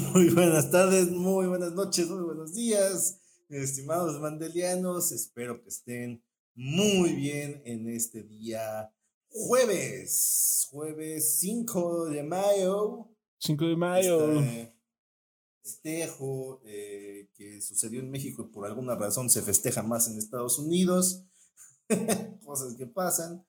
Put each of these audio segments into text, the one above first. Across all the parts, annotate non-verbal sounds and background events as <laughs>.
<laughs> Muy buenas tardes, muy buenas noches, muy buenos días, estimados mandelianos. Espero que estén muy bien en este día jueves, jueves 5 de mayo. 5 de mayo. Este festejo eh, que sucedió en México y por alguna razón se festeja más en Estados Unidos. <laughs> Cosas que pasan.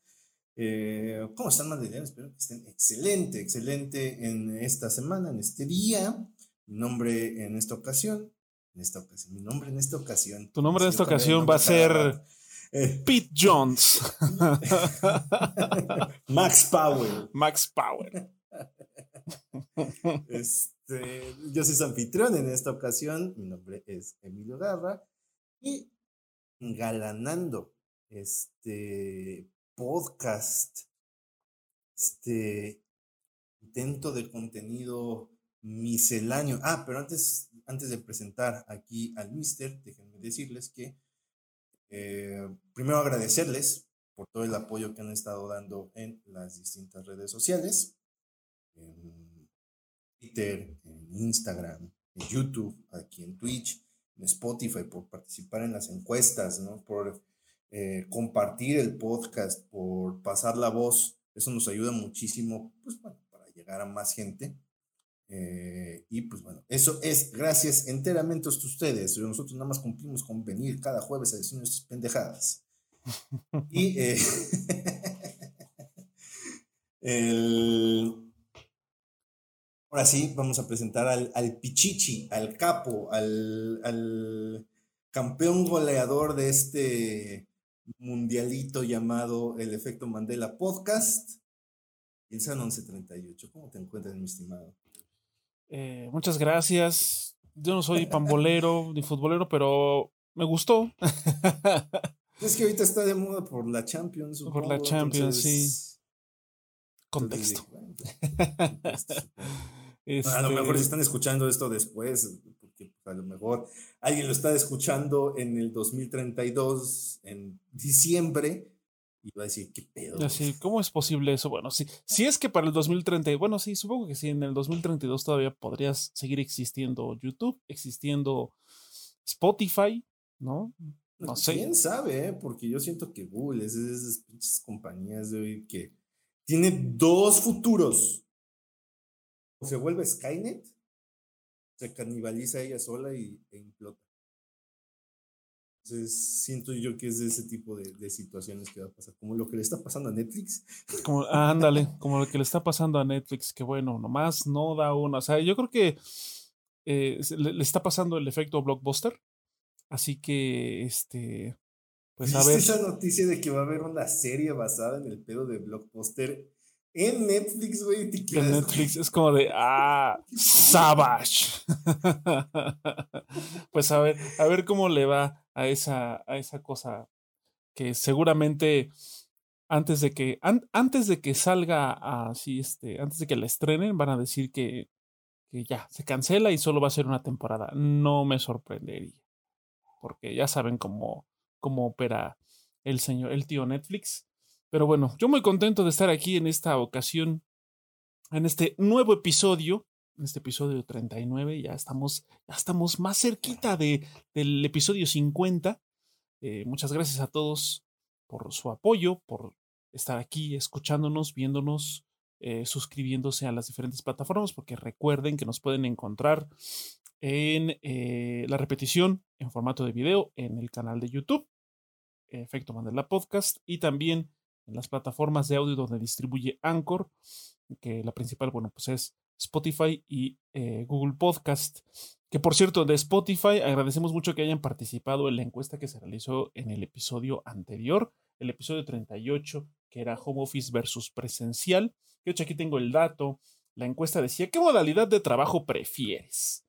Eh, ¿Cómo están, mandelianos? Espero que estén excelente, excelente en esta semana, en este día. Mi nombre en esta ocasión, en esta ocasión, mi nombre en esta ocasión. Tu nombre en esta ocasión va a ser eh. Pete Jones. <laughs> Max Power. Max Power. <laughs> Este, yo soy su anfitrión en esta ocasión. Mi nombre es Emilio Garra. Y engalanando este podcast, este intento de contenido misceláneo. Ah, pero antes, antes de presentar aquí al mister, déjenme decirles que eh, primero agradecerles por todo el apoyo que han estado dando en las distintas redes sociales, en Twitter, en Instagram, en YouTube, aquí en Twitch, en Spotify, por participar en las encuestas, ¿no? por eh, compartir el podcast, por pasar la voz. Eso nos ayuda muchísimo pues, para llegar a más gente. Eh, y pues bueno, eso es gracias enteramente a ustedes. Nosotros nada más cumplimos con venir cada jueves a decir nuestras pendejadas. <laughs> Y eh, <laughs> ahora sí, vamos a presentar al, al Pichichi, al capo, al, al campeón goleador de este mundialito llamado El Efecto Mandela Podcast. El San 1138. ¿Cómo te encuentras, mi estimado? Eh, muchas gracias. Yo no soy pambolero ni futbolero, pero me gustó. <laughs> es que ahorita está de moda por la Champions. por la Champions, sí. Contexto. <laughs> A lo mejor si están escuchando esto después, porque a lo mejor alguien lo está escuchando en el 2032, en diciembre, y va a decir, ¿qué pedo? Así, ¿cómo es posible eso? Bueno, sí, si es que para el 2030, bueno, sí, supongo que sí, en el 2032 todavía podrías seguir existiendo YouTube, existiendo Spotify, ¿no? No pues, sé. ¿Quién sabe? Eh? Porque yo siento que Google es de esas pinches compañías de hoy que tiene dos futuros. O se vuelve Skynet, se canibaliza ella sola y, e implota. Entonces, siento yo que es de ese tipo de, situaciones que va a pasar, como lo que le está pasando a Netflix. <laughs> Como, ándale, como lo que le está pasando a Netflix, que bueno, nomás no da una. O sea, yo creo que eh, le, está pasando el efecto blockbuster. Así que, este, pues a ver. esa noticia de que va a haber una serie basada en el pedo de blockbuster en Netflix, güey. En Netflix es como de, ah, Savage. pues a ver, a ver cómo le va a esa, a esa cosa que seguramente antes de que, antes de que salga así, este, antes de que la estrenen, van a decir que, que ya, se cancela y solo va a ser una temporada. No me sorprendería. Porque ya saben cómo, cómo opera el señor, el tío Netflix pero bueno, yo muy contento de estar aquí en esta ocasión, en este nuevo episodio, en este episodio 39, ya estamos, ya estamos más cerquita de, del episodio 50. Eh, muchas gracias a todos por su apoyo, por estar aquí escuchándonos, viéndonos, eh, suscribiéndose a las diferentes plataformas, porque recuerden que nos pueden encontrar en eh, la repetición en formato de video en el canal de YouTube, Efecto Mandela Podcast, y también en las plataformas de audio donde distribuye Anchor, que la principal, bueno, pues es Spotify y eh, Google Podcast. Que por cierto, de Spotify agradecemos mucho que hayan participado en la encuesta que se realizó en el episodio anterior, el episodio 38, que era Home Office versus presencial. De hecho, aquí tengo el dato. La encuesta decía, ¿qué modalidad de trabajo prefieres?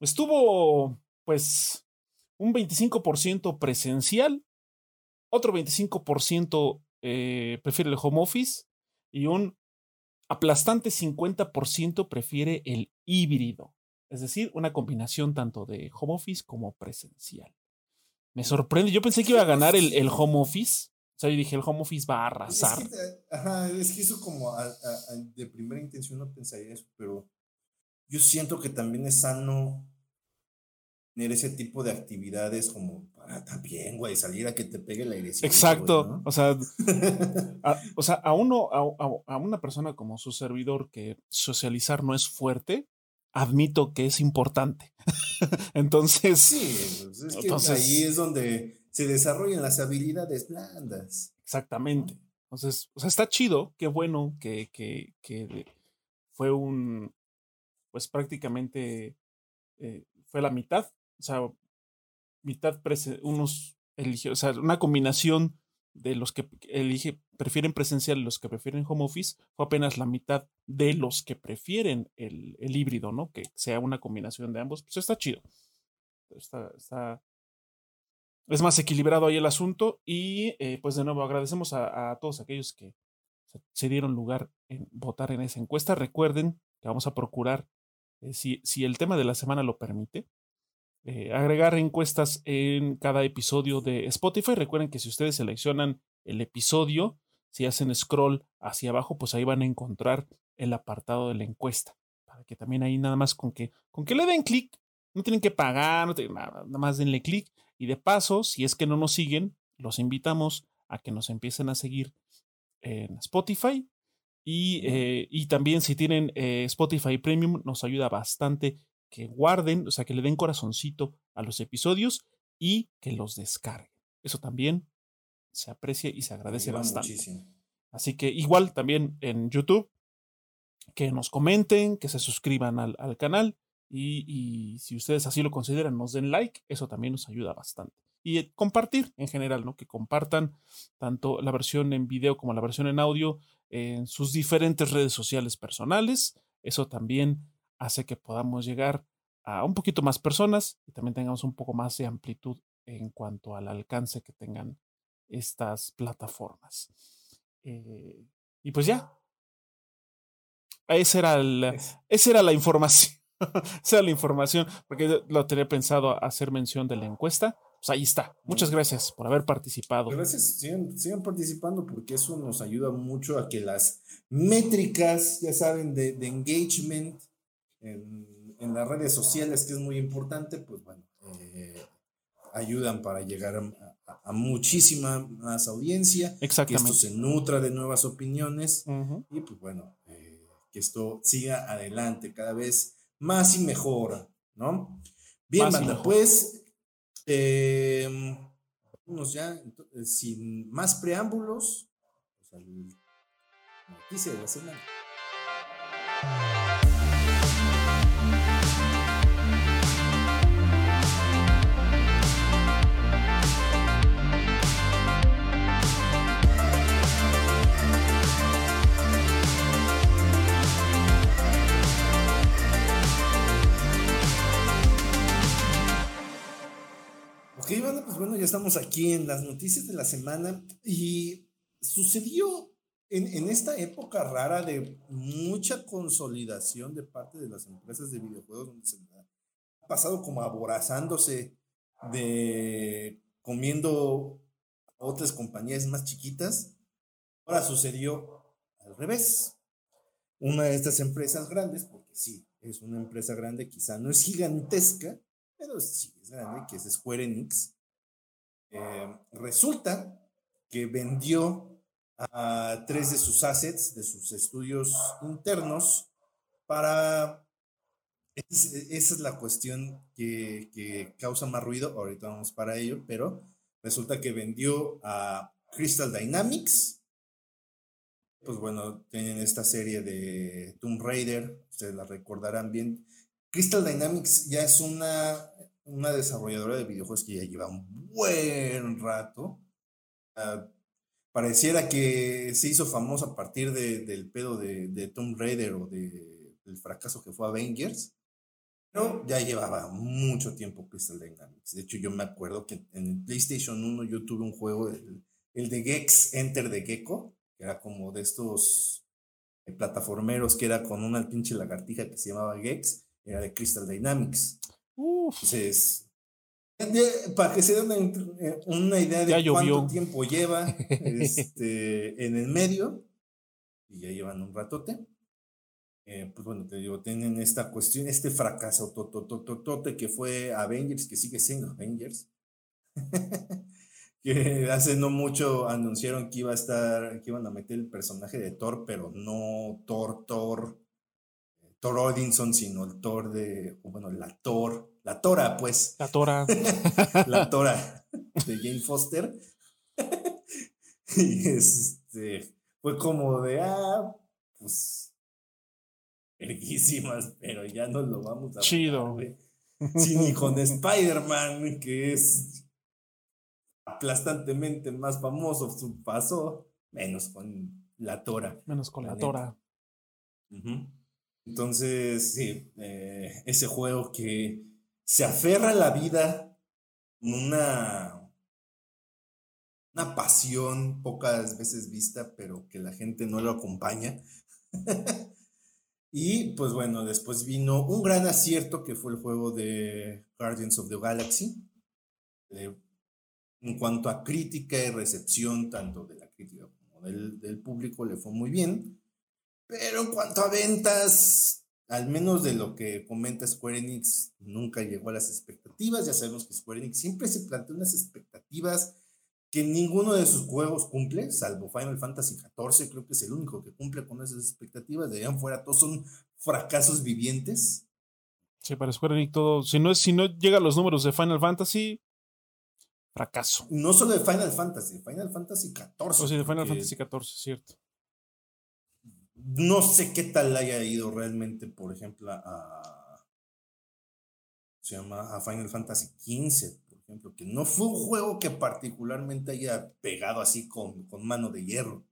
Estuvo, pues, un 25% presencial, otro 25% eh, prefiere el home office y un aplastante 50% prefiere el híbrido, es decir, una combinación tanto de home office como presencial. Me sorprende, yo pensé que iba a <laughs> ganar el, el home office, o sea, yo dije, el home office va a arrasar. Es que, ajá, es que eso como de primera intención no pensaría eso, pero yo siento que también es sano tener ese tipo de actividades como para también, güey, salir a que te pegue la aire. Exacto. O sea, <laughs> a, o sea, a uno, a, una persona como su servidor que socializar no es fuerte, admito que es importante. <laughs> entonces. Sí, pues, es que ahí es donde se desarrollan las habilidades blandas. Exactamente. Entonces, o sea, está chido, qué bueno que, que, que fue un, pues prácticamente eh, fue la mitad, o sea, mitad, unos eligió, o sea, una combinación de los que elige, prefieren presencial y los que prefieren home office, fue apenas la mitad de los que prefieren el, el híbrido, ¿no? Que sea una combinación de ambos, pues está chido. Está, está, es más equilibrado ahí el asunto y eh, pues de nuevo agradecemos a, todos aquellos que se dieron lugar en votar en esa encuesta. Recuerden que vamos a procurar eh, si, el tema de la semana lo permite, eh, agregar encuestas en cada episodio de Spotify. Recuerden que si ustedes seleccionan el episodio, si hacen scroll hacia abajo, pues ahí van a encontrar el apartado de la encuesta. Para que también ahí nada más con que, con que le den clic, no tienen que pagar, no tienen nada, nada más denle clic. Y de paso, si es que no nos siguen, los invitamos a que nos empiecen a seguir en Spotify eh, y, también si tienen eh, Spotify Premium, nos ayuda bastante que guarden, o sea, que le den corazoncito a los episodios y que los descarguen. Eso también se aprecia y se agradece bastante. Así que igual también en YouTube, que nos comenten, que se suscriban al, canal y, y, si ustedes así lo consideran, nos den like, eso también nos ayuda bastante. Y eh, compartir en general, ¿no? Que compartan tanto la versión en video como la versión en audio en sus diferentes redes sociales personales. Eso también hace que podamos llegar a un poquito más personas y también tengamos un poco más de amplitud en cuanto al alcance que tengan estas plataformas. Eh, y pues ya. Esa era, la, esa era la información. <laughs> esa era la información, porque lo tenía pensado hacer mención de la encuesta pues ahí está. Muchas gracias por haber participado. Gracias, sigan, participando porque eso nos ayuda mucho a que las métricas, ya saben, de, engagement en, las redes sociales, que es muy importante, pues bueno, eh, ayudan para llegar a, muchísima más audiencia. Exactamente. Que esto se nutra de nuevas opiniones y pues bueno, eh, que esto siga adelante cada vez más y mejor, ¿no? Bien, banda, pues eh, unos ya, eh, sin más preámbulos, pues al noticia de la semana. Pues bueno, ya estamos aquí en las noticias de la semana y sucedió en, esta época rara de mucha consolidación de parte de las empresas de videojuegos, donde se ha pasado como aborazándose de comiendo otras compañías más chiquitas. Ahora sucedió al revés. Una de estas empresas grandes, porque sí, es una empresa grande, quizá no es gigantesca, pero sí es grande, que es Square Enix, eh, resulta que vendió a tres de sus assets, de sus estudios internos, para... esa es la cuestión que, que causa más ruido, ahorita vamos para ello, pero resulta que vendió a Crystal Dynamics, pues bueno, tienen esta serie de Tomb Raider, ustedes la recordarán bien, Crystal Dynamics ya es una, una desarrolladora de videojuegos que ya lleva un buen rato. Ah, pareciera que se hizo famosa a partir del pedo de, de Tomb Raider o de, del fracaso que fue Avengers. Pero ya llevaba mucho tiempo Crystal Dynamics. De hecho, yo me acuerdo que en el PlayStation 1 yo tuve un juego, el, el de Gex Enter de Gecko, que era como de estos eh, plataformeros que era con una pinche lagartija que se llamaba Gex era de Crystal Dynamics. Entonces, para que se den eh, una, idea de cuánto tiempo lleva <laughs> este, en el medio, y ya llevan un ratote. eh, pues bueno, te digo, tienen esta cuestión, este fracaso totototote que fue Avengers, que sigue siendo Avengers, <laughs> que hace no mucho anunciaron que iba a estar, que iban a meter el personaje de Thor, pero no Thor, Thor, Thor Odinson, sino el Thor de, bueno, la Thor, la Tora, pues. La Tora. <laughs> la <laughs> Tora de Jane Foster. <laughs> y este, fue como de, ah, pues, erguísimas, pero ya no lo vamos a... Chido. Sí, ni con Spider-Man, que es aplastantemente más famoso, su paso, menos con la Tora. Menos con la, Tora. Entonces, sí, eh, ese juego que se aferra a la vida, una, una pasión pocas veces vista, pero que la gente no lo acompaña. <laughs> y pues bueno, después vino un gran acierto que fue el juego de Guardians of the Galaxy. Eh, en cuanto a crítica y recepción, tanto de la crítica como del público, le fue muy bien. Pero en cuanto a ventas, al menos de lo que comenta Square Enix, nunca llegó a las expectativas. Ya sabemos que Square Enix siempre se plantea unas expectativas que ninguno de sus juegos cumple, salvo Final Fantasy XIV, creo que es el único que cumple con esas expectativas. De allá fuera, todos son fracasos vivientes. Sí, para Square Enix todo, si no, si no llega a los números de Final Fantasy, fracaso. No solo de Final Fantasy, Final Fantasy XIV. O sí, de Final Fantasy XIV, cierto. No sé qué tal haya ido realmente, por ejemplo, a. Se llama a Final Fantasy XV, por ejemplo, que no fue un juego que particularmente haya pegado así con, con mano de hierro.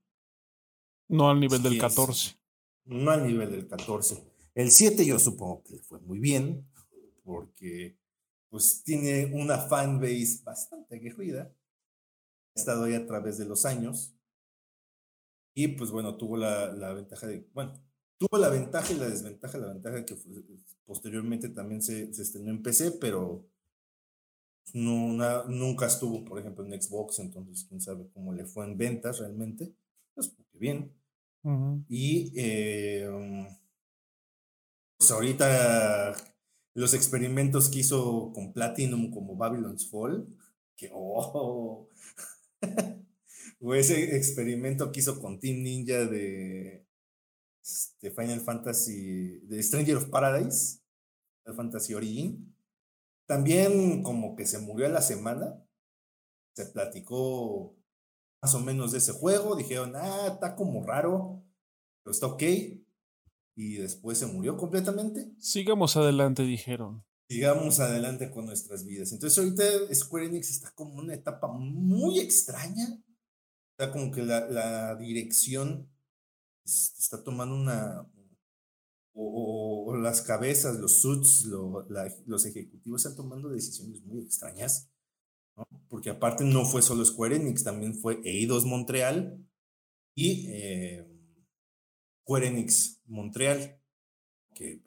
No al nivel del 14. No al nivel del 14. El 7 yo supongo que le fue muy bien, porque pues tiene una fanbase bastante aguerrida. Ha estado ahí a través de los años. Y pues bueno, tuvo la, la, ventaja de, bueno, tuvo la ventaja y la desventaja, la ventaja que posteriormente también se, se, estrenó en PC, pero no, nunca estuvo, por ejemplo, en Xbox, entonces quién sabe cómo le fue en ventas realmente. Pues porque bien. Y eh, pues ahorita los experimentos que hizo con Platinum como Babylon's Fall, que <laughs> oh, o ese experimento que hizo con Team Ninja de, este, Final Fantasy, de Stranger of Paradise, Final Fantasy Origin, también como que se murió a la semana, se platicó más o menos de ese juego, dijeron, ah, está como raro, pero está ok, y después se murió completamente. Sigamos adelante, dijeron. Sigamos adelante con nuestras vidas. Entonces ahorita Square Enix está como una etapa muy extraña sea, como que la, la dirección está tomando una, o, las cabezas, los suits, los ejecutivos están tomando decisiones muy extrañas, ¿no? porque aparte no fue solo Square Enix, también fue Eidos Montreal y eh, Square Enix Montreal, que,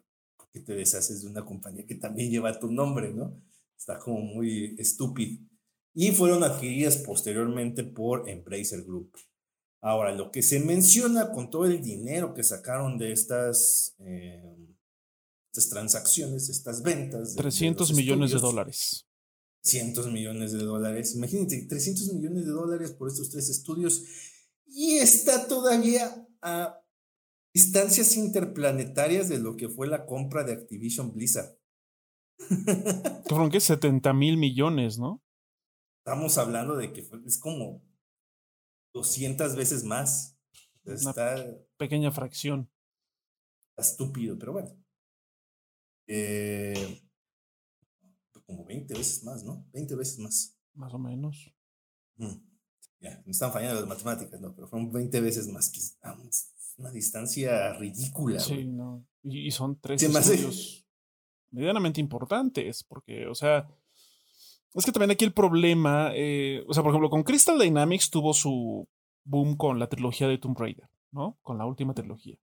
que te deshaces de una compañía que también lleva tu nombre, ¿no? Está como muy estúpido y fueron adquiridas posteriormente por Embracer Group. Ahora, lo que se menciona con todo el dinero que sacaron de estas, eh, estas transacciones, estas ventas. 300 millones de dólares. 300 millones de dólares. Imagínate, 300 millones de dólares por estos tres estudios. Y está todavía a distancias interplanetarias de lo que fue la compra de Activision Blizzard. <laughs> Fueron que 70 mil millones, ¿no? Estamos hablando de que es como 200 veces más. Está, pequeña fracción. estúpido, pero bueno. Eh, como 20 veces más, ¿no? 20 veces más. Más o menos. Ya, me están fallando las matemáticas, ¿no? Pero fueron 20 veces más. Que una distancia ridícula. Sí, no. Y, son tres medianamente importantes, porque, o sea, es que también aquí el problema, eh, o sea, por ejemplo, con Crystal Dynamics tuvo su boom con la trilogía de Tomb Raider, ¿no? Con la última trilogía.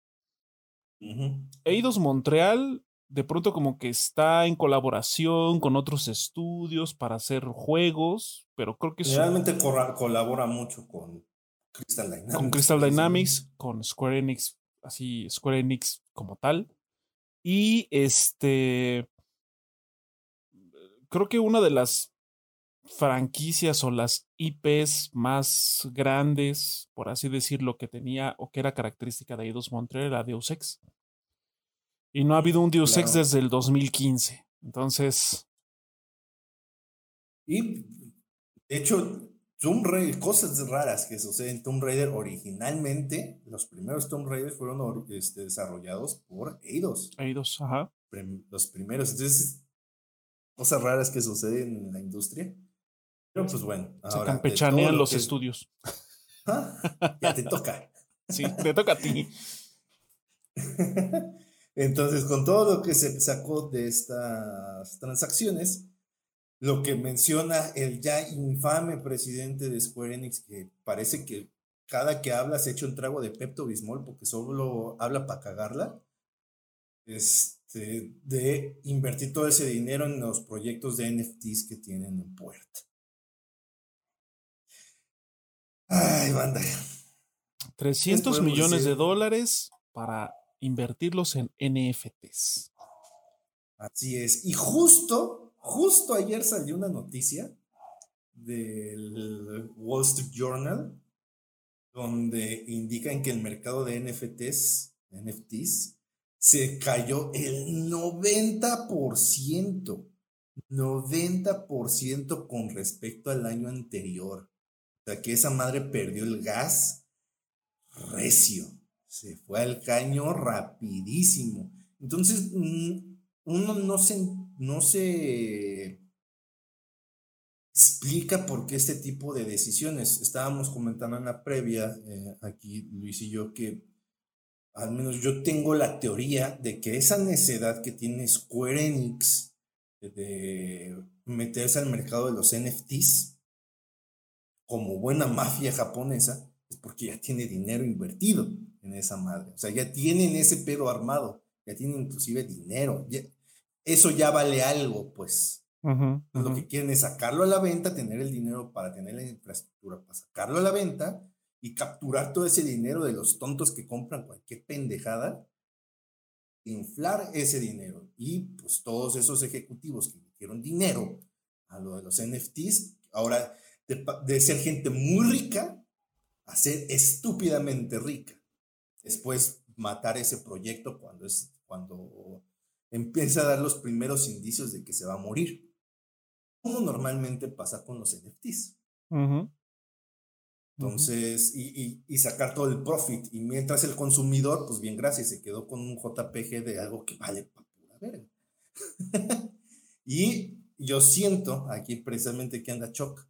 Eidos Montreal de pronto como que está en colaboración con otros estudios para hacer juegos, pero creo que... Realmente colabora mucho con Crystal Dynamics. Con Crystal Dynamics, con Square Enix, así Square Enix como tal. Y este, creo que una de las franquicias o las IPs más grandes, por así decirlo, que tenía o que era característica de Eidos Montreal era Deus Ex. Y no ha habido un Deus Ex desde el 2015. Entonces. Y de hecho, Tomb Raider, cosas raras que suceden en Tomb Raider originalmente, los primeros Tomb Raiders fueron este, desarrollados por Eidos. Eidos, ajá. los primeros. Entonces, cosas raras que suceden en la industria. Pero pues bueno. Se campechanean los estudios. <laughs> Ya te toca. sí, te toca a ti. <laughs> Entonces, con todo lo que se sacó de estas transacciones, lo que menciona el ya infame presidente de Square Enix, que parece que cada que habla se echa un trago de Pepto Bismol porque solo habla para cagarla, este, de invertir todo ese dinero en los proyectos de NFTs que tienen en puerta. Ay, banda. 300 millones de dólares para invertirlos en NFTs. Así es. Y justo, justo ayer salió una noticia del Wall Street Journal donde indican que el mercado de NFTs, NFTs se cayó el 90%, 90% con respecto al año anterior que esa madre perdió el gas recio. Se fue al caño rapidísimo. Entonces, mm, uno no se, no se explica por qué este tipo de decisiones. Estábamos comentando en la previa, eh, aquí Luis y yo, que al menos yo tengo la teoría de que esa necedad que tiene Square Enix de meterse al mercado de los NFTs como buena mafia japonesa, es porque ya tiene dinero invertido en esa madre. O sea, ya tienen ese pedo armado, ya tienen inclusive dinero. eso ya vale algo, pues. Lo que quieren es sacarlo a la venta, tener el dinero para tener la infraestructura para sacarlo a la venta y capturar todo ese dinero de los tontos que compran cualquier pendejada, inflar ese dinero. Y pues todos esos ejecutivos que metieron dinero a lo de los NFTs, ahora de, ser gente muy rica a ser estúpidamente rica. Después matar ese proyecto cuando, es, cuando empieza a dar los primeros indicios de que se va a morir. Como normalmente pasa con los NFTs. Entonces, y, y, sacar todo el profit. Y mientras el consumidor, pues bien, gracias, se quedó con un JPG de algo que vale para pura verga. <laughs> y yo siento aquí precisamente que anda Choc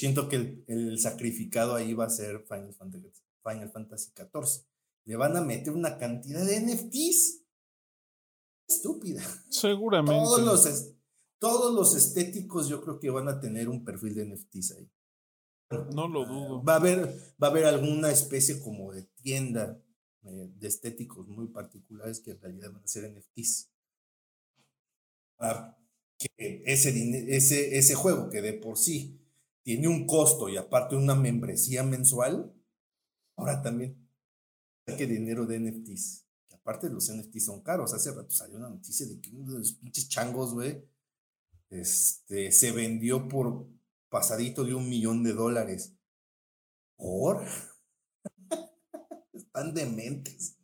siento que el, sacrificado ahí va a ser Final Fantasy, Final Fantasy XIV. Le van a meter una cantidad de NFTs estúpida. Seguramente. Todos los, todos los estéticos yo creo que van a tener un perfil de NFTs ahí. No lo dudo. Va a haber, va a haber alguna especie como de tienda eh, de estéticos muy particulares que en realidad van a ser NFTs. Ah, que ese, ese, ese juego que de por sí tiene un costo y aparte una membresía mensual, ahora también que dinero de NFTs. Que aparte los NFTs son caros. Hace rato salió una noticia de que uno de los pinches changos, güey, este, se vendió por pasadito de un millón de dólares. ¿Por? <laughs> Están dementes.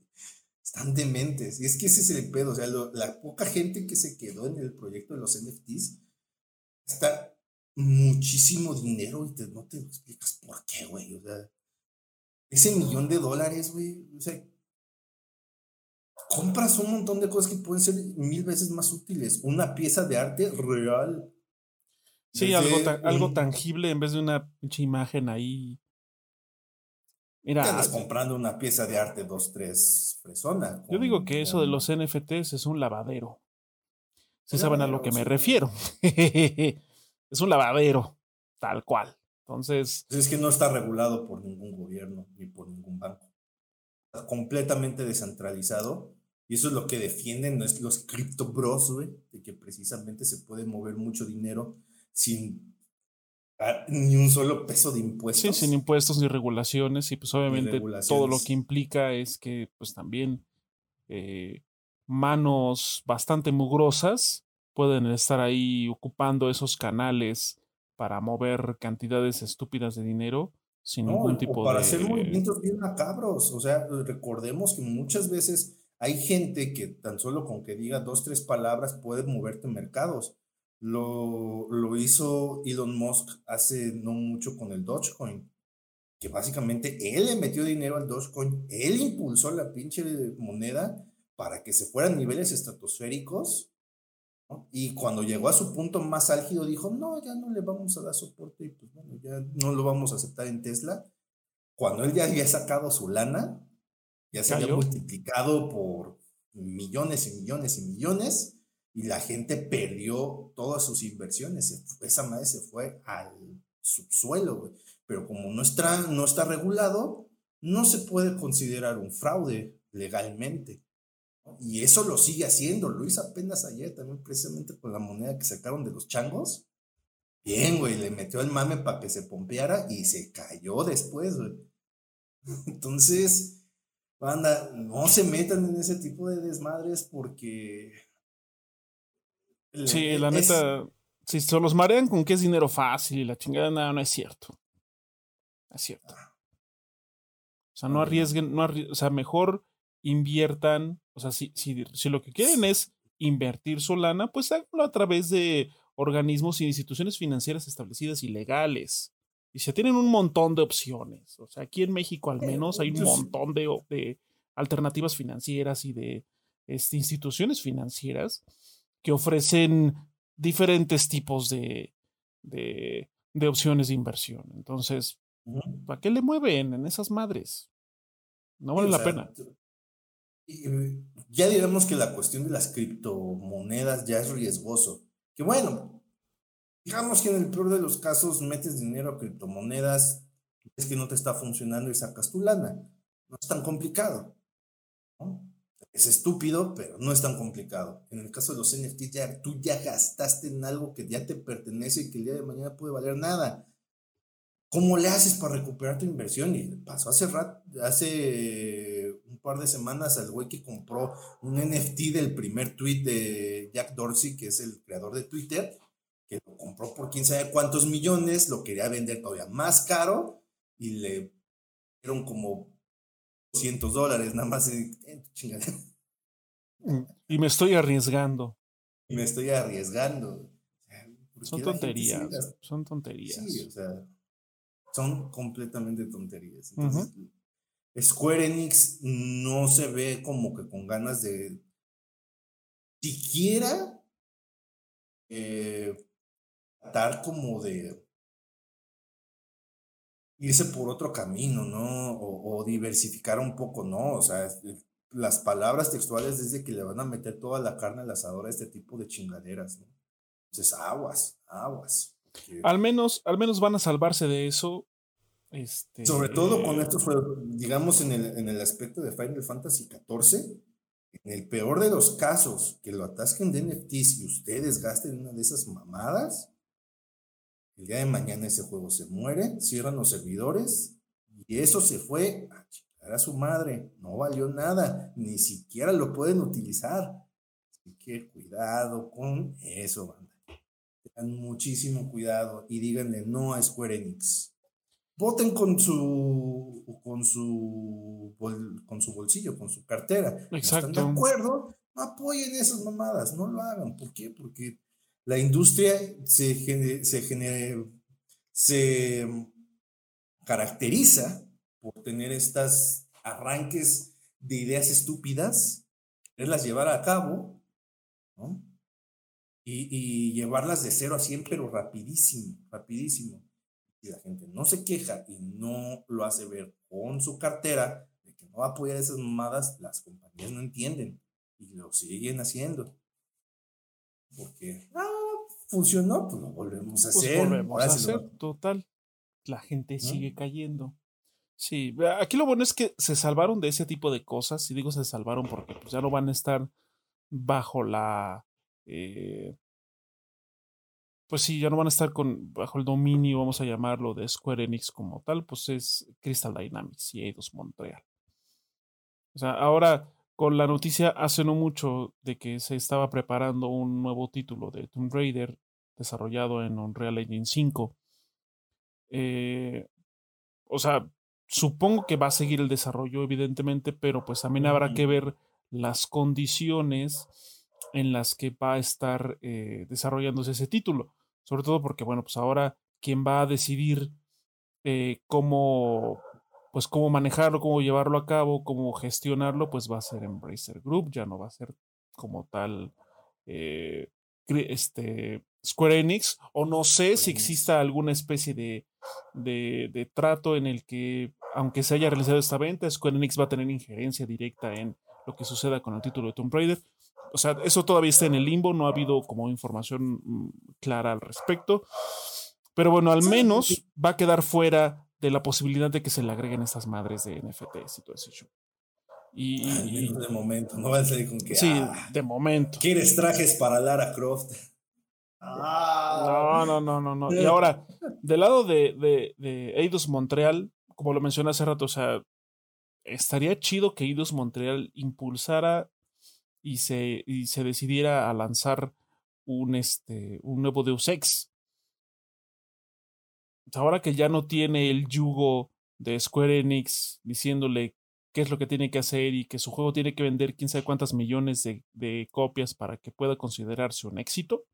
Están dementes. Y es que ese es el pedo. O sea, la poca gente que se quedó en el proyecto de los NFTs está muchísimo dinero y te, no te explicas por qué, güey. O sea, ese millón de dólares, güey. O sea, compras un montón de cosas que pueden ser mil veces más útiles. Una pieza de arte real. Sí, algo, algo tangible en vez de una pinche imagen ahí. Mira, estás comprando una pieza de arte dos, tres personas. Yo digo que eso de los NFTs es un lavadero. Si saben a lo que me refiero. <laughs> es un lavadero, tal cual. Entonces. Es que no está regulado por ningún gobierno ni por ningún banco. Está completamente descentralizado. Y eso es lo que defienden los cripto bros, güey, de que precisamente se puede mover mucho dinero sin ni un solo peso de impuestos. Sí, sin impuestos ni regulaciones. Y pues obviamente todo lo que implica es que pues también eh, manos bastante mugrosas pueden estar ahí ocupando esos canales para mover cantidades estúpidas de dinero sin ningún tipo para de... hacer movimientos bien macabros. O sea, recordemos que muchas veces hay gente que tan solo con que diga dos, tres palabras puede moverte mercados. Lo, lo hizo Elon Musk hace no mucho con el Dogecoin, que básicamente él le metió dinero al Dogecoin, él impulsó la pinche moneda para que se fueran niveles estratosféricos y cuando llegó a su punto más álgido, dijo, no, ya no le vamos a dar soporte y pues bueno, ya no lo vamos a aceptar en Tesla. Cuando él ya había sacado su lana, ya se había multiplicado por millones y millones y millones, y la gente perdió todas sus inversiones. Esa madre se fue al subsuelo, Pero como no está, no está regulado, no se puede considerar un fraude legalmente. Y eso lo sigue haciendo, lo hizo apenas ayer también precisamente con la moneda que sacaron de los changos. Bien, güey, le metió el mame para que se pompeara y se cayó después, güey. <laughs> Entonces, banda, no se metan en ese tipo de desmadres porque... Sí, la neta, si se los marean con que es dinero fácil y la chingada, nada, no es cierto. es cierto. Ah. O sea, no arriesguen, no o sea, mejor inviertan, o sea, si, si, si lo que quieren es invertir su lana, pues háganlo a través de organismos y instituciones financieras establecidas y legales. Y se tienen un montón de opciones. O sea, aquí en México al menos hay un montón de, de alternativas financieras y de este, instituciones financieras que ofrecen diferentes tipos de, de, de opciones de inversión. Entonces, ¿para qué le mueven en esas madres? No vale la pena. Ya digamos que la cuestión de las criptomonedas ya es riesgoso. Que bueno, digamos que en el peor de los casos metes dinero a criptomonedas, es que no te está funcionando y sacas tu lana. No es tan complicado. Es estúpido, pero no es tan complicado. En el caso de los NFTs, ya, tú ya gastaste en algo que ya te pertenece y que el día de mañana puede valer nada. ¿Cómo le haces para recuperar tu inversión? Y pasó hace rato, hace par de semanas al güey que compró un NFT del primer tweet de Jack Dorsey, que es el creador de Twitter, que lo compró por quién sabe cuántos millones, lo quería vender todavía más caro y le dieron como 200 dólares, nada más. Eh, y me estoy arriesgando. Y me estoy arriesgando. Son tonterías. Son tonterías. Sí, o sea son completamente tonterías. Square Enix no se ve como que con ganas de siquiera eh, tratar como de irse por otro camino, ¿no? O, diversificar un poco, ¿no? O sea, las palabras textuales es de que le van a meter toda la carne al asador a este tipo de chingaderas, ¿no? Entonces, aguas, aguas. Al menos, al menos van a salvarse de eso. Este, Sobre todo con esto fue, digamos, en el, en el aspecto de Final Fantasy XIV, en el peor de los casos, que lo atasquen de NFTs y ustedes gasten una de esas mamadas, el día de mañana ese juego se muere, cierran los servidores y eso se fue a chingar a su madre. No valió nada, ni siquiera lo pueden utilizar. Así que cuidado con eso, banda muchísimo cuidado y díganle no a Square Enix. Voten con su con su con su bolsillo, con su cartera. Exacto. ¿Están de acuerdo? No apoyen esas mamadas, no lo hagan. ¿Por qué? Porque la industria se, se, se caracteriza por tener estas arranques de ideas estúpidas, quererlas llevar a cabo, ¿no? y, llevarlas de cero a 100, pero rapidísimo, rapidísimo. Si la gente no se queja y no lo hace ver con su cartera de que no va a apoyar esas mamadas, las compañías no entienden y lo siguen haciendo. Porque, ah, funcionó, pues lo volvemos a pues hacer. Volvemos a hacer, total. La gente sigue cayendo. Sí, aquí lo bueno es que se salvaron de ese tipo de cosas, y digo se salvaron porque pues, ya no van a estar bajo la eh, pues sí, ya no van a estar con, bajo el dominio, vamos a llamarlo, de Square Enix como tal, pues es Crystal Dynamics y Eidos Montreal. O sea, ahora con la noticia hace no mucho de que se estaba preparando un nuevo título de Tomb Raider desarrollado en Unreal Engine 5. Eh, o sea, supongo que va a seguir el desarrollo, evidentemente, pero pues también habrá que ver las condiciones en las que va a estar eh, desarrollándose ese título. Sobre todo porque, bueno, pues ahora quien va a decidir eh, cómo, pues cómo manejarlo, cómo llevarlo a cabo, cómo gestionarlo, pues va a ser Embracer Group, ya no va a ser como tal eh, este, Square Enix, o no sé si exista alguna especie de, de, de, trato en el que, aunque se haya realizado esta venta, Square Enix va a tener injerencia directa en lo que suceda con el título de Tomb Raider. O sea, eso todavía está en el limbo, no ha habido como información mm, clara al respecto. Pero bueno, al menos va a quedar fuera de la posibilidad de que se le agreguen estas madres de NFTs y todo ese show. Y, de momento, no va a salir con que. Sí, ah, de momento. ¿Quieres trajes para Lara Croft? Ah. No, no, no, no, Y ahora, del lado de, de, de Eidos Montreal, como lo mencioné hace rato, o sea, estaría chido que Eidos Montreal impulsara y se, y se decidiera a lanzar un, este, un nuevo Deus Ex. Ahora que ya no tiene el yugo de Square Enix diciéndole qué es lo que tiene que hacer y que su juego tiene que vender quién sabe cuántas millones de, de copias para que pueda considerarse un éxito.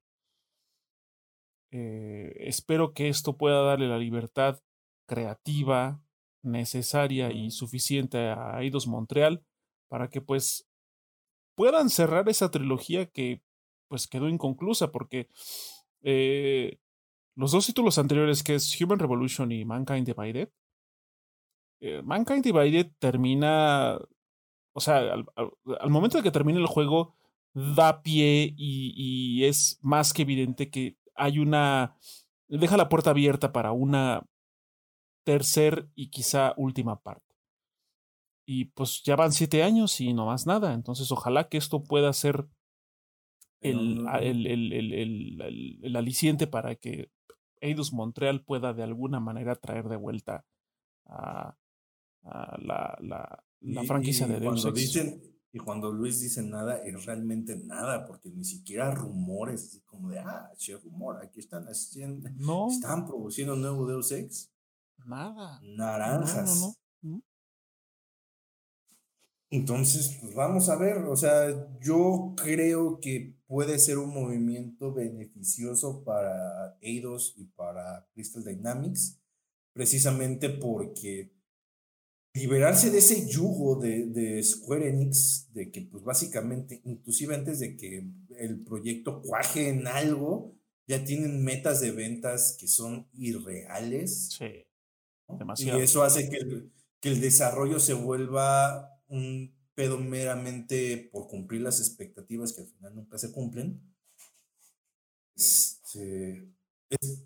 Eh, espero que esto pueda darle la libertad creativa necesaria y suficiente a Eidos Montreal para que pues puedan cerrar esa trilogía que pues quedó inconclusa porque eh, los dos títulos anteriores que es Human Revolution y Mankind Divided eh, Mankind Divided termina, o sea, al, momento de que termine el juego, da pie y, es más que evidente que hay una, deja la puerta abierta para una tercer y quizá última parte. Y pues ya van siete años y no más nada. Entonces ojalá que esto pueda ser el, el, el, el, aliciente para que Eidos Montreal pueda de alguna manera traer de vuelta a, la, la, la franquicia de Deus Dicen, y cuando Luis dice nada, es realmente nada, porque ni siquiera rumores, así como de, ah, sí, rumor, aquí están haciendo, no. están produciendo nuevo Deus Ex. Nada. Naranjas. Entonces, pues vamos a ver, o sea, yo creo que puede ser un movimiento beneficioso para Eidos y para Crystal Dynamics, precisamente porque liberarse de ese yugo de, de, Square Enix, de que pues básicamente, inclusive antes de que el proyecto cuaje en algo, ya tienen metas de ventas que son irreales. Sí. Demasiado. Y eso hace que el, que el desarrollo se vuelva un pedo meramente por cumplir las expectativas que al final nunca se cumplen. Este, es,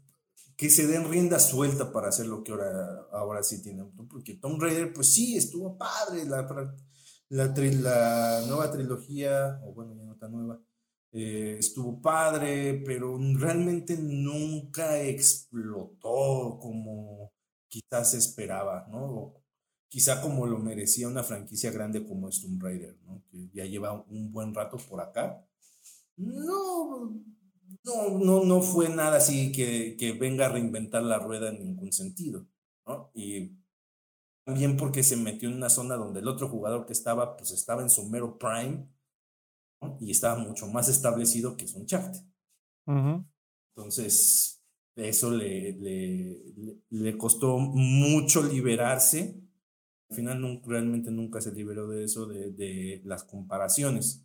que se den rienda suelta para hacer lo que ahora, ahora sí tienen. Porque Tom Raider, pues sí, estuvo padre. La, la, la nueva trilogía, o bueno, ya no tan nueva, eh, estuvo padre, pero realmente nunca explotó como quizás esperaba, ¿no? Quizá como lo merecía una franquicia grande como es Tomb Raider, ¿no? Que ya lleva un buen rato por acá. No, no, no, no fue nada así que, que venga a reinventar la rueda en ningún sentido, ¿no? Y también porque se metió en una zona donde el otro jugador que estaba, pues estaba en su mero prime, ¿no? Y estaba mucho más establecido que es un chat. Entonces, eso le, le, le, costó mucho liberarse. Al final realmente nunca se liberó de eso, de, de las comparaciones.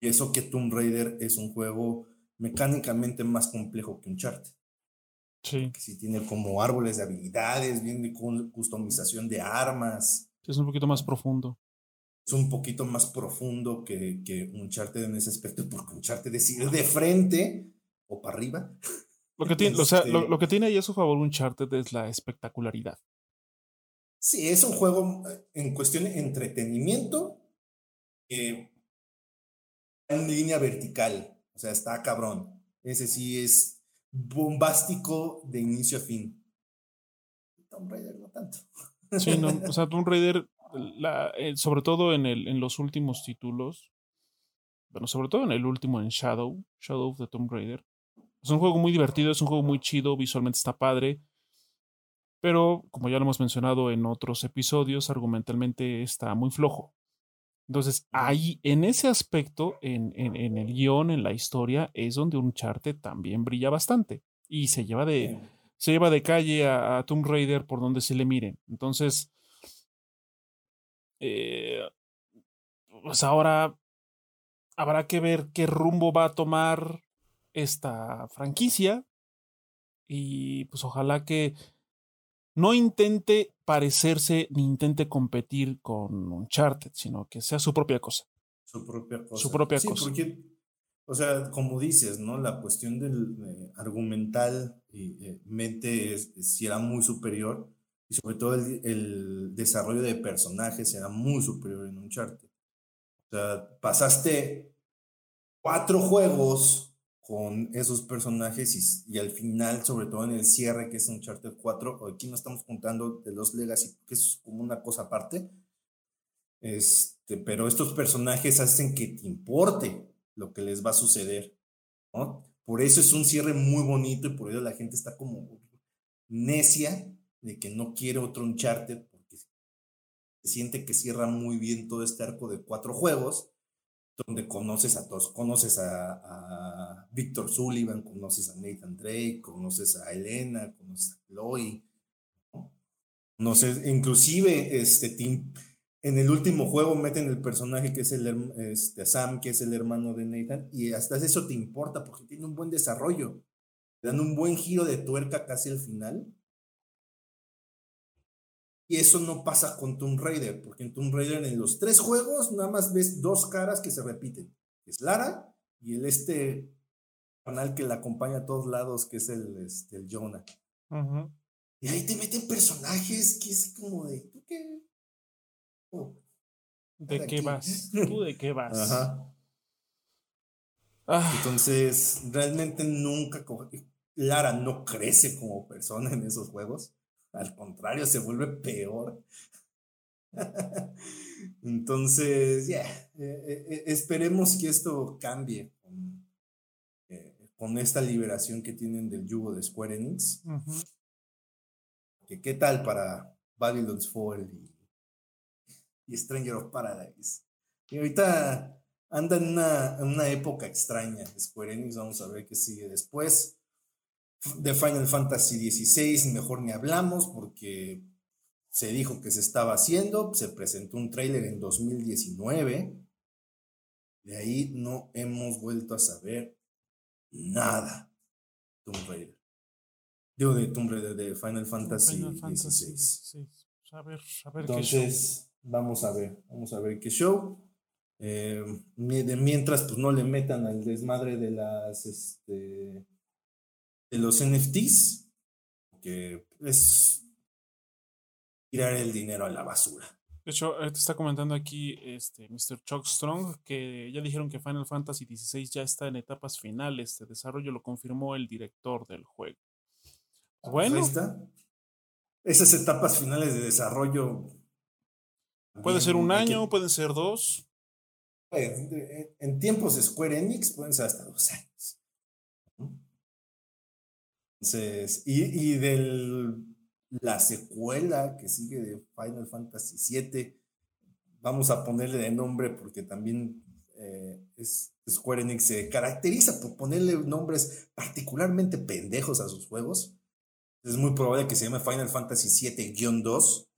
Y eso que Tomb Raider es un juego mecánicamente más complejo que un chart. Sí. Que sí tiene como árboles de habilidades, bien de customización de armas. Es un poquito más profundo. Es un poquito más profundo que, que un chart en ese aspecto, <laughs> porque un chart decide de frente o para arriba. Lo que, tiene, o sea, lo, este que tiene ahí a su favor un Uncharted es la espectacularidad. Sí, es un juego eh, en cuestión de entretenimiento eh, en línea vertical. O sea, está cabrón. Ese sí es bombástico de inicio a fin. Tomb Raider no tanto. Sí, no, o sea, <laughs> Tomb Raider eh, sobre todo en, el, en los últimos títulos, bueno, sobre todo en el último, en Shadow, Shadow of the Tomb Raider. Es un juego muy divertido, es un juego muy chido, visualmente está padre, pero como ya lo hemos mencionado en otros episodios, argumentalmente está muy flojo. Entonces, ahí, en ese aspecto, en, en, el guion, en la historia, es donde Uncharted también brilla bastante y se lleva de, se lleva de calle a, Tomb Raider por donde se le miren. Entonces, eh, pues ahora habrá que ver qué rumbo va a tomar esta franquicia y pues ojalá que no intente parecerse ni intente competir con Uncharted, sino que sea su propia cosa. Su propia cosa. Su propia cosa. O sea, como dices, ¿no? La cuestión del eh, argumental eh, mente será muy superior y sobre todo el, desarrollo de personajes será muy superior en Uncharted. O sea, pasaste cuatro juegos con esos personajes y, al final, sobre todo en el cierre que es Uncharted 4, aquí no estamos contando de los Legacy, que es como una cosa aparte, este, pero estos personajes hacen que te importe lo que les va a suceder, ¿no? Por eso es un cierre muy bonito y por eso la gente está como necia de que no quiere otro Uncharted porque se siente que cierra muy bien todo este arco de cuatro juegos donde conoces a todos, conoces a, a Víctor Sullivan, conoces a Nathan Drake, conoces a Elena, conoces a Chloe, ¿no? sé, inclusive este, Tim, en el último juego meten el personaje que es el este, Sam, que es el hermano de Nathan, y hasta eso te importa porque tiene un buen desarrollo. Te dan un buen giro de tuerca casi al final. Y eso no pasa con Tomb Raider, porque en Tomb Raider en los tres juegos nada más ves dos caras que se repiten. Es Lara y el este canal que la acompaña a todos lados, que es el, este, el Jonah. Y ahí te meten personajes que es como de, ¿tú qué? ¿De qué vas? <laughs> ¿Tú de qué vas? Ajá. Ah. Entonces, realmente nunca. Lara no crece como persona en esos juegos. Al contrario, se vuelve peor. <laughs> Entonces, ya, eh, eh, eh, esperemos que esto cambie con, con, esta liberación que tienen del yugo de Square Enix. que, ¿Qué tal para Babylon's Fall y y Stranger of Paradise. Y ahorita anda en una, una época extraña Square Enix, vamos a ver qué sigue después. De Final Fantasy XVI, mejor ni hablamos porque se dijo que se estaba haciendo, se presentó un tráiler en 2019, de ahí no hemos vuelto a saber nada. Tomb Raider. Digo de Tomb Raider, de Final Fantasy, XVI. A ver, a ver Entonces, Vamos a ver, vamos a ver qué show. Eh, mientras, pues no le metan al desmadre de las, este, de los NFTs, que es tirar el dinero a la basura. De hecho, te está comentando aquí este Mr. Chuck Strong que ya dijeron que Final Fantasy XVI ya está en etapas finales de desarrollo, lo confirmó el director del juego. Ah, pues bueno, está. Esas etapas finales de desarrollo Puede ser un año, pueden ser dos. En tiempos de Square Enix pueden ser hasta dos años. Y, de la secuela que sigue de Final Fantasy VII, vamos a ponerle de nombre porque también eh, es, Square Enix se caracteriza por ponerle nombres particularmente pendejos a sus juegos. Es muy probable que se llame Final Fantasy VII-2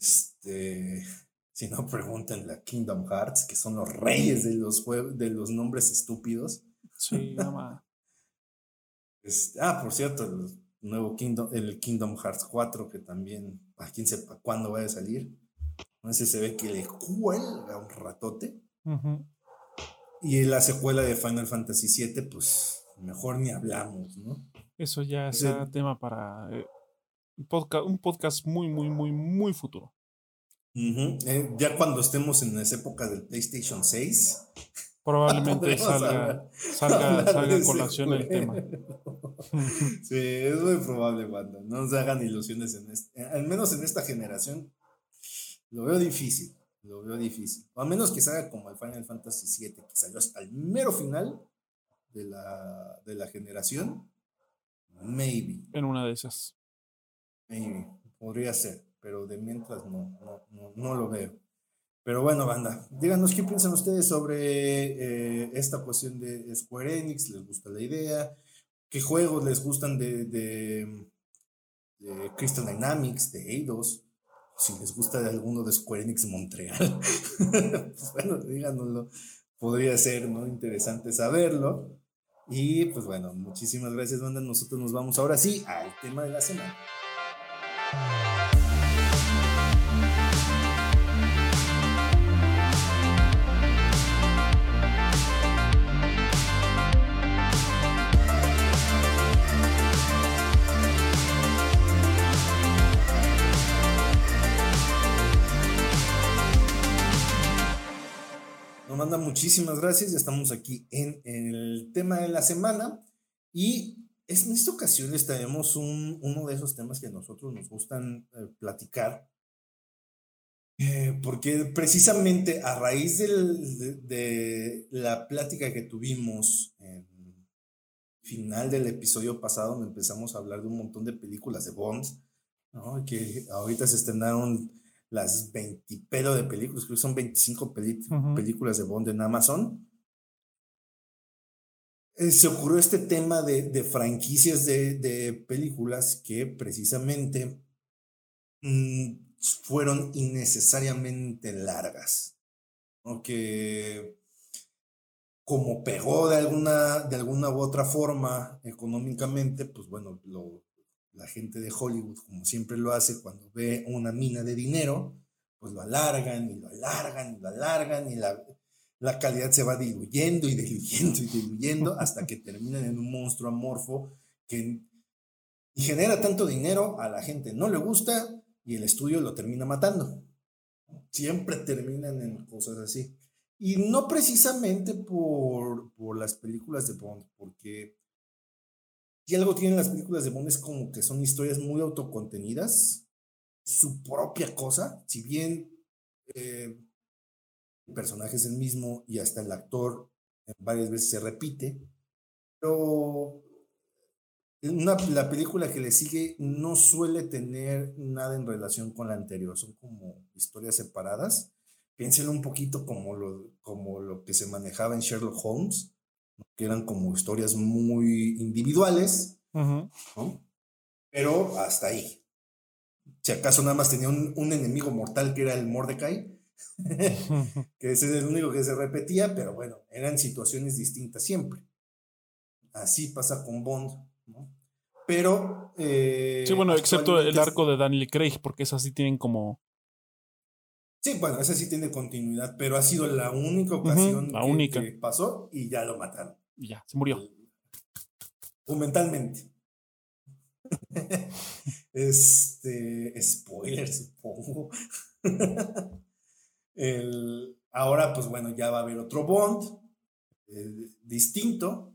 este, si no, pregunten a Kingdom Hearts, que son los reyes de los, de los nombres estúpidos. Sí, nada este, ah, por cierto, el nuevo Kingdom, el Kingdom Hearts 4, que también, a quién sepa cuándo va a salir. No sé si se ve que le cuelga un ratote. Y la secuela de Final Fantasy VII, pues mejor ni hablamos, ¿no? Eso ya es tema para eh, podcast, un podcast muy, muy, muy, muy futuro. Eh, ya cuando estemos en esa época del PlayStation 6. Probablemente salga, salga, <laughs> salga a colación el tema. sí, es muy probable, cuando no nos hagan ilusiones en este, al menos en esta generación. Lo veo difícil, lo veo difícil. O a menos que salga como el Final Fantasy VII, que salió hasta el mero final de la, de la generación. Maybe. En una de esas. Maybe. Podría ser, pero de mientras no, no, no, no lo veo. Pero bueno, banda, díganos qué piensan ustedes sobre eh, esta cuestión de Square Enix, ¿les gusta la idea? ¿Qué juegos les gustan de, de, Crystal Dynamics, de Eidos? Si les gusta alguno de Square Enix Montreal. <laughs> pues bueno, díganoslo. Podría ser ¿no? interesante saberlo. Y pues bueno, muchísimas gracias, banda. Nosotros nos vamos ahora sí al tema de la semana. Muchísimas gracias. Ya estamos aquí en, el tema de la semana. Y en esta ocasión les traemos un, uno de esos temas que a nosotros nos gustan eh, platicar. Eh, porque precisamente a raíz del, de, la plática que tuvimos en final del episodio pasado, donde empezamos a hablar de un montón de películas de Bond, ¿no? que ahorita se estrenaron las 20 pedo de películas, creo que son 25 películas de Bond en Amazon. Eh, se ocurrió este tema de, franquicias de, películas que precisamente mm, fueron innecesariamente largas, que como pegó de alguna, de alguna u otra forma económicamente, pues bueno, lo, la gente de Hollywood, como siempre lo hace cuando ve una mina de dinero, pues lo alargan y lo alargan y lo alargan y la, calidad se va diluyendo y diluyendo y diluyendo hasta que terminan en un monstruo amorfo que y genera tanto dinero, a la gente no le gusta y el estudio lo termina matando. Siempre terminan en cosas así. Y no precisamente por, por las películas de Bond, porque y algo tienen las películas de Bond es como que son historias muy autocontenidas, su propia cosa, si bien eh, el personaje es el mismo y hasta el actor varias veces se repite, pero una, la película que le sigue no suele tener nada en relación con la anterior, son como historias separadas. Piénsenlo un poquito como lo, como lo que se manejaba en Sherlock Holmes, que eran como historias muy individuales, pero hasta ahí. Si acaso nada más tenía un, enemigo mortal que era el Mordecai, <laughs> que ese es el único que se repetía, pero bueno, eran situaciones distintas siempre. Así pasa con Bond, Pero. Eh, sí, bueno, excepto el arco de Daniel Craig, porque esas sí tienen como Sí, bueno, esa sí tiene continuidad, pero ha sido la única ocasión la única. que, pasó y ya lo mataron. ya, se murió. Documentalmente. <laughs> este, spoiler, supongo. <laughs> El, ahora, pues bueno, ya va a haber otro Bond eh, distinto,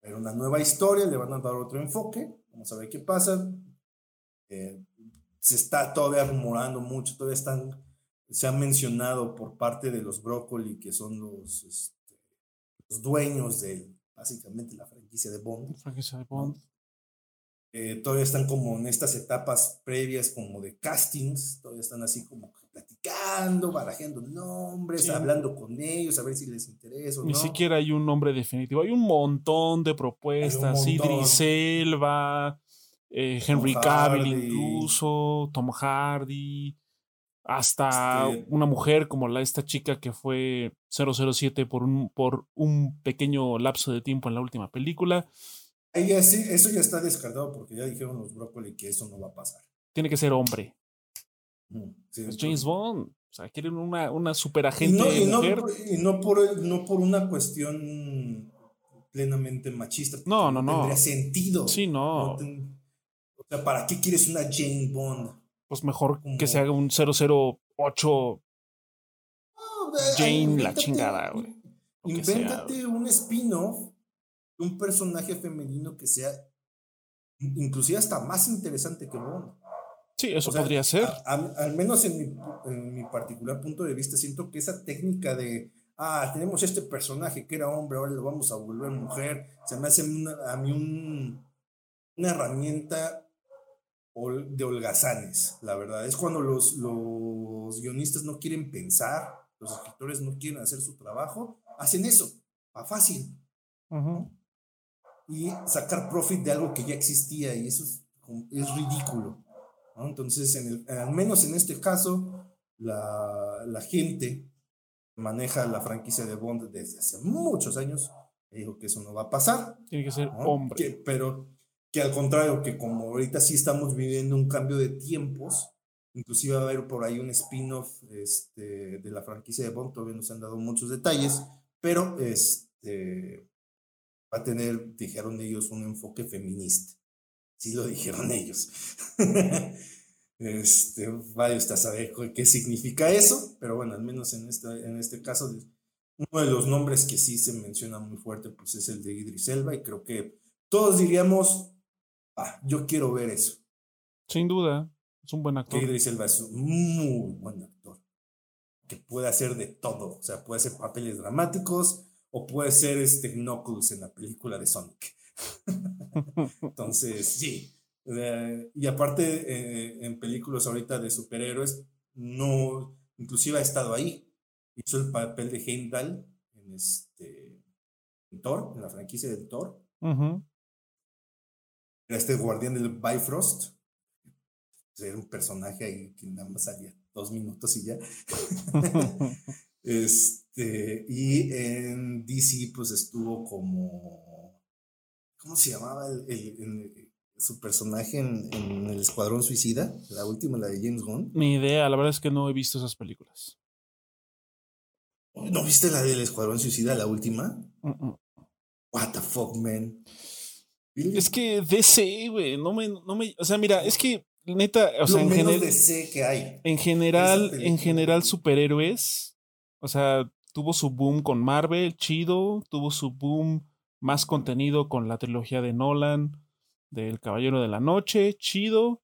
pero una nueva historia, le van a dar otro enfoque. Vamos a ver qué pasa. Eh, se está todavía rumorando mucho, todavía están se ha mencionado por parte de los Brócoli, que son los, este, los dueños de básicamente la franquicia de Bond. Franquicia de Bond. Eh, todavía están como en estas etapas previas como de castings, todavía están así como platicando, barajeando nombres, hablando con ellos, a ver si les interesa o Ni siquiera hay un nombre definitivo, hay un montón de propuestas, Idris Elba, eh, Henry Cavill incluso, Tom Hardy, hasta este una mujer como la, esta chica que fue 007 por un, por un pequeño lapso de tiempo en la última película. Ella sí, eso ya está descartado porque ya dijeron los brócoli que eso no va a pasar. Tiene que ser hombre. es James Bond. O sea, quieren una, una super agente y no, mujer. Y no, por, no por una cuestión plenamente machista. No, no, no. Tendría sentido. Sí, no. o sea, ¿para qué quieres una Jane Bond? Pues mejor que se haga un 008 Jane la chingada, güey. Invéntate un spin-off un personaje femenino que sea inclusive hasta más interesante que Bond. Sí, eso podría ser. al menos en mi, en mi, particular punto de vista, siento que esa técnica de, ah, tenemos este personaje que era hombre, ahora lo vamos a volver mujer, se me hace a mí un, una herramienta de holgazanes, la verdad. Es cuando los, los guionistas no quieren pensar, los escritores no quieren hacer su trabajo, hacen eso, va fácil. Y sacar profit de algo que ya existía, y eso es, es ridículo. Entonces, en el, al menos en este caso, la, la gente maneja la franquicia de Bond desde hace muchos años dijo que eso no va a pasar. Tiene que ser hombre. pero que al contrario, que como ahorita sí estamos viviendo un cambio de tiempos, inclusive va a haber por ahí un spin-off este, de la franquicia de Bond, todavía no se han dado muchos detalles, pero este, va a tener, dijeron ellos, un enfoque feminista. Sí lo dijeron ellos. <laughs> este, vaya usted a saber qué significa eso, pero bueno, al menos en, esta, en este caso, uno de los nombres que sí se menciona muy fuerte, pues es el de Idris Elba, y creo que todos diríamos, ah, yo quiero ver eso. Sin duda, es un buen actor. Idris Elba es un muy buen actor, que puede hacer de todo, o sea, puede hacer papeles dramáticos o puede ser este Knuckles en la película de Sonic. <laughs> Entonces, sí. Eh, y aparte, eh, en películas ahorita de superhéroes, no, inclusive ha estado ahí. Hizo el papel de Heimdall en este en Thor, en la franquicia de Thor. Era este guardián del Bifrost. Era un personaje ahí que nada más salía dos minutos y ya. <laughs> este, y en DC, pues estuvo como. ¿Cómo se llamaba el, su personaje en, El Escuadrón Suicida? La última, la de James Gunn. Ni idea, la verdad es que no he visto esas películas. ¿No viste la del Escuadrón Suicida, la última? What the fuck, man. Es que DC, güey, no me, no me, o sea, mira, es que neta, o sea, en general, que hay. En general, en general superhéroes, o sea, tuvo su boom con Marvel, chido, tuvo su boom más contenido con la trilogía de Nolan, del Caballero de la Noche, chido,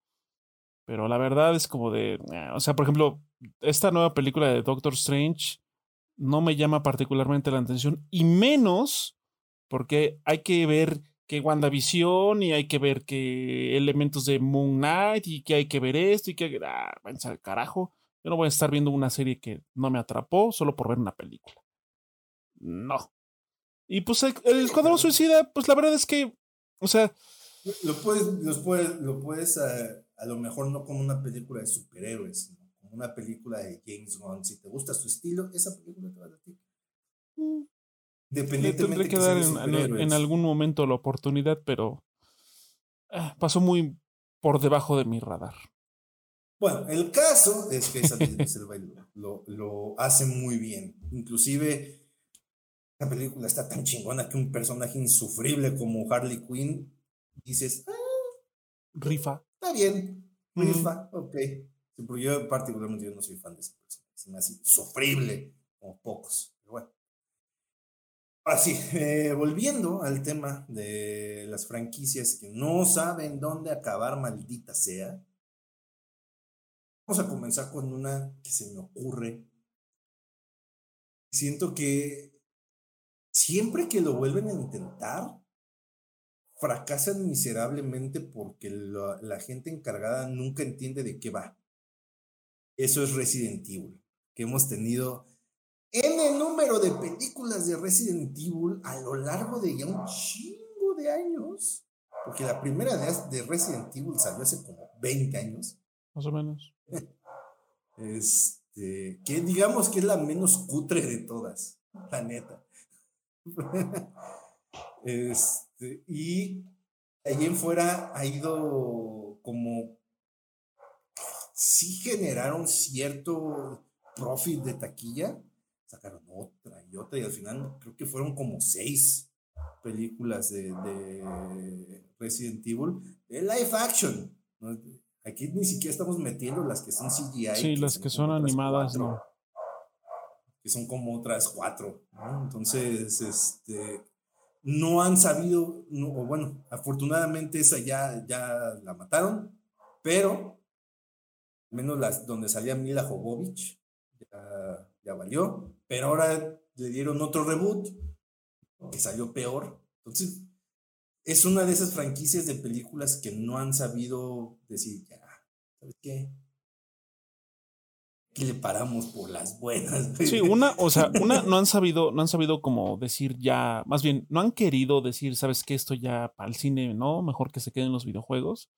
pero la verdad es como de, o sea, por ejemplo, esta nueva película de Doctor Strange no me llama particularmente la atención y menos porque hay que ver que WandaVision y hay que ver que elementos de Moon Knight y que hay que ver esto y que ah, al carajo. Yo no voy a estar viendo una serie que no me atrapó solo por ver una película. No. Y pues el, Escuadrón Suicida, pues la verdad es que, o sea... Lo puedes, lo puedes, lo puedes a, a lo mejor no como una película de superhéroes, una película de James Gunn. Si te gusta su estilo, esa película te va a decir. Mm. Independientemente. que, dar en, algún momento la oportunidad, pero ah, pasó muy por debajo de mi radar. Bueno, el caso es que esa lo, lo hace muy bien. Inclusive, la película está tan chingona que un personaje insufrible como Harley Quinn, dices, ah, rifa. Está bien, rifa, ok porque yo particularmente yo no soy fan de ese personaje. Es más sufrible, como pocos. Así, eh, volviendo al tema de las franquicias que no saben dónde acabar, maldita sea. Vamos a comenzar con una que se me ocurre. Siento que siempre que lo vuelven a intentar, fracasan miserablemente porque la gente encargada nunca entiende de qué va. Eso es Resident Evil, que hemos tenido en el número de películas de Resident Evil a lo largo de ya un chingo de años. Porque la primera de, Resident Evil salió hace como 20 años. Más o menos. Este, que digamos que es la menos cutre de todas, la neta. Este, y ahí en fuera ha ido como sí generaron cierto profit de taquilla, sacaron otra y otra y al final creo que fueron como seis películas de, Resident Evil de live action. Aquí ni siquiera estamos metiendo las que son CGI. Sí, las que son animadas, no. Que son como otras cuatro. Entonces, este, no han sabido, no, bueno, afortunadamente esa ya, ya la mataron, pero menos las donde salía Mila Jovovich, ya, ya valió, pero ahora le dieron otro reboot que salió peor. Entonces, es una de esas franquicias de películas que no han sabido decir, ya, ¿sabes qué? Aquí le paramos por las buenas. Sí, una, o sea, una no han sabido, no han sabido como decir ya, más bien, no han querido decir, ¿sabes qué? Esto ya para el cine, ¿no? Mejor que se queden los videojuegos.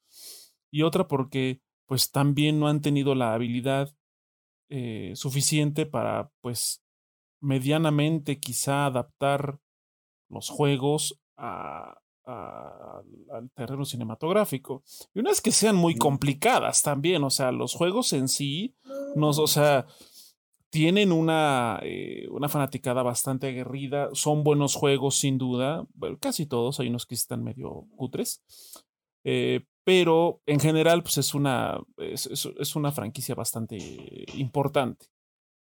Y otra porque, pues también no han tenido la habilidad eh, suficiente para, pues, medianamente quizá adaptar los juegos a, al terreno cinematográfico. Y una es que sean muy complicadas también, o sea, los juegos en sí, nos, o sea, tienen una, eh, una fanaticada bastante aguerrida, son buenos juegos sin duda, casi todos, hay unos que están medio cutres, eh, pero en general pues es una, es, es una franquicia bastante importante,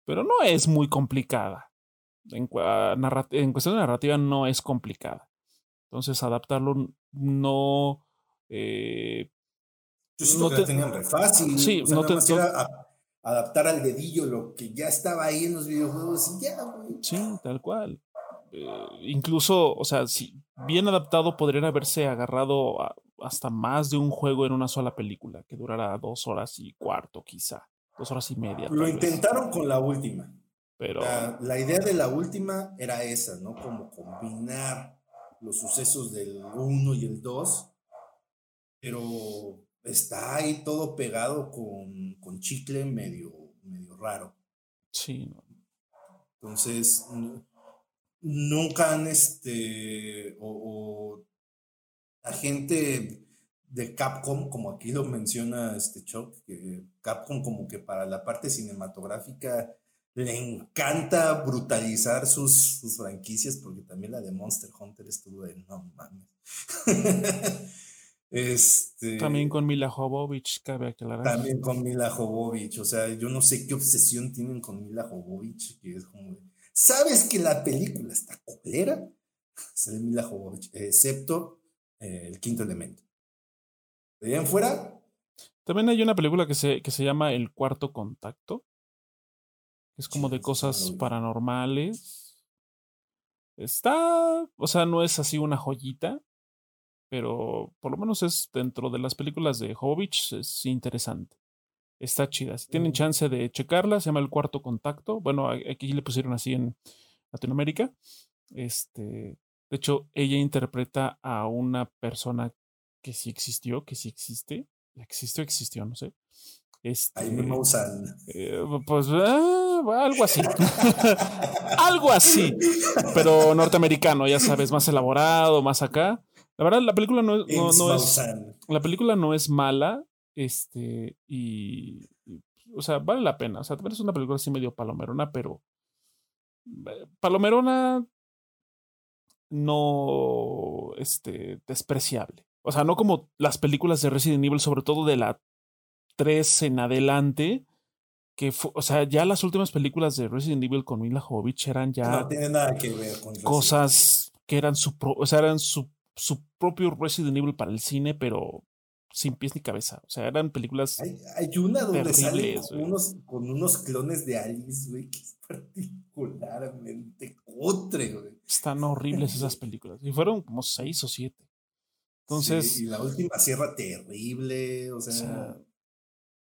pero no es muy complicada. En, en cuestión de narrativa no es complicada. Entonces, adaptarlo no. Eh, no te, tenían re fácil. Sí, no te. adaptar al dedillo lo que ya estaba ahí en los videojuegos y ya, güey. Sí, tal cual. Eh, incluso, o sea, si bien adaptado, podrían haberse agarrado hasta más de un juego en una sola película, que durara dos horas y cuarto, quizá. Dos horas y media. Lo intentaron con la última. Pero. la idea de la última era esa, ¿no? Como combinar los sucesos del 1 y el 2, pero está ahí todo pegado con, con chicle medio, medio raro. Sí. Entonces, nunca han, este, o, la gente de Capcom, como aquí lo menciona este Chuck, que Capcom como que para la parte cinematográfica le encanta brutalizar sus, sus, franquicias, porque también la de Monster Hunter estuvo de no mames. <laughs> este, también con Mila Jovovich, cabe aclarar. También con Mila Jovovich, o sea, yo no sé qué obsesión tienen con Mila Jovovich, que es como, ¿sabes que la película está culera? <laughs> Sale Mila Jovovich, excepto eh, el quinto elemento. De ahí en fuera. También hay una película que se, que se llama El Cuarto Contacto es como de cosas paranormales. Está, o sea, no es así una joyita, pero por lo menos es dentro de las películas de Jovovich, es interesante. Está chida. Si tienen chance de checarla, se llama El Cuarto Contacto. Bueno, aquí le pusieron así en Latinoamérica. Este, de hecho, ella interpreta a una persona que sí existió, que sí existe. Existió, existió, no sé. Este, Ahí me usan. Eh, pues ah, algo así. <laughs> algo así. Pero norteamericano, ya sabes, más elaborado, más acá. La verdad, la película no, no, es. La película no es mala. Este. Y, O sea, vale la pena. O sea, también es una película así medio palomerona, pero. Eh, palomerona. No. Este. despreciable. O sea, no como las películas de Resident Evil, sobre todo de la 3 en adelante, que o sea, ya las últimas películas de Resident Evil con Mila Jovovich eran ya no tiene nada que ver con cosas que eran su o sea, eran su, su, propio Resident Evil para el cine, pero sin pies ni cabeza. O sea, eran películas. Hay, hay una donde sale con unos, con unos, clones de Alice, güey, que es particularmente cutre, güey. Están horribles esas películas. Y fueron como seis o siete. Entonces. y la última cierra terrible, o sea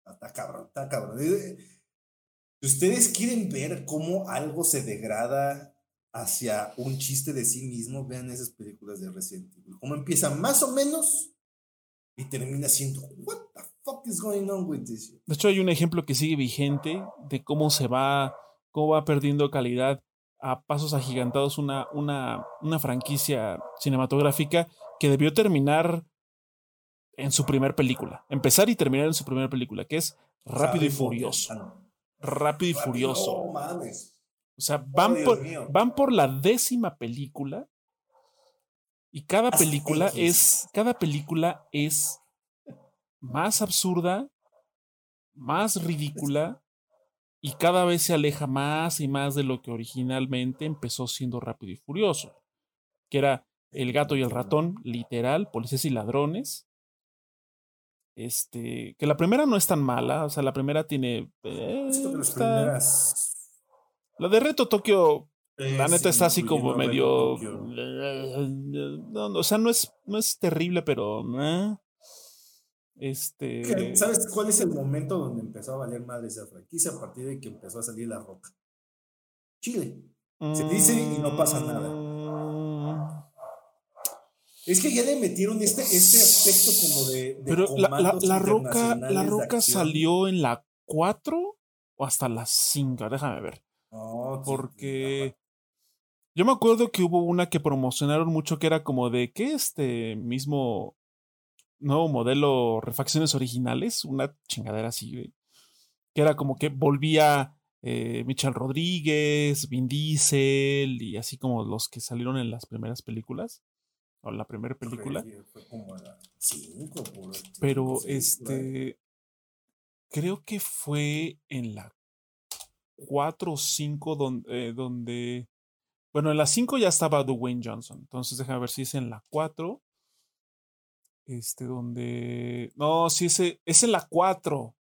Está cabrón, está cabrón. Si ustedes quieren ver cómo algo se degrada hacia un chiste de sí mismo, vean esas películas de Resident Evil. Cómo empieza más o menos y termina siendo, what the fuck is going on with this? De hecho, hay un ejemplo que sigue vigente de cómo se va, cómo va perdiendo calidad a pasos agigantados una, una, una franquicia cinematográfica que debió terminar en su primer película. Empezar y terminar en su primera película, que es Rápido y Furioso. Rápido y Furioso. O sea, van, por, van por la décima película y cada película es cada película es más absurda, más ridícula y cada vez se aleja más y más de lo que originalmente empezó siendo Rápido y Furioso, que era El gato y el ratón, literal, policías y ladrones, Este, que la primera no es tan mala, o sea, la primera tiene. eh. La de Reto Tokio, la eh, neta sí, está así como medio. No, no, o sea, no es, no es terrible, pero. eh. Este. ¿Sabes cuál es el momento donde empezó a valer madre esa franquicia? A partir de que empezó a salir la roca. Chile. Se dice y no pasa nada. Mm, Es que ya le metieron este, este aspecto como de. de Pero la, la, la roca, la roca salió en la 4 o hasta la 5, déjame ver. No, sí, Porque yo me acuerdo que hubo una que promocionaron mucho que era como de que este mismo nuevo modelo refacciones originales, una chingadera así, güey. Que era como que volvía eh, Rodríguez, Vin Diesel y así como los que salieron en las primeras películas. O en la primera película. Fue, fue como la 5 por Pero cinco, seis, ahí. este. Creo que fue en la 4 o 5 donde, donde. Bueno, en la 5 ya estaba Dwayne Johnson. Entonces déjame ver si es en la 4. Este, donde. No, sí, es, es en la 4.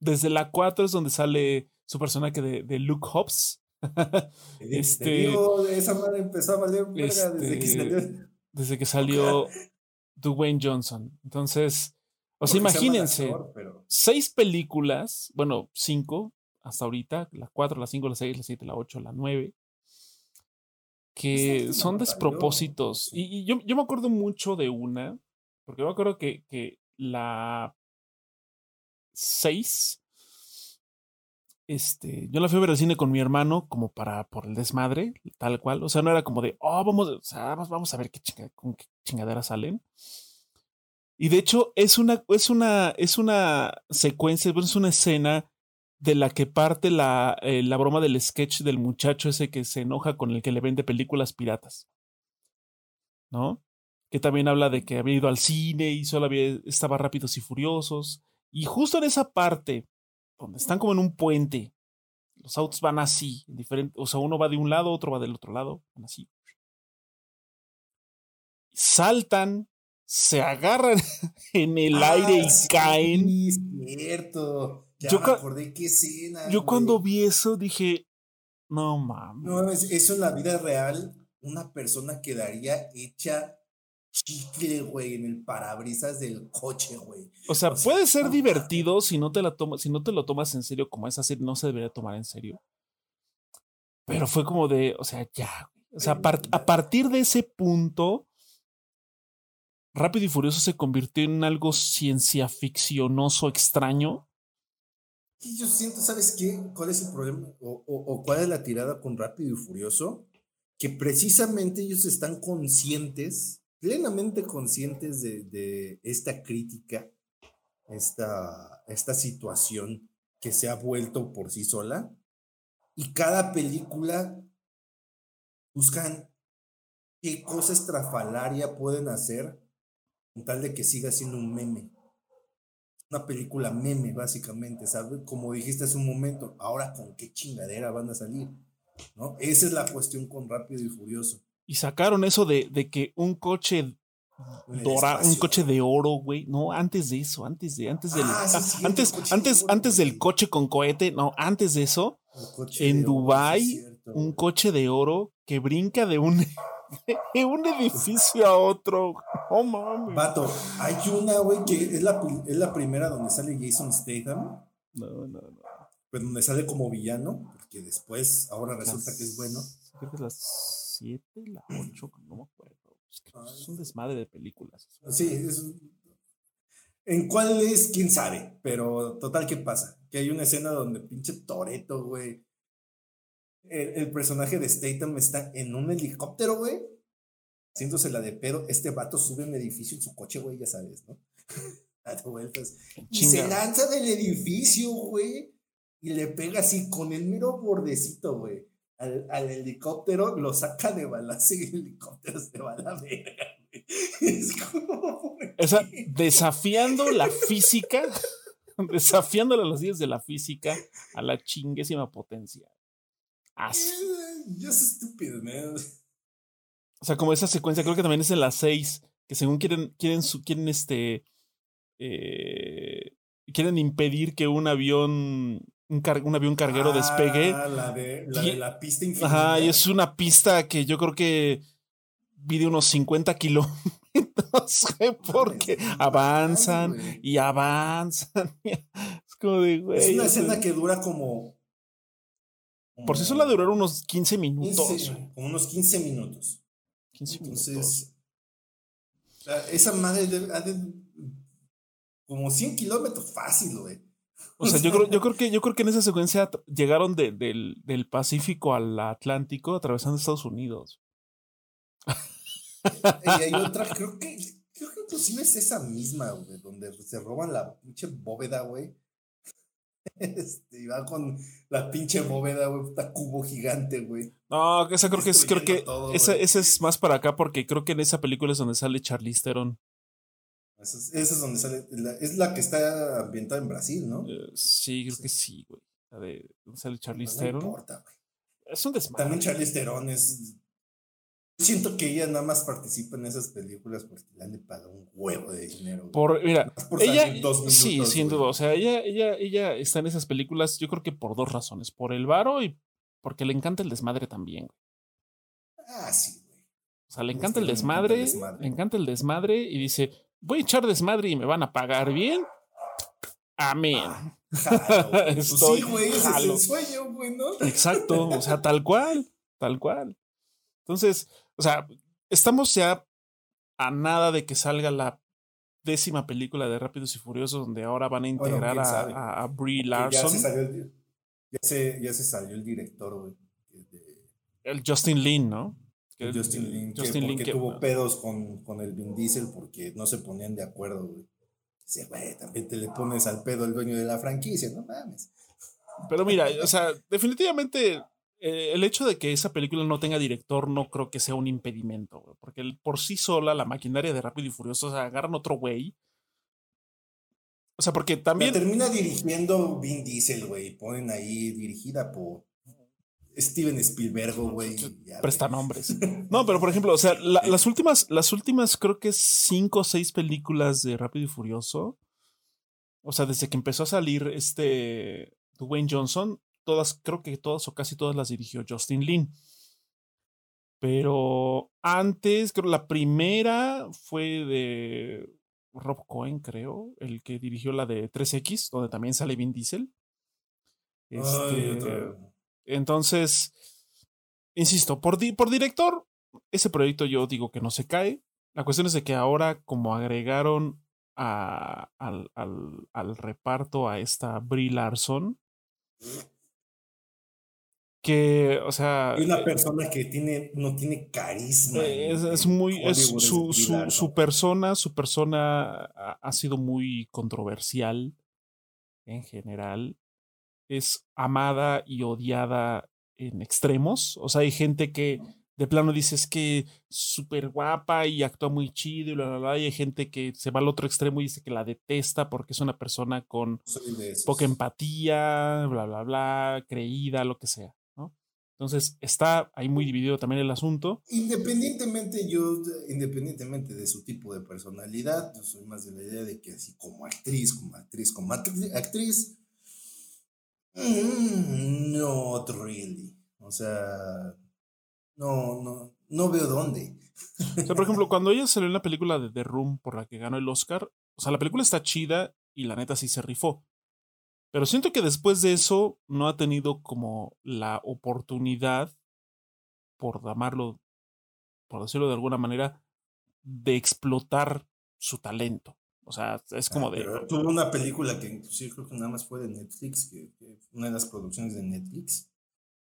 Desde la 4 es donde sale su personaje de, de Luke Hobbs. <laughs> Te este- digo, esa madre empezó a valer verga desde que este, salió. Desde que <laughs> salió Dwayne Johnson. Entonces. O sea, Porque se imagínense. actor, pero- seis películas, bueno, cinco hasta ahorita, la 4, la 5, la 6, la 7, la 8, la 9, que última son despropósitos. Y, y yo, yo me acuerdo mucho de una, porque yo me acuerdo que, que la 6, este, yo la fui a ver al cine con mi hermano como para, por el desmadre, tal cual. O sea, no era como de, oh, vamos, o sea, vamos, a ver qué, chinga- con qué chingadera salen. Y de hecho, es una, es una, es una secuencia, es una escena de la que parte la, eh, la broma del sketch del muchacho ese que se enoja con el que le vende películas piratas. ¿No? Que también habla de que había ido al cine y solo había, estaba rápidos y furiosos. Y justo en esa parte, donde están como en un puente, los autos van así, diferente, o sea, uno va de un lado, otro va del otro lado, van así. Saltan, se agarran <laughs> en el aire y Ah, sí, caen. cierto. Ya Yo me acordé qué escena. Yo güey. cuando vi eso dije, no mames. No mames, eso en la vida real, una persona quedaría hecha chicle, güey, en el parabrisas del coche, güey. O sea, o sea, puede ser divertido si no te la tomas, si no te lo tomas en serio, como esa serie no se debería tomar en serio. Pero fue como de, o sea, ya. güey. O sea, a, par- a partir de ese punto, Rápido y Furioso se convirtió en algo ciencia ficcionoso extraño. Yo siento, ¿sabes qué? ¿Cuál es el problema? O cuál es la tirada con Rápido y Furioso? Que precisamente ellos están conscientes, plenamente conscientes de, de esta crítica, esta, esta situación que se ha vuelto por sí sola. Y cada película buscan qué cosa estrafalaria pueden hacer con tal de que siga siendo un meme una película meme, básicamente, ¿sabes? Como dijiste hace un momento, ahora con qué chingadera van a salir, ¿no? Esa es la cuestión con Rápido y Furioso. Y sacaron eso de, de que un coche En el dora, un coche de oro, güey. No, antes de eso, antes de, antes del, Ah, sí, cierto, antes, coche antes, oro, antes del coche con cohete, no, antes de eso, en de oro, es cierto, un coche de oro que brinca de un, <laughs> de un edificio a otro. Oh, mames. Vato, hay una, güey, que es la, es la primera donde sale Jason Statham, No, no, no. pues donde sale como villano, porque después, ahora resulta que es bueno. Creo que es las 7, la 8, no me acuerdo. Es, que es un desmadre de películas. Sí, es, ¿En cuál es? ¿Quién sabe? Pero total, ¿qué pasa? Que hay una escena donde pinche Toreto, güey. El, el personaje de Statham está en un helicóptero, güey. Haciéndosela de pedo. Este vato sube un edificio en su coche, güey, ya sabes, ¿no? <laughs> Dando vueltas. Y se lanza del edificio, güey. Y le pega así con el mero bordecito, güey. Al, al helicóptero, lo saca de balazo y el helicóptero se va a la verga, güey. <laughs> Es como. ¿por O sea, desafiando la física, <laughs> desafiándole a los días de la física a la chinguésima potencia. Así. Just stupid, man. O sea, como esa secuencia, creo que también es en las 6, que según quieren, quieren, su- quieren este, eh, quieren impedir que un avión un, un avión carguero despegue. Ah, la de la, de la pista infinita. Ajá, y es una pista que yo creo que vi de unos 50 kilómetros, <laughs> güey, porque avanzan y avanzan. <laughs> Es como de, güey. Es una escena que dura como. Por si sola durar unos 15 minutos. 15, como unos 15 minutos. 15 Entonces, minutos. esa madre de, ha de- como 100 kilómetros fácil, güey. O sea, <laughs> yo creo, yo creo que yo creo que en esa secuencia llegaron de- del, del Pacífico al Atlántico atravesando Estados Unidos. Y hay <laughs> otra, creo que, creo que inclusive es esa misma, güey, donde se roban la pinche bóveda, güey. Este, y va con la pinche bóveda, güey, puta cubo gigante, güey. No, esa creo que es, creo que todo, esa, es más para acá porque creo que en esa película es donde sale Charlize Theron. Esa es, esa es donde sale, la- es la que está ambientada en Brasil, ¿no? Eh, sí, creo que sí, güey. La de donde sale Charlize No Theron. importa, güey. Es un desmadre. También Charlize Theron es... Siento que ella nada más participa en esas películas porque le han pagar un huevo de dinero. Por, mira, por ella, sí, sin duda. O sea, ella, ella, ella está en esas películas, yo creo que por dos razones. Por el varo y porque le encanta el desmadre también. Ah, sí, güey. O sea, le Este, encanta el le encanta el desmadre, le encanta el desmadre y dice, voy a echar desmadre y me van a pagar bien. Amén. <laughs> Güey. Pues Estoy sí, güey, ese es el sueño, güey, ¿no? Exacto, o sea, tal cual, tal cual. Entonces, o sea, estamos ya a nada de que salga la décima película de Rápidos y Furiosos, donde ahora van a integrar a, a, Brie Que Ya se Larson, salió el, ya se, ya se salió el director, güey. el Justin Lin, ¿no? Que- de Justin Lin, que Justin Lin porque que- tuvo pedos con, con el Vin Diesel porque no se ponían de acuerdo, güey. Dice, güey, también te le pones al pedo al dueño de la franquicia, no mames. Pero mira, o sea, definitivamente eh, el hecho de que esa película no tenga director no creo que sea un impedimento, güey, porque el- por sí sola la maquinaria de Rápido y Furioso, o sea, agarran otro güey. O sea, porque La también... termina dirigiendo Vin Diesel, güey. Ponen ahí dirigida por Steven Spielberg, güey. presta nombres. <laughs> No, pero por ejemplo, o sea, la- las últimas, las últimas creo que cinco o seis películas de Rápido y Furioso, o sea, desde que empezó a salir este Dwayne Johnson, todas, creo que todas o casi todas las dirigió Justin Lin. Pero antes, creo la primera fue de Rob Cohen, creo, el que dirigió la de 3X, donde también sale Vin Diesel. Este, entonces, insisto, por, di- por director, ese proyecto yo digo que no se cae. La cuestión es de que ahora, como agregaron a- al, al- al reparto a esta Brie Larson, que, o sea, Hay una persona que tiene, no tiene carisma. eh, es, es muy, es su, su, su persona, su persona ha, sido muy controversial en general. Es amada y odiada en extremos. O sea, hay gente que de plano dice es que súper guapa y actúa muy chido y bla, bla, bla. Y hay gente que se va al otro extremo y dice que la detesta porque es una persona con poca empatía, bla, bla, bla, creída, lo que sea. Entonces está ahí muy dividido también el asunto. Independientemente, yo, independientemente de su tipo de personalidad, yo soy más de la idea de que así como actriz, como actriz, como actri- actriz, mm, not really. O sea, no, no, no veo dónde. O sea, por ejemplo, cuando ella salió en la película de The Room por la que ganó el Oscar, o sea, la película está chida y la neta sí se rifó. Pero siento que después de eso no ha tenido como la oportunidad, por llamarlo, por decirlo de alguna manera, de explotar su talento. O sea, es como Ah, de... pero tuvo una película que inclusive creo que nada más fue de Netflix, que, que fue una de las producciones de Netflix.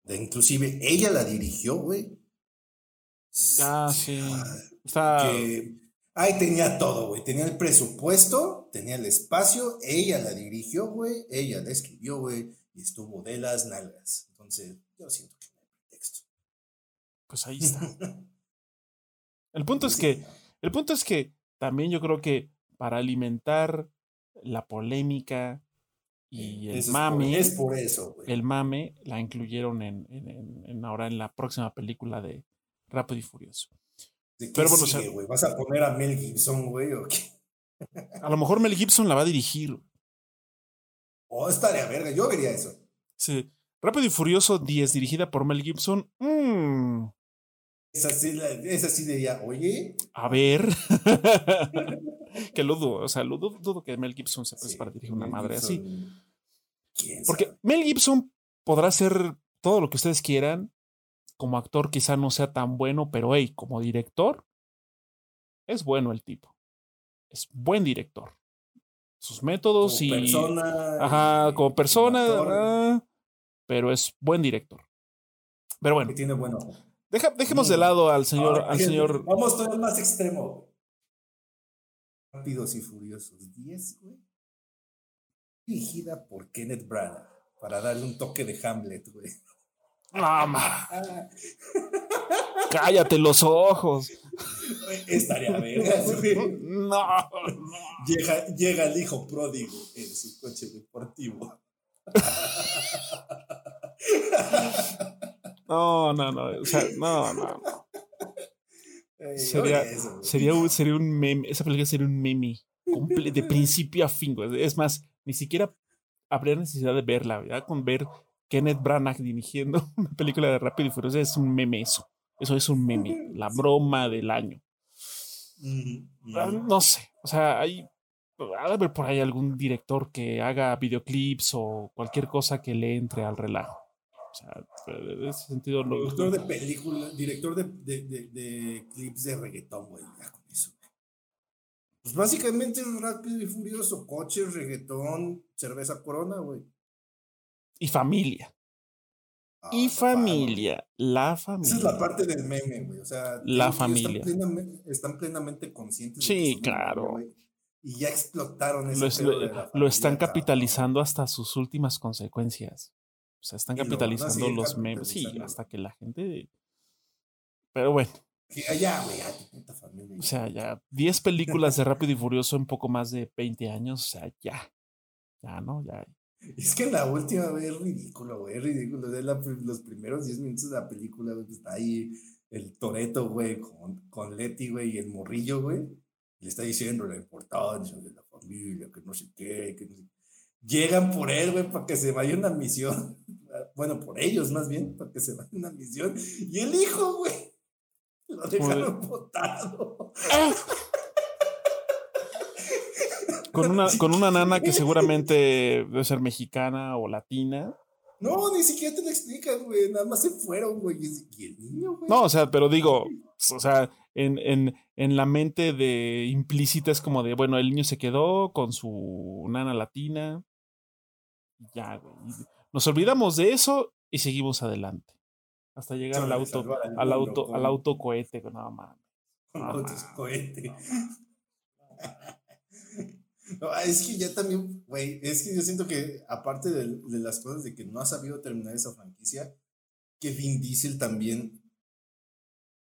De, inclusive ella la dirigió, güey. Ah, sí. Ah, Está... que ahí tenía todo, güey. Tenía el presupuesto, tenía el espacio, ella la dirigió, güey, ella la escribió, güey, y estuvo de las nalgas. Entonces, yo siento que no hay pretexto. Pues ahí está. <laughs> El punto es que, el punto es que también yo creo que para alimentar la polémica y el es por- mame, Es por, eso, güey. el mame la incluyeron en, en- en- en ahora en la próxima película de Rápido y Furioso. ¿De qué pero bueno, o sea- sigue, güey? ¿Vas a poner a Mel Gibson, güey, o qué? A lo mejor Mel Gibson la va a dirigir. Oh, estaría verga, yo vería eso. Sí. Rápido y Furioso 10, dirigida por Mel Gibson. Mm, Es así, la- es así diría, oye. a ver. <laughs> que lo dudo. O sea, lo dudo, dudo que Mel Gibson se preste sí, para dirigir una Mel madre así. Gibson, ¿Quién Porque sabe? Mel Gibson podrá hacer todo lo que ustedes quieran. Como actor quizá no sea tan bueno, pero hey, como director, es bueno el tipo. Es buen director. Sus métodos Como y... persona. Ajá, como persona, ah, pero es buen director. Pero bueno, que tiene deja- dejemos de lado al señor, Ahora, al señor. Vamos todo el más extremo. Rápidos y Furiosos 10, güey. Dirigida por Kenneth Branagh. Para darle un toque de Hamlet, güey. No, ma, <laughs> Ah, cállate los ojos. estaría vergas, <laughs> güey. No, no. Llega, llega el hijo pródigo en su coche deportivo. No, no, no. O sea, no, no. Ey, Sería- eso. Sería un, sería un meme. Esa película sería un meme. de principio a fin. Es más, ni siquiera habría necesidad de verla, ¿verdad? Con ver Kenneth Branagh dirigiendo <laughs> una película de Rápido y Furioso es un meme eso. Eso es un meme. La broma del año. Ah. No sé. O sea, hay. Ha de haber por ahí algún director que haga videoclips o cualquier cosa que le entre al relajo. O sea, en ese sentido, lo, Director de película, director de, de, de, de clips de reggaetón, güey. Ya con eso, güey. Pues básicamente es rápido y furioso. Coches, reggaetón, cerveza corona, güey. y familia. Ah, y no, familia. La Esa familia. es la parte del meme, güey. O sea, La familia. Están plenamente, están plenamente conscientes. de Sí, un claro. meme, Y ya explotaron ese lo, es- lo- de la lo están capitalizando hasta sus últimas consecuencias. O sea, están Y lo capitalizando seguir los memes. Sí, hasta que la gente. Pero bueno, allá, güey, a tu puta familia. o sea, ya 10 películas de <laughs> Rápido y Furioso en poco más de 20 años. O sea, ya. Ya, ¿no? Ya. Es que la última, güey, es ridículo, güey, es ridículo. De la- los primeros 10 minutos de la película, güey, está ahí el Toreto, güey, con, con Leti, güey, y el morrillo, güey. Le está diciendo la importancia de la familia, que no sé qué, que no sé- Llegan por él, güey, para que se vaya a una misión. <laughs> Bueno, por ellos más bien, para que se vaya a una misión. Y el hijo, güey, lo dejaron botado. Con una, con una nana que seguramente <laughs> debe ser mexicana o latina. No, ni siquiera te lo explican, güey. Nada más se fueron, güey. Y el niño, güey. No, o sea, pero digo, o sea, en, en, en la mente de implícita es como de, bueno, el niño se quedó con su nana latina. Ya, güey. Nos olvidamos de eso y seguimos adelante. Hasta llegar al auto, al al mundo auto, con- al <laughs> autocohete, no mames. cohete. <laughs> Es que ya también, güey, es que yo siento que aparte de, de las cosas de que no ha sabido terminar esa franquicia, que Vin Diesel también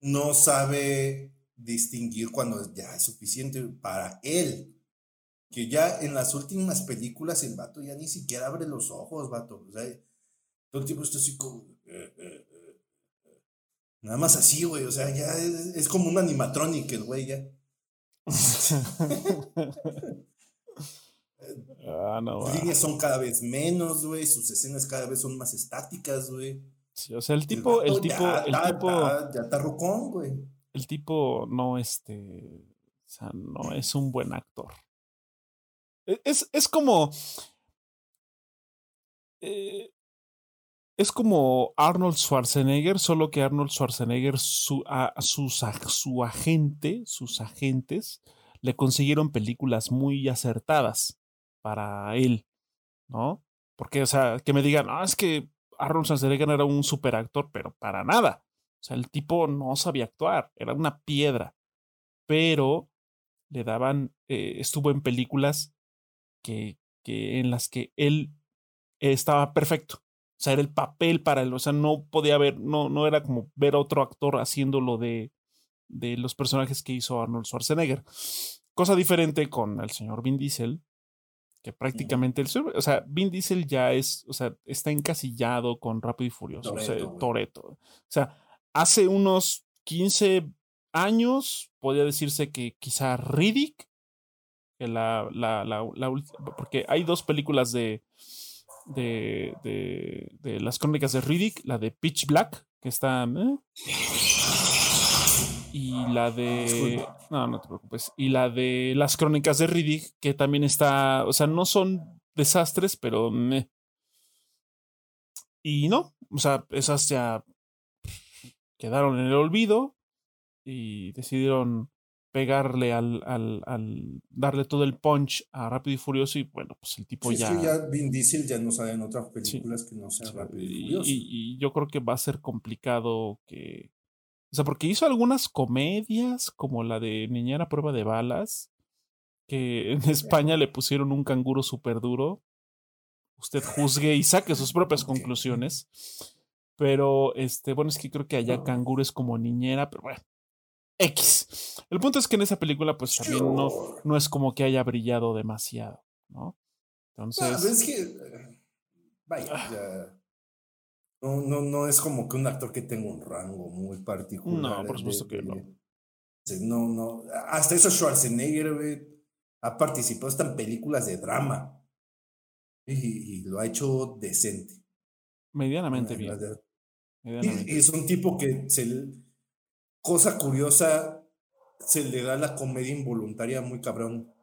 no sabe distinguir cuando ya es suficiente para él. Que ya en las últimas películas el vato ya ni siquiera abre los ojos, vato. O sea, todo el tiempo está así como... eh, eh, eh. Nada más así, güey. O sea, ya es, es como un animatronic el güey ya. <laughs> Ah, no, Sus líneas son cada vez menos, güey. Sus escenas cada vez son más estáticas, güey. Sí, o sea, el tipo, el vato tipo, ya el tipo, está- ya está rucón, güey. el tipo no, este, o sea, no es un buen actor. E- Es, es como, eh, es como Arnold Schwarzenegger, solo que Arnold Schwarzenegger, su, a, sus, su agente, sus agentes, le consiguieron películas muy acertadas para él, ¿no? Porque, o sea, que me digan, ah, es que Arnold Schwarzenegger era un super actor, pero para nada. O sea, el tipo no sabía actuar, era una piedra. Pero le daban, eh, estuvo en películas que, que en las que él estaba perfecto. O sea, era el papel para él. O sea, no podía haber, no, no era como ver a otro actor haciéndolo de, de los personajes que hizo Arnold Schwarzenegger. Cosa diferente con el señor Vin Diesel, que prácticamente, el, señor- o sea, Vin Diesel ya es, o sea, está encasillado con Rápido y Furioso, o sea. O sea, hace unos 15 años podría decirse que quizá Riddick que la, la, la, porque hay dos películas de, de, de, las crónicas de Riddick, la de Pitch Black, que está... ¿eh? <laughs> Y la de... No, no te preocupes. Y la de las crónicas de Riddick, que también está... O sea, no son desastres, pero... Y no, o sea, esas ya quedaron en el olvido y decidieron pegarle al, al, al, darle todo el punch a Rápido y Furioso y bueno, pues el tipo ya... Es ya Vin Diesel ya no sale en otras películas que no sean Rápido y Furioso. Y, yo creo que va a ser complicado que... O sea, porque hizo algunas comedias como la de Niñera Prueba de Balas, que en España le pusieron un canguro súper duro. Usted juzgue y saque sus propias conclusiones. Pero, este, bueno, es que creo que allá canguro es como niñera, pero bueno, X. El punto es que en esa película, pues también no, no es como que haya brillado demasiado, ¿no? Entonces. No, es que. Vaya, ah. ya. No, no, no es como que un actor que tenga un rango muy particular. No, por supuesto que no. No, no. Hasta eso Schwarzenegger, güey, ha participado hasta en películas de drama. Y, lo ha hecho decente. Medianamente bien. Medianamente. Y, es un tipo que se cosa curiosa, se le da la comedia involuntaria muy cabrón.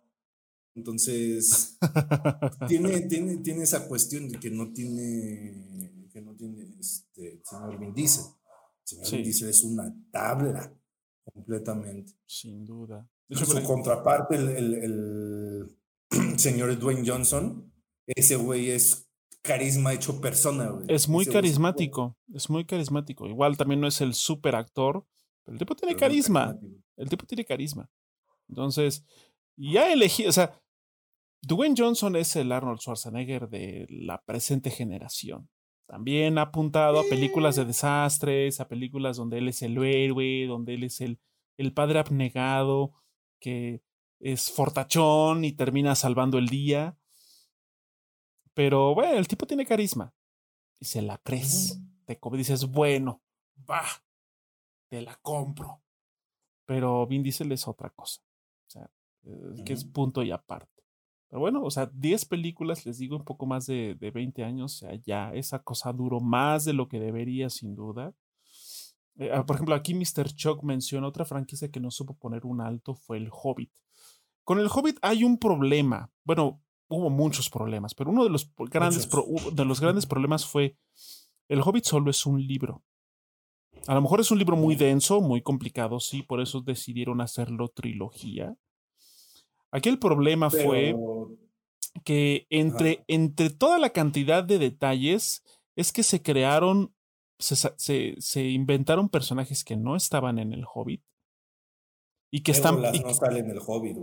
Entonces, <laughs> tiene, tiene, tiene esa cuestión de que no tiene, que no tiene este, el señor Vin Diesel. El señor Vin Diesel es una tabla completamente. Sin duda. su contraparte, el, el, el <clears throat> señor Dwayne Johnson, ese güey es carisma hecho persona. Es muy carismático, es muy carismático. Igual también no es el super actor, el tipo tiene carisma. El tipo tiene carisma. Entonces, ya elegí, o sea, Dwayne Johnson es el Arnold Schwarzenegger de la presente generación. También ha apuntado a películas de desastres, a películas donde él es el héroe, donde él es el, el padre abnegado, que es fortachón y termina salvando el día. Pero bueno, el tipo tiene carisma. Y se la crees. Te dices, bueno, va, te la compro. Pero Vin Diesel es otra cosa. O sea, que es punto y aparte. Pero bueno, o sea, 10 películas, les digo, un poco más de, de 20 años, o sea, ya esa cosa duró más de lo que debería, sin duda. Eh, ah, por ejemplo, aquí Mr. Chuck menciona otra franquicia que no supo poner un alto, fue el Hobbit. Con el Hobbit hay un problema. Bueno, hubo muchos problemas, pero uno de los grandes, de los grandes problemas fue, el Hobbit solo es un libro. A lo mejor es un libro muy denso, muy complicado, sí, por eso decidieron hacerlo trilogía. Aquí el problema fue que entre, entre toda la cantidad de detalles es que se crearon, se, se, inventaron personajes que no estaban en el Hobbit y que, están,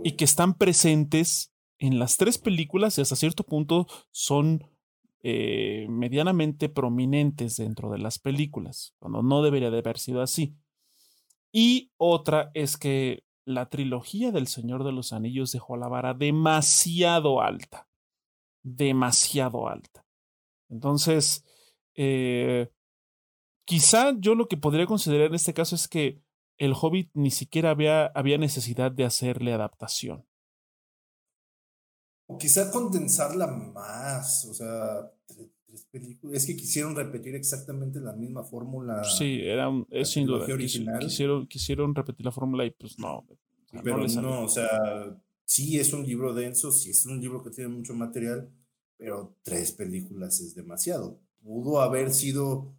y que están presentes en las tres películas y hasta cierto punto son eh, medianamente prominentes dentro de las películas, cuando no debería de haber sido así. Y otra es que la trilogía del Señor de los Anillos dejó la vara demasiado alta, demasiado alta. Entonces, eh, quizá yo lo que podría considerar en este caso es que el Hobbit ni siquiera había, había necesidad de hacerle adaptación. O quizá condensarla más, o sea, tres, películas. Es que quisieron repetir exactamente la misma fórmula. Sí, era es sin duda. Quisieron, quisieron repetir la fórmula y pues no. pero no, o sea, sí es un libro denso, sí es un libro que tiene mucho material, pero tres películas es demasiado. Pudo haber sido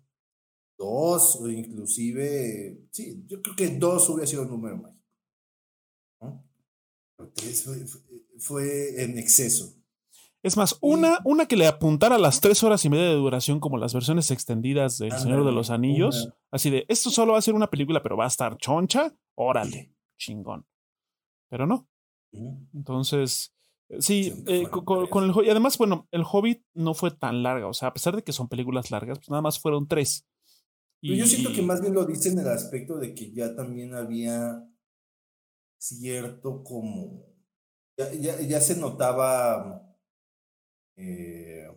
dos o inclusive, sí, yo creo que dos hubiera sido el número mágico. ¿no? Pero tres fue en exceso. Es más, una, una que le apuntara a las tres horas y media de duración, como las versiones extendidas del Señor de los Anillos. Así de, esto solo va a ser una película, pero va a estar choncha. Órale, chingón. Pero no. Entonces, eh, sí, eh, con, el Y además, bueno, el Hobbit no fue tan larga. O sea, a pesar de que son películas largas, pues nada más fueron tres. Y, yo siento que más bien lo dicen en el aspecto de que ya también había cierto como ya, ya, se notaba eh,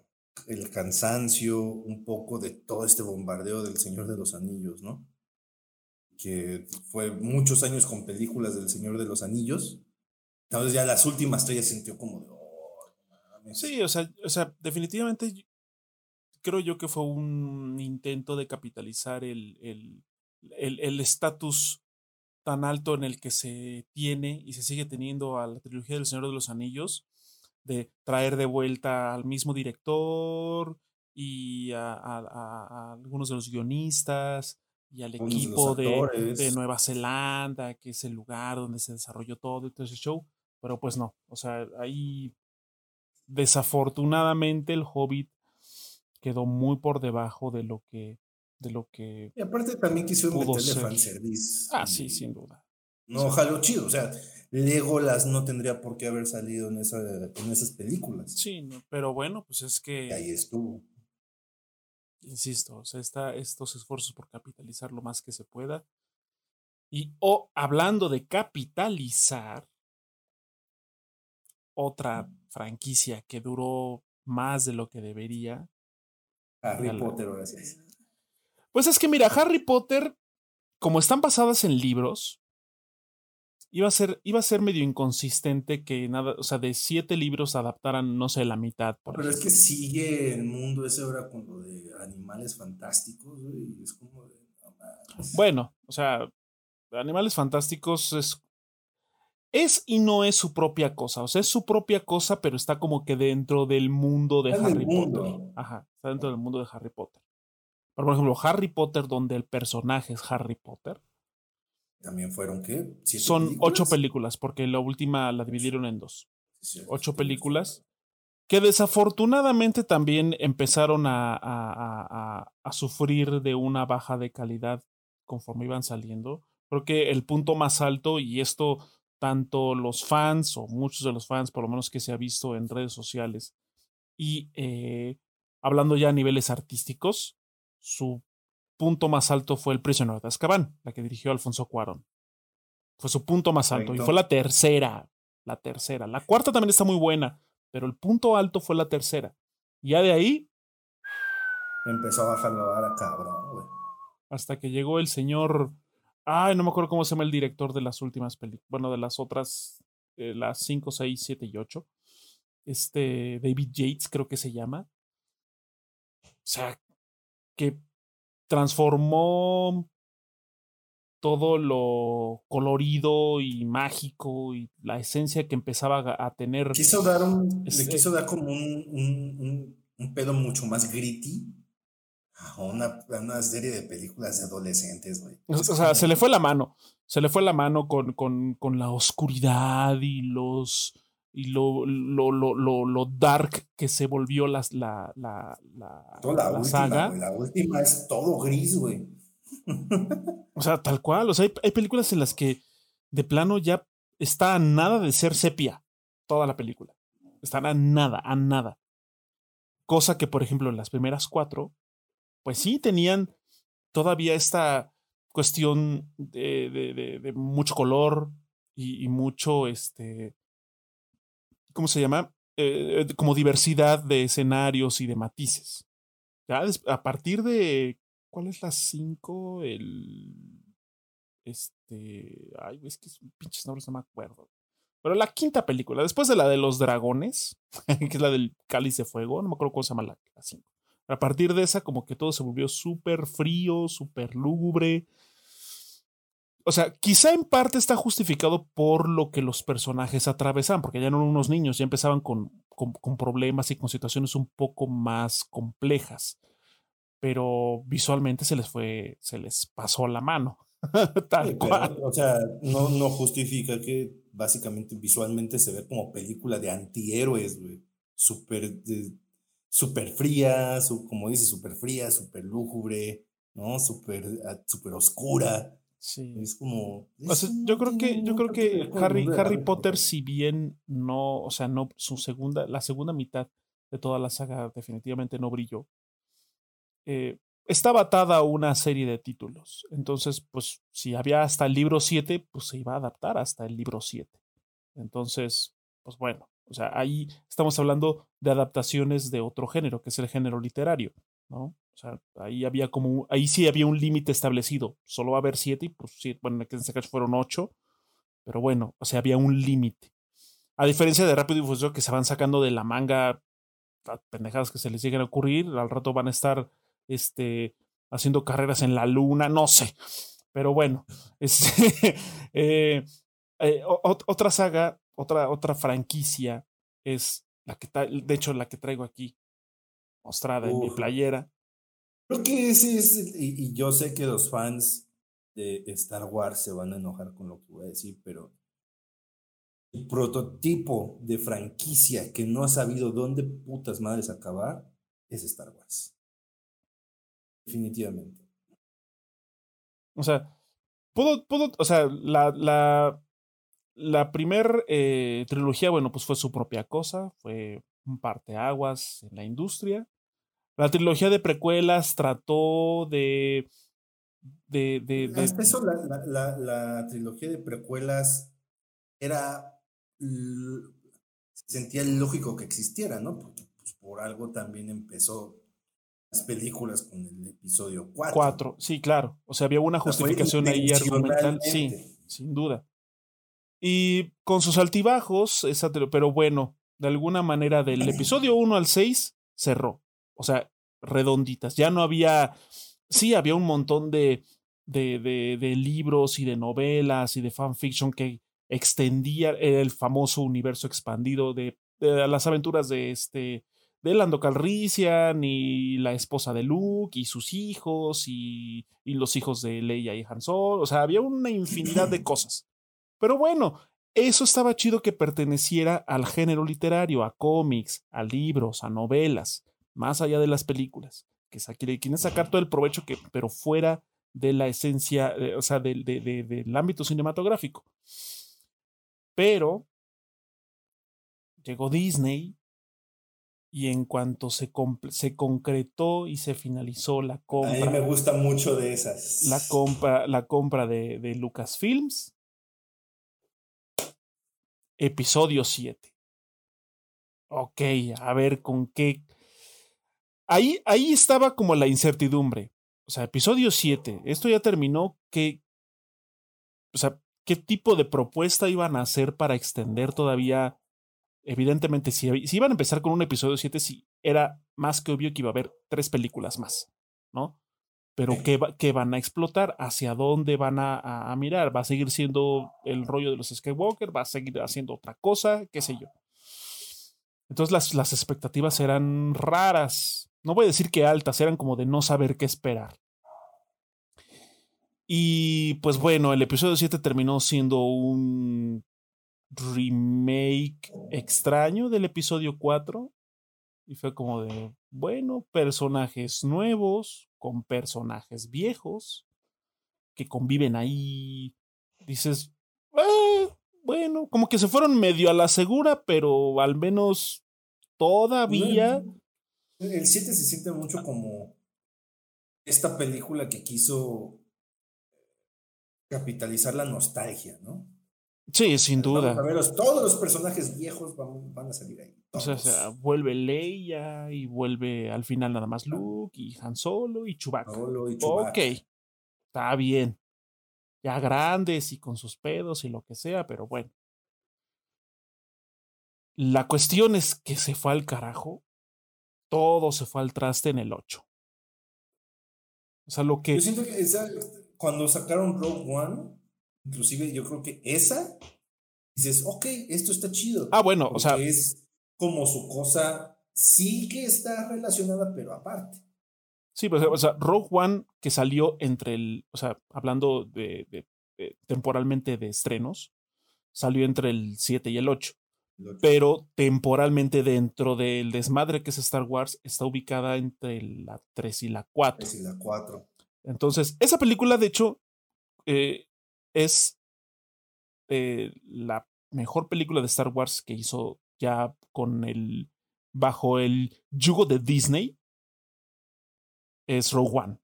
el cansancio un poco de todo este bombardeo del Señor de los Anillos, ¿no? Que fue muchos años con películas del Señor de los Anillos. Entonces ya las últimas tres ya sintió como de... Oh, sí, o sea, o sea, definitivamente creo yo que fue un intento de capitalizar el estatus el, tan alto en el que se tiene y se sigue teniendo a la trilogía del Señor de los Anillos, de traer de vuelta al mismo director y a, algunos de los guionistas y al equipo de, de, Nueva Zelanda, que es el lugar donde se desarrolló todo y todo ese show, pero pues no, o sea, ahí desafortunadamente el Hobbit quedó muy por debajo de lo que de lo que y aparte también quisieron meterle fanservice ah sí sin duda no jalo chido o sea Legolas no tendría por qué haber salido en esa en esas películas. Sí pero bueno pues es que ahí estuvo. Insisto o sea está estos esfuerzos por capitalizar lo más que se pueda. Y o hablando de capitalizar otra franquicia que duró más de lo que debería Harry Potter, gracias. Pues es que mira, Harry Potter, como están basadas en libros, iba a ser, iba a ser medio inconsistente que nada, o sea, de siete libros adaptaran, no sé, la mitad. Pero es que sigue el mundo ese ahora con lo de animales fantásticos, y es como de. bueno, o sea, Animales Fantásticos es es y no es su propia cosa. O sea, es su propia cosa, pero está como que dentro del mundo de Harry Potter. Ajá, está dentro del mundo de Harry Potter. por ejemplo, Harry Potter, donde el personaje es Harry Potter. ¿También fueron qué? Son ocho películas, porque la última la dividieron en dos. ocho películas que desafortunadamente también empezaron a, a, a, sufrir de una baja de calidad conforme iban saliendo. Creo que el punto más alto, y esto tanto los fans o muchos de los fans, por lo menos que se ha visto en redes sociales, y eh, hablando ya a niveles artísticos, su punto más alto fue El prisionero de Azkaban, la que dirigió Alfonso Cuarón. Fue su punto más alto y fue la tercera, la tercera. La cuarta también está muy buena, pero el punto alto fue la tercera. Y ya de ahí... Empezó a bajar la vara, cabrón, güey. Hasta que llegó el señor Ay, no me acuerdo cómo se llama el director de las últimas películas. Bueno, de las otras, eh, las 5, 6, 7 y 8. Este David Yates, creo que se llama. O sea, que transformó todo lo colorido y mágico y la esencia que empezaba a tener. Quiso dar un, le este quiso dar como un, un, un pedo mucho más gritty una, una serie de películas de adolescentes, güey. O sea, se le fue la mano. Se le fue la mano con, con, con la oscuridad y los y lo, lo, lo, lo, dark que se volvió la, la, la, la, la última, saga. la última es todo gris, güey. <laughs> o sea, tal cual. O sea, hay, hay, películas en las que de plano ya está a nada de ser sepia. Toda la película. Están a nada, a nada. Cosa que, por ejemplo, en las primeras cuatro pues sí tenían todavía esta cuestión de, de, mucho color y, mucho, este, ¿cómo se llama? Eh, eh, como diversidad de escenarios y de matices. Ya a partir de, ¿cuál es la 5? El, este, ay, es que pinches nombres no me acuerdo. Pero la quinta película, después de la de los dragones, <laughs> que es la del cáliz de fuego, no me acuerdo cómo se llama la 5. A partir de esa, como que todo se volvió súper frío, súper lúgubre. O sea, quizá en parte está justificado por lo que los personajes atravesaban, porque ya no eran unos niños, ya empezaban con, con, problemas y con situaciones un poco más complejas. Pero visualmente se les fue, se les pasó la mano. <laughs> Tal cual. o sea, no, no justifica que básicamente visualmente se ve como película de antihéroes, güey. Súper súper fría, como dice, súper fría, súper lúgubre, ¿no? Súper ah, super oscura. Sí. Es como. yo creo que, yo creo que Harry, Harry Potter, si bien no, o sea, no, su segunda, la segunda mitad de toda la saga definitivamente no brilló. Eh, estaba atada a una serie de títulos. Entonces, pues, si había hasta el libro 7, pues se iba a adaptar hasta el libro 7. Entonces, pues bueno, o sea, ahí estamos hablando de adaptaciones de otro género, que es el género literario, ¿no? O sea, ahí había como, ahí sí había un límite establecido. Solo va a haber siete, y pues sí, bueno, en este caso fueron ocho, pero bueno, o sea, había un límite. A diferencia de Rápido y Furioso que se van sacando de la manga pendejadas que se les lleguen a ocurrir, al rato van a estar este, haciendo carreras en la luna, no sé. Pero bueno, <laughs> este, eh, eh, otra saga, otra, otra franquicia es la que de hecho la que traigo aquí mostrada en mi playera. Creo que ese es, y, yo sé que los fans de Star Wars se van a enojar con lo que voy a decir, pero el prototipo de franquicia que no ha sabido dónde putas madres acabar es Star Wars. Definitivamente. O sea, puedo, puedo, o sea, la, la, la primer eh, trilogía, bueno, pues fue su propia cosa, fue un parteaguas en la industria. La trilogía de precuelas trató de. de, de, de... la, la, la, trilogía de precuelas era. Se sentía lógico que existiera, ¿no? Porque pues, por algo también empezó las películas con el episodio 4. 4, sí, claro. O sea, había una justificación ahí argumental, sí, sin duda. Y con sus altibajos, esa, pero bueno, de alguna manera del <clears throat> episodio 1 al 6 cerró o sea, redonditas. Ya no había, sí, había un montón de, de, de, libros y de novelas y de fanfiction que extendía el famoso universo expandido de, las aventuras de este de Lando Calrissian y la esposa de Luke y sus hijos y, y los hijos de Leia y Han Solo. O sea, había una infinidad de <clears throat> cosas. Pero bueno, eso estaba chido que perteneciera al género literario, a cómics, a libros, a novelas más allá de las películas, que quieren sacar todo el provecho que, pero fuera de la esencia, eh, o sea, del, del ámbito cinematográfico. Pero llegó Disney y en cuanto se, se concretó y se finalizó la compra. A mí me gusta mucho de esas. La compra, la compra de, de Lucasfilms. Episodio 7. Ok, a ver con qué Ahí, ahí estaba como la incertidumbre. O sea, episodio 7, esto ya terminó, ¿qué, o sea, ¿qué tipo de propuesta iban a hacer para extender todavía? Evidentemente, si, si iban a empezar con un episodio 7, sí, era más que obvio que iba a haber tres películas más, ¿no? Pero ¿qué, qué van a explotar? ¿Hacia dónde van a, a, mirar? ¿Va a seguir siendo el rollo de los Skywalker? ¿Va a seguir haciendo otra cosa? ¿Qué sé yo? Entonces las, las expectativas eran raras no voy a decir que altas, eran como de no saber qué esperar. Y pues bueno, el episodio 7 terminó siendo un remake extraño del episodio 4. Y fue como de, bueno, personajes nuevos, con personajes viejos, que conviven ahí. Dices, ah, bueno, como que se fueron medio a la segura, pero al menos todavía el 7 se siente mucho como esta película que quiso capitalizar la nostalgia, ¿no? Sí, sin duda. todos los personajes viejos van, a salir ahí. O sea, vuelve Leia y vuelve al final nada más Luke y Han Solo y Chewbacca. Solo y Chewbacca. Ok, está bien. Ya grandes y con sus pedos y lo que sea, pero bueno. La cuestión es que se fue al carajo todo se fue al traste en el 8. O sea, lo que... Yo siento que esa, cuando sacaron Rogue One, inclusive yo creo que esa, dices, ok, esto está chido. Ah, bueno, o sea... Es como su cosa, sí que está relacionada, pero aparte. Sí, pues, o sea, Rogue One que salió entre el, o sea, hablando de, de temporalmente de estrenos, salió entre el 7 y el 8 pero temporalmente dentro del desmadre que es Star Wars está ubicada entre la 3 y la 4. 3 y la 4. Entonces, esa película, de hecho, eh, es eh, la mejor película de Star Wars que hizo ya con el bajo el yugo de Disney. Es Rogue One.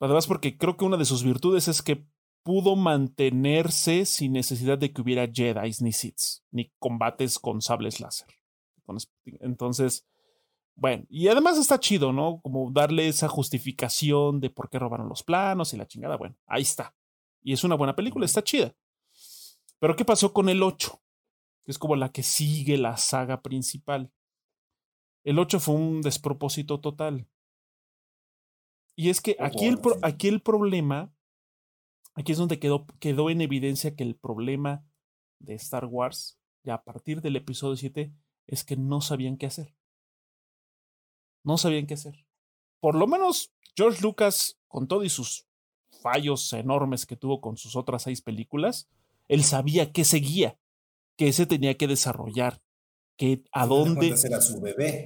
Además, porque creo que una de sus virtudes es que pudo mantenerse sin necesidad de que hubiera Jedi ni Sith, ni combates con sables láser. Entonces, bueno, y además está chido, ¿no? Como darle esa justificación de por qué robaron los planos y la chingada. Bueno, ahí está. Y es una buena película, está chida. Pero ¿qué pasó con el 8? que es como la que sigue la saga principal. El 8 fue un despropósito total. Y es que aquí el, aquí el problema, aquí es donde quedó, quedó en evidencia que el problema de Star Wars, ya a partir del episodio 7, es que no sabían qué hacer. No sabían qué hacer. Por lo menos George Lucas, con todo y sus fallos enormes que tuvo con sus otras seis películas, él sabía qué seguía, que se tenía que desarrollar, que a dónde,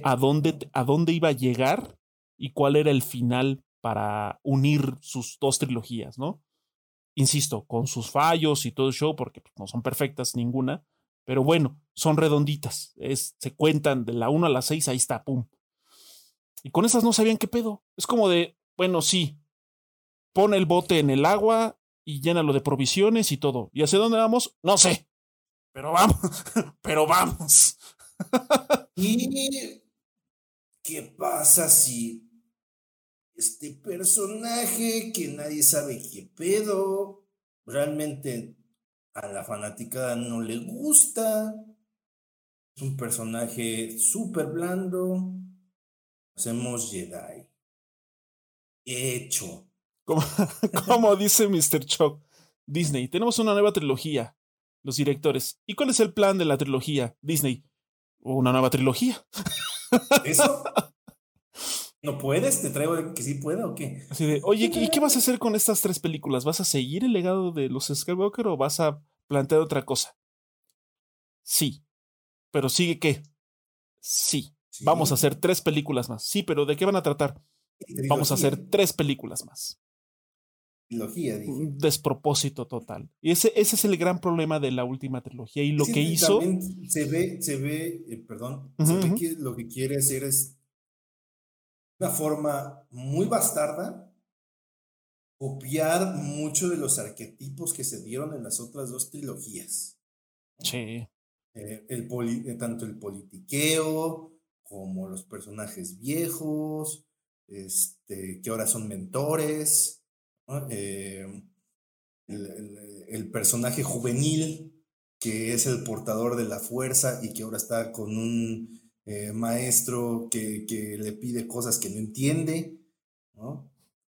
a dónde, a dónde iba a llegar y cuál era el final para unir sus dos trilogías, ¿no? Insisto, con sus fallos y todo el show, porque pues, no son perfectas ninguna, pero bueno, son redonditas, es, se cuentan de la 1 a la 6, ahí está, pum. Y con esas no sabían qué pedo. Es como de, bueno, sí, pone el bote en el agua y llénalo de provisiones y todo. ¿Y hacia dónde vamos? No sé. Pero vamos, <laughs> pero vamos. <laughs> ¿Y qué pasa si este personaje que nadie sabe qué pedo realmente a la fanática no le gusta? Es un personaje súper blando. Hacemos Jedi. Hecho. Como, <laughs> como dice Mr. Chuck, Disney, tenemos una nueva trilogía. Los directores. ¿Y cuál es el plan de la trilogía? Disney. Una nueva trilogía. ¿Eso? <laughs> ¿No puedes? ¿Te traigo que sí pueda o qué? Así de, oye, ¿y qué vas a hacer con estas tres películas? ¿Vas a seguir el legado de los Skywalker o vas a plantear otra cosa? Sí. Pero sigue qué? Sí. Vamos a hacer tres películas más. Sí, pero ¿de qué van a tratar? Vamos a hacer tres películas más. Trilogía, Un despropósito total. Y ese, ese es el gran problema de la última trilogía. Y lo que hizo. Se ve, se ve, eh, perdón, se ve que lo que quiere hacer es una forma muy bastarda copiar mucho de los arquetipos que se dieron en las otras dos trilogías. Sí. Eh, el eh, tanto el politiqueo como los personajes viejos, este, que ahora son mentores, eh, el, personaje juvenil que es el portador de la fuerza y que ahora está con un eh, maestro que, que, le pide cosas que no entiende,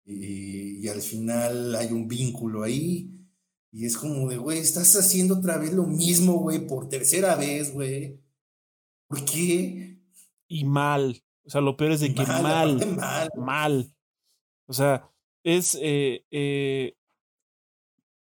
Y, y, al final hay un vínculo ahí. Y es como de, güey, estás haciendo otra vez lo mismo, güey, por tercera vez, güey. ¿Por qué? Y mal. O sea, lo peor es de que mal, mal, O sea, es eh, eh,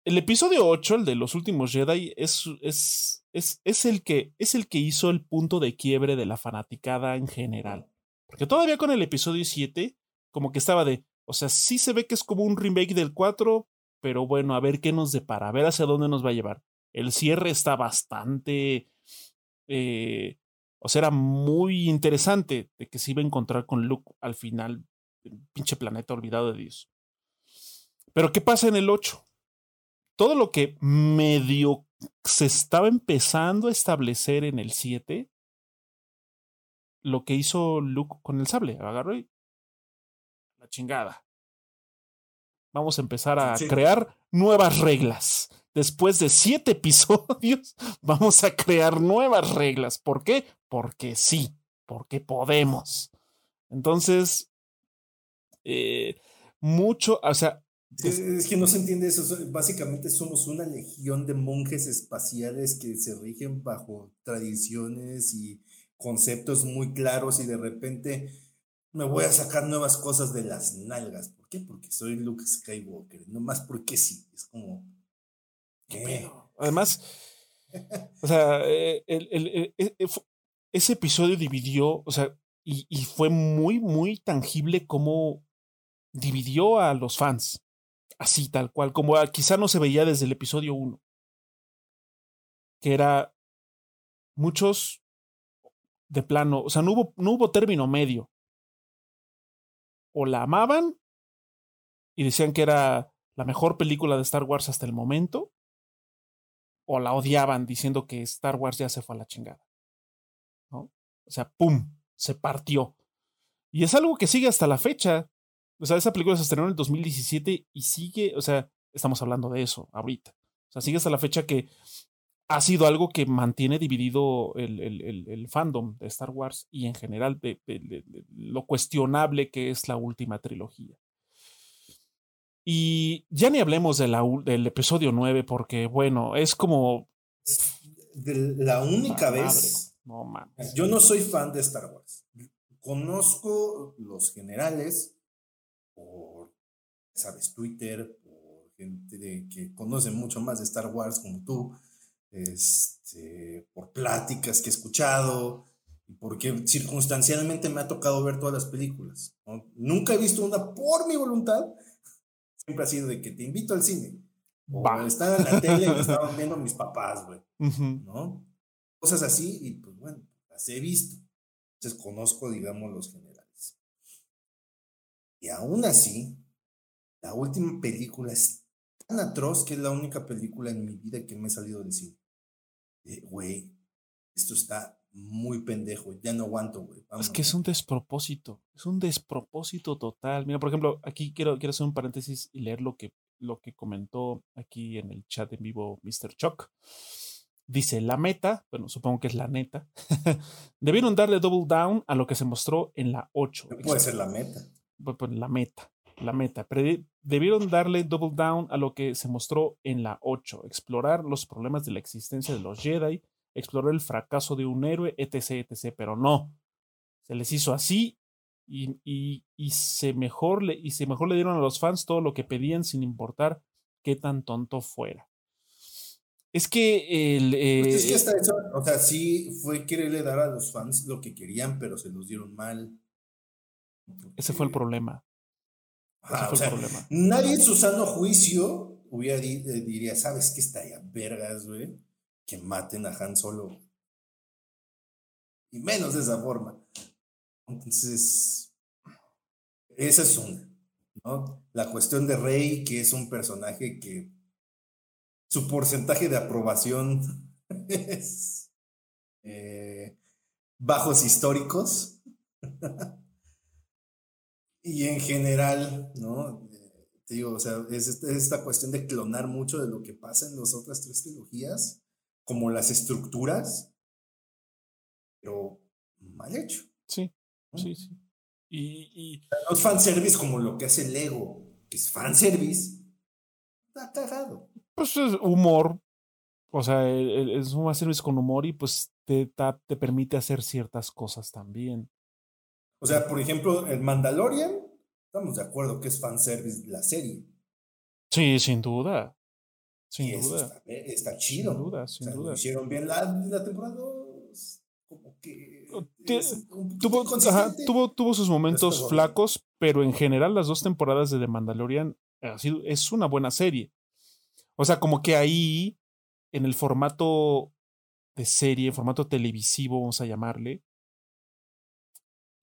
el episodio 8, el de los últimos Jedi, es, es, es, es, el que, es el que hizo el punto de quiebre de la fanaticada en general. Porque todavía con el episodio 7, como que estaba de, o sea, sí se ve que es como un remake del 4, pero bueno, a ver qué nos depara, a ver hacia dónde nos va a llevar. El cierre está bastante eh, o sea, era muy interesante de que se iba a encontrar con Luke al final pinche planeta olvidado de Dios. Pero ¿qué pasa en el 8? Todo lo que medio se estaba empezando a establecer en el 7, lo que hizo Luke con el sable, agarró y la chingada. Vamos a empezar a crear nuevas reglas después de siete episodios, <laughs> vamos a crear nuevas reglas. ¿Por qué? Porque sí, porque podemos. Entonces, eh, mucho, o sea... Es, que no se entiende eso. Básicamente somos una legión de monjes espaciales que se rigen bajo tradiciones y conceptos muy claros y de repente me voy a sacar nuevas cosas de las nalgas. ¿Por qué? Porque soy Luke Skywalker. No más porque sí. Es como Además, o sea, eh, el, e, e, ese episodio dividió, o sea, y, y, fue muy, muy tangible cómo dividió a los fans. Así, tal cual, como quizá no se veía desde el episodio 1. Que era muchos de plano, o sea, no hubo, no hubo término medio. O la amaban y decían que era la mejor película de Star Wars hasta el momento, o la odiaban diciendo que Star Wars ya se fue a la chingada. O sea, ¡pum! Se partió. Y es algo que sigue hasta la fecha. O sea, esa película se estrenó en el 2017 y sigue, o sea, estamos hablando de eso ahorita. O sea, sigue hasta la fecha que ha sido algo que mantiene dividido el, fandom de Star Wars y en general de, lo cuestionable que es la última trilogía. Y ya ni hablemos de la, del episodio 9 porque, bueno, es como... la única vez... No mames. Yo no soy fan de Star Wars. Conozco los generales por, sabes, Twitter, por gente que conoce mucho más de Star Wars como tú este, por pláticas que he escuchado y porque circunstancialmente me ha tocado ver todas las películas. Nunca he visto una por mi voluntad. Siempre ha sido de que te invito al cine. O están en la tele y estaban <laughs> viendo mis papás, güey. ¿No? Cosas así y pues bueno, las he visto. Entonces conozco, digamos, los generales. Y aún así, la última película es tan atroz que es la única película en mi vida que me he salido del cine güey, esto está muy pendejo, ya no aguanto, güey. Es que es un despropósito, es un despropósito total. Mira, por ejemplo, aquí quiero, quiero hacer un paréntesis y leer lo que, lo que comentó aquí en el chat en vivo Mr. Chuck. Dice, la meta, bueno, supongo que es la neta, <laughs> debieron darle double down a lo que se mostró en la 8. Puede ser la meta. Pues la meta la meta. debieron darle double down a lo que se mostró en la 8, explorar los problemas de la existencia de los Jedi, explorar el fracaso de un héroe, etc., etc., pero no. Se les hizo así y, y, se mejor le, y se mejor le dieron a los fans todo lo que pedían sin importar qué tan tonto fuera. Es que el. Pues es que eh, hasta eso, o sea, sí fue quererle dar a los fans lo que querían, pero se los dieron mal. Ese fue el problema nadie en su sano juicio hubiera eh, diría, ¿sabes qué estaría vergas, güey? Que maten a Han Solo. Y menos de esa forma. Entonces, esa es una, ¿no? La cuestión de Rey, que es un personaje que su porcentaje de aprobación <laughs> es eh, bajos históricos. <laughs> Y en general, ¿no? Te digo, o sea, es esta, cuestión de clonar mucho de lo que pasa en las otras tres trilogías, como las estructuras, pero mal hecho. Sí, sí, sí. Y, y... No es fanservice como lo que hace Lego, que es fanservice, está cagado. Pues es humor, o sea, es un fanservice con humor y pues te, te permite hacer ciertas cosas también. O sea, por ejemplo, el Mandalorian, estamos de acuerdo que es fanservice la serie. Sí, sin duda. Sin duda. Eh, está, chido. Sin duda, sin duda. hicieron bien la, la temporada 2. Como que. Tuvo, tuvo, tuvo, sus momentos flacos, pero en general las dos temporadas de The Mandalorian ha sido, es una buena serie. O sea, como que ahí, en el formato de serie, en formato televisivo, vamos a llamarle,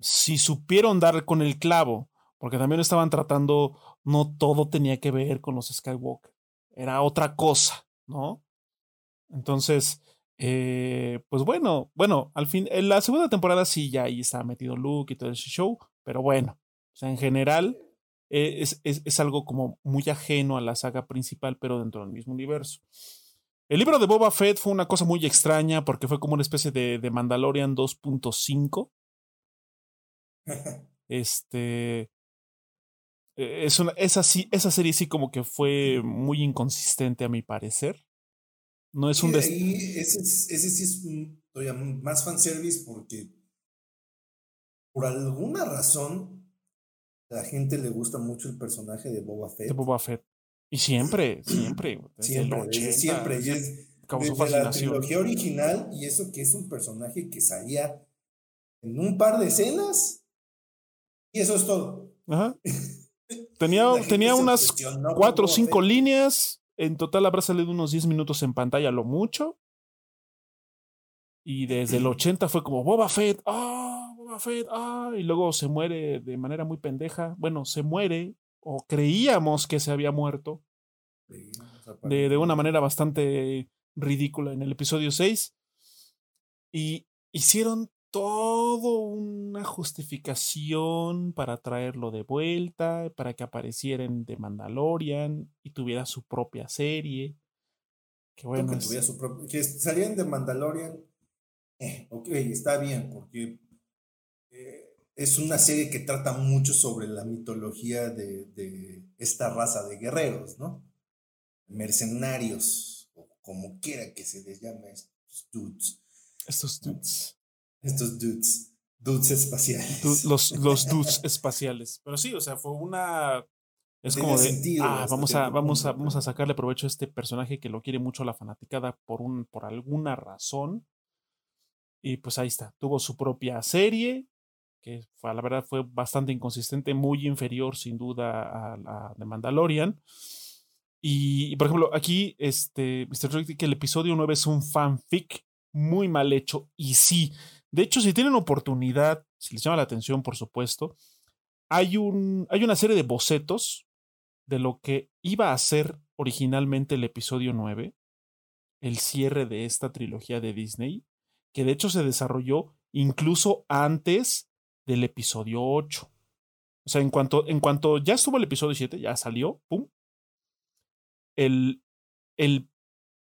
si supieron dar con el clavo, porque también estaban tratando, no todo tenía que ver con los Skywalker, era otra cosa, ¿no? Entonces, eh, pues bueno, bueno, al fin, en la segunda temporada sí, ya ahí estaba metido Luke y todo ese show, pero bueno, o sea, en general eh, es, es, algo como muy ajeno a la saga principal, pero dentro del mismo universo. El libro de Boba Fett fue una cosa muy extraña porque fue como una especie de, de Mandalorian 2.5 <laughs> este. E, es una, esa, sí, esa serie sí como que fue muy inconsistente a mi parecer. No es un... ese, sí es todavía más fanservice porque por alguna razón a la gente le gusta mucho el personaje de Boba Fett. De Boba Fett. Y siempre, siempre. <clears throat> siempre, siempre. Y es, causó fascinación. la trilogía original y eso que es un personaje que salía en un par de escenas y eso es todo. Ajá. <laughs> Tenía, tenía unas cuatro o cinco líneas. En total habrá salido unos 10 minutos en pantalla, lo mucho. Y desde el 80 fue como Boba Fett, ah, Boba Fett, ah, y luego se muere de manera muy pendeja. Bueno, se muere, o creíamos que se había muerto, de, de una manera bastante ridícula en el episodio 6. Y hicieron todo una justificación para traerlo de vuelta, para que apareciera en The Mandalorian y tuviera su propia serie. Qué bueno. Que, tuviera su propio- que de Mandalorian. Eh, ok, está bien, porque eh, es una serie que trata mucho sobre la mitología de, de esta raza de guerreros, ¿no? Mercenarios, o como quiera que se les llame estos dudes. Estos dudes. Estos dudes. Dudes espaciales. Du- los, los <laughs> dudes espaciales. Pero sí, o sea, fue una. Es Tenía como de. sentido ah, vamos a, vamos, a, vamos a sacarle provecho a este personaje que lo quiere mucho la fanaticada por, un, por alguna razón. Y pues ahí está. Tuvo su propia serie, que fue, la verdad fue bastante inconsistente, muy inferior sin duda a la de Mandalorian. Y, y, por ejemplo, aquí, este, Mr. Drake, que el episodio 9 es un fanfic muy mal hecho. Y sí, de hecho, si tienen oportunidad, si les llama la atención, por supuesto, hay, un, hay una serie de bocetos de lo que iba a ser originalmente el episodio 9, el cierre de esta trilogía de Disney, que de hecho se desarrolló incluso antes del episodio 8. O sea, en cuanto, en cuanto ya estuvo el episodio 7, ya salió, ¡pum! El, el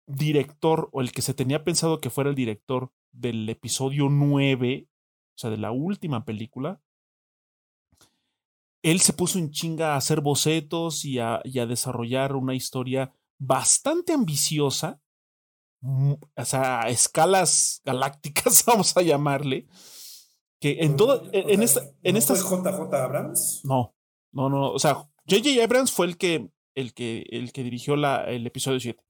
director o el que se tenía pensado que fuera el director del episodio 9, o sea, de la última película, él se puso en chinga a hacer bocetos y a, y a desarrollar una historia bastante ambiciosa, o sea, a escalas galácticas, <laughs> vamos a llamarle, que en toda, O en, esta, en ¿no estas... fue JJ Abrams? No, no, no, o sea, J.J. Abrams fue el que, el que, el que dirigió la, el episodio 7.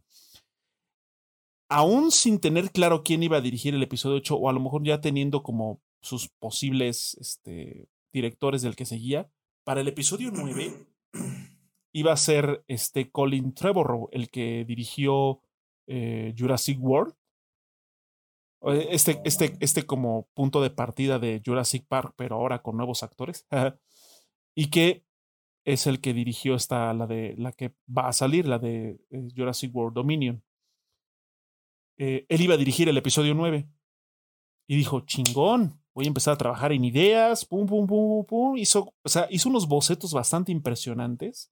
Aún sin tener claro quién iba a dirigir el episodio 8, o a lo mejor ya teniendo como sus posibles este, directores del que seguía, para el episodio 9 <clears throat> iba a ser este Colin Trevorrow, el que dirigió eh, Jurassic World. Eh, Este, este, este como punto de partida de Jurassic Park, pero ahora con nuevos actores. <laughs> y que es el que dirigió esta, la de la que va a salir, la de eh, Jurassic World Dominion. Eh, él iba a dirigir el episodio 9 y dijo, chingón, voy a empezar a trabajar en ideas, pum, pum, pum, pum. Hizo, o sea, hizo unos bocetos bastante impresionantes.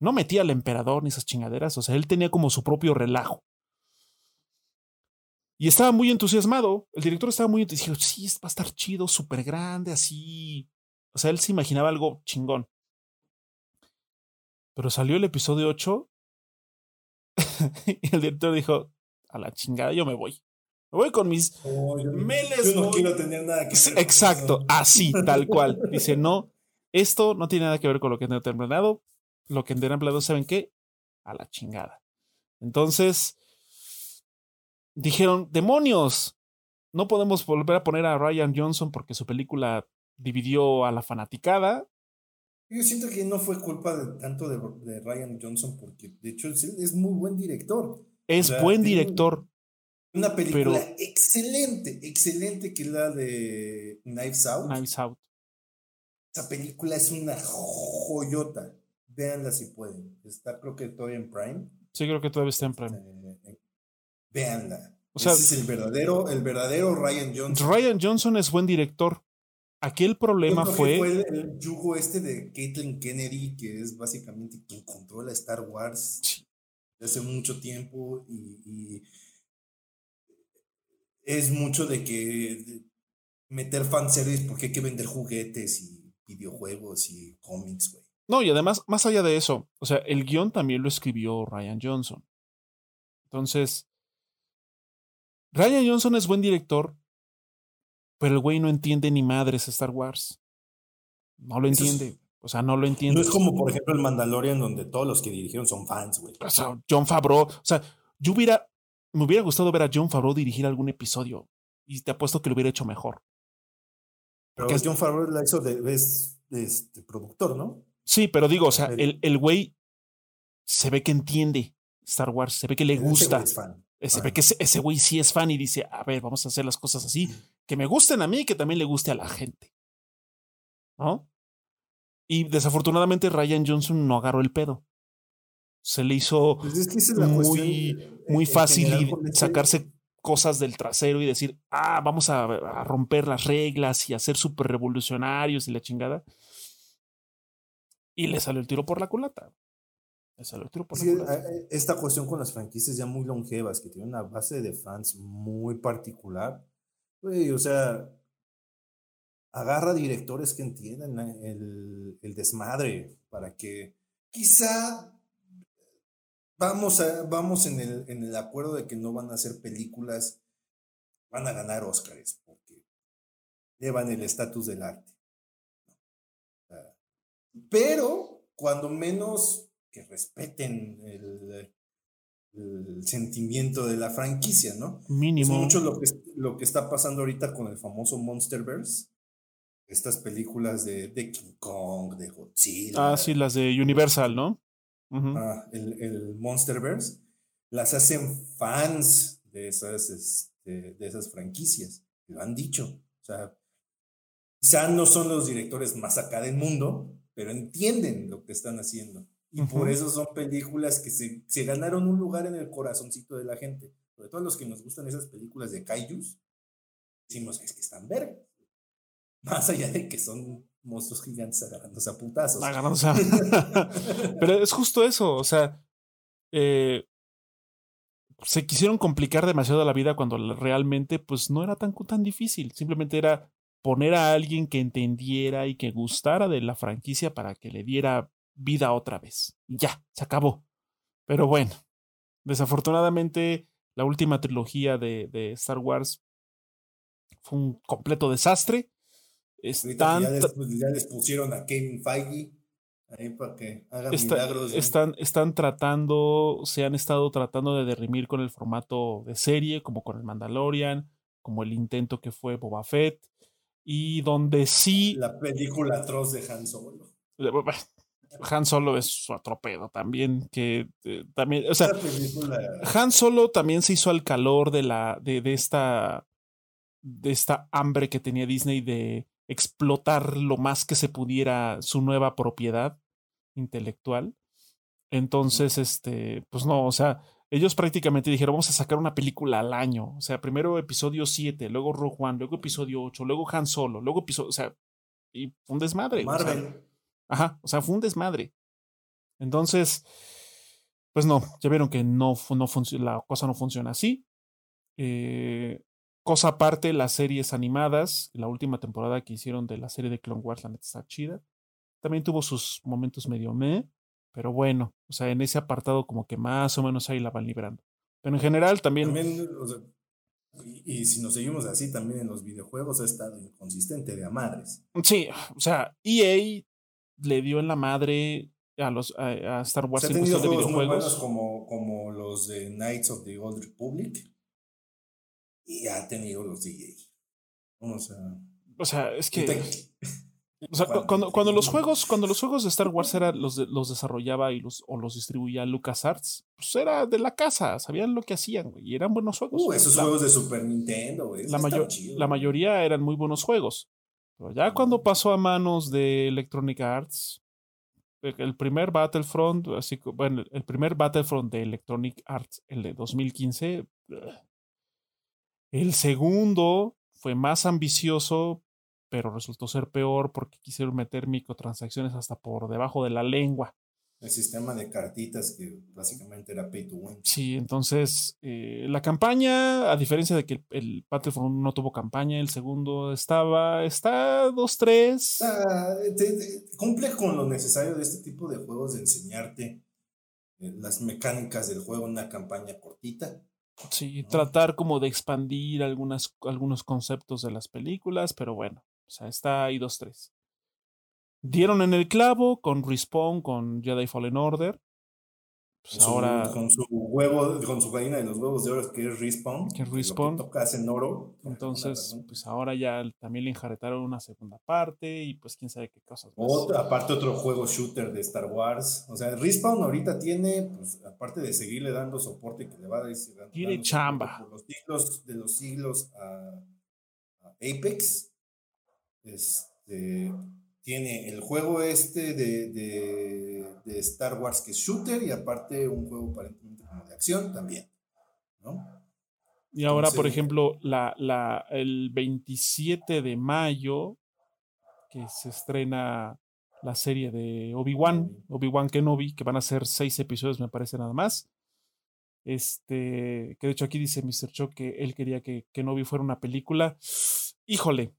No metía al emperador ni esas chingaderas, o sea, él tenía como su propio relajo. Y estaba muy entusiasmado. El director estaba muy entusiasmado. Dijo, sí, va a estar chido, súper grande, así. O sea, él se imaginaba algo chingón. Pero salió el episodio 8 <laughs> y el director dijo, a la chingada, yo me voy. Me voy con mis Oh, yo, yo no quiero tener nada que ver Exacto, así, tal <laughs> cual. Dice, no, esto no tiene nada que ver con lo que tengo planeado. Lo que tenían planeado, ¿saben qué? A la chingada. Entonces, dijeron, demonios, no podemos volver a poner a Ryan Johnson porque su película dividió a la fanaticada. Yo siento que no fue culpa de, tanto de, de Ryan Johnson, porque de hecho es muy buen director. Es buen director, Una película Pero- excelente, excelente que es la de Knives Out. Knives Out. Esa película es una joyota. Véanla si pueden. Está creo que todavía en Prime. Sí, creo que todavía está en Prime. Eh, véanla. O sea- Ese es el verdadero, el verdadero Ryan Johnson. Ryan Johnson es buen director. Aquí el problema que fue, fue el, el yugo este de Caitlin Kennedy, que es básicamente quien controla Star Wars Sí. Hace mucho tiempo y, y es mucho de que de meter fanservice porque hay que vender juguetes y videojuegos y cómics, güey. No, y además, más allá de eso, o sea, el guion también lo escribió Ryan Johnson. Entonces, Ryan Johnson es buen director, pero el güey no entiende ni madres Star Wars. No lo Eso entiende. O sea, no lo entiende. No es como, por ejemplo, el Mandalorian, donde todos los que dirigieron son fans, güey. O sea, John Favreau. O sea, yo hubiera. Me hubiera gustado ver a John Favreau dirigir algún episodio. Y te apuesto que lo hubiera hecho mejor. Pero Porque es- John Favreau la hizo de, es este, productor, ¿no? Sí, pero digo, o sea, El- güey se ve que entiende Star Wars, se ve que le Ese gusta. es fan. Se ve que ese güey sí es fan y dice, a ver, vamos a hacer las cosas así, que me gusten a mí y que también le guste a la gente. ¿No? Y desafortunadamente Ryan Johnson no agarró el pedo. Se le hizo Pues es que es la muy, cuestión, muy fácil este- sacarse cosas del trasero y decir, ah, vamos a, a romper las reglas y a ser súper revolucionarios y la chingada. Y le salió el tiro por la culata. esta cuestión con las franquicias ya muy longevas, que tienen una base de fans muy particular, o sea, agarra directores que entiendan el, el desmadre para que quizá vamos, a, vamos en, el, en el acuerdo de que no van a hacer películas, van a ganar Óscares, porque llevan el estatus del arte. Pero, cuando menos que respeten el, sentimiento de la franquicia, ¿no? Mínimo. Es mucho lo que, lo que está pasando ahorita con el famoso Monsterverse. Estas películas de, de King Kong, de Godzilla. Ah, sí, las de Universal, ¿no? el, el, Monsterverse, las hacen fans de esas, este, de esas franquicias. Lo han dicho. O sea, quizá no son los directores más acá del mundo, pero entienden lo que están haciendo. Y por eso son películas que se, se, ganaron un lugar en el corazoncito de la gente. Sobre todo los que nos gustan esas películas de kaijus, decimos, es que están verga. <laughs> Más allá de que son monstruos gigantes agarrándose a putazos. <laughs> <laughs> Pero es justo eso, o sea, eh, se quisieron complicar demasiado la vida cuando realmente pues no era tan, tan difícil, simplemente era poner a alguien que entendiera y que gustara de la franquicia para que le diera vida otra vez. ya, se acabó. Pero bueno, desafortunadamente la última trilogía de, de Star Wars fue un completo desastre. Están, ya, les, pusieron a Kevin Feige ahí para que hagan milagros. Están, están tratando, se han estado tratando de derrimir con el formato de serie, como con el Mandalorian, como el intento que fue Boba Fett, y donde sí. La película atroz de Han Solo. Han Solo es otro pedo también, que eh, también, o sea, Han Solo también se hizo al calor de la, de, de esta, de esta hambre que tenía Disney de explotar lo más que se pudiera su nueva propiedad intelectual. Entonces, este, pues no, o sea, ellos prácticamente dijeron, vamos a sacar una película al año. O sea, primero episodio 7, luego Rogue One, luego episodio 8, luego Han Solo, luego episodio, o sea, y fue un desmadre. Marvel. ajá, o sea, fue un desmadre. Entonces, pues no, ya vieron que no, no la cosa no funciona así. Eh, Cosa aparte, las series animadas, la última temporada que hicieron de la serie de Clone Wars, la neta está chida. También tuvo sus momentos medio meh, pero bueno, o sea, en ese apartado como que más o menos ahí la van librando. Pero en general también... y, si nos seguimos así, también en los videojuegos ha estado inconsistente de a madres. Sí, o sea, EA le dio en la madre a los a, Star Wars en cuestión de videojuegos. como, como los de Knights of the Old Republic y ha tenido los DJ. O sea, o sea es que. <laughs> O sea, cuando, cuando, los juegos, cuando los juegos de Star Wars era, los, los desarrollaba y los, o los distribuía LucasArts, pues era de la casa, sabían lo que hacían, güey, y eran buenos juegos. Uh, esos juegos de Super Nintendo, güey. La, la mayoría eran muy buenos juegos. Pero ya cuando pasó a manos de Electronic Arts, el primer Battlefront, así bueno, el primer Battlefront de Electronic Arts, el de 2015, el segundo fue más ambicioso, pero resultó ser peor porque quisieron meter microtransacciones hasta por debajo de la lengua. El sistema de cartitas que básicamente era pay to win. Sí, entonces eh, la campaña, a diferencia de que el, Battlefront no tuvo campaña, el segundo estaba, está 2-3. Ah, cumple con lo necesario de este tipo de juegos de enseñarte eh, las mecánicas del juego en una campaña cortita. Sí, tratar como de expandir algunas, algunos conceptos de las películas, pero bueno, o sea, está ahí dos, tres. Dieron en el clavo con Respawn, con Jedi Fallen Order, pues ahora. Con su huevo, con su gallina de los huevos de oro, que es Respawn. Que Respawn. Que tocas en oro. Entonces, pues ahora ya también le enjaretaron una segunda parte y pues quién sabe qué cosas. Otra, aparte, otro juego shooter de Star Wars. O sea, Respawn ahorita tiene, pues, aparte de seguirle dando soporte que le va a dar. Tiene chamba. Por los siglos de los siglos a, a Apex. Este tiene el juego este de, de, Star Wars que es shooter y aparte un juego aparentemente como de acción también, ¿no? Y ahora, por ejemplo, la, la, el 27 de mayo, que se estrena la serie de Obi-Wan, Obi-Wan Kenobi, que van a ser seis episodios, me parece nada más. Este, que de hecho aquí dice Mr. Chuck que él quería que Kenobi fuera una película. Híjole.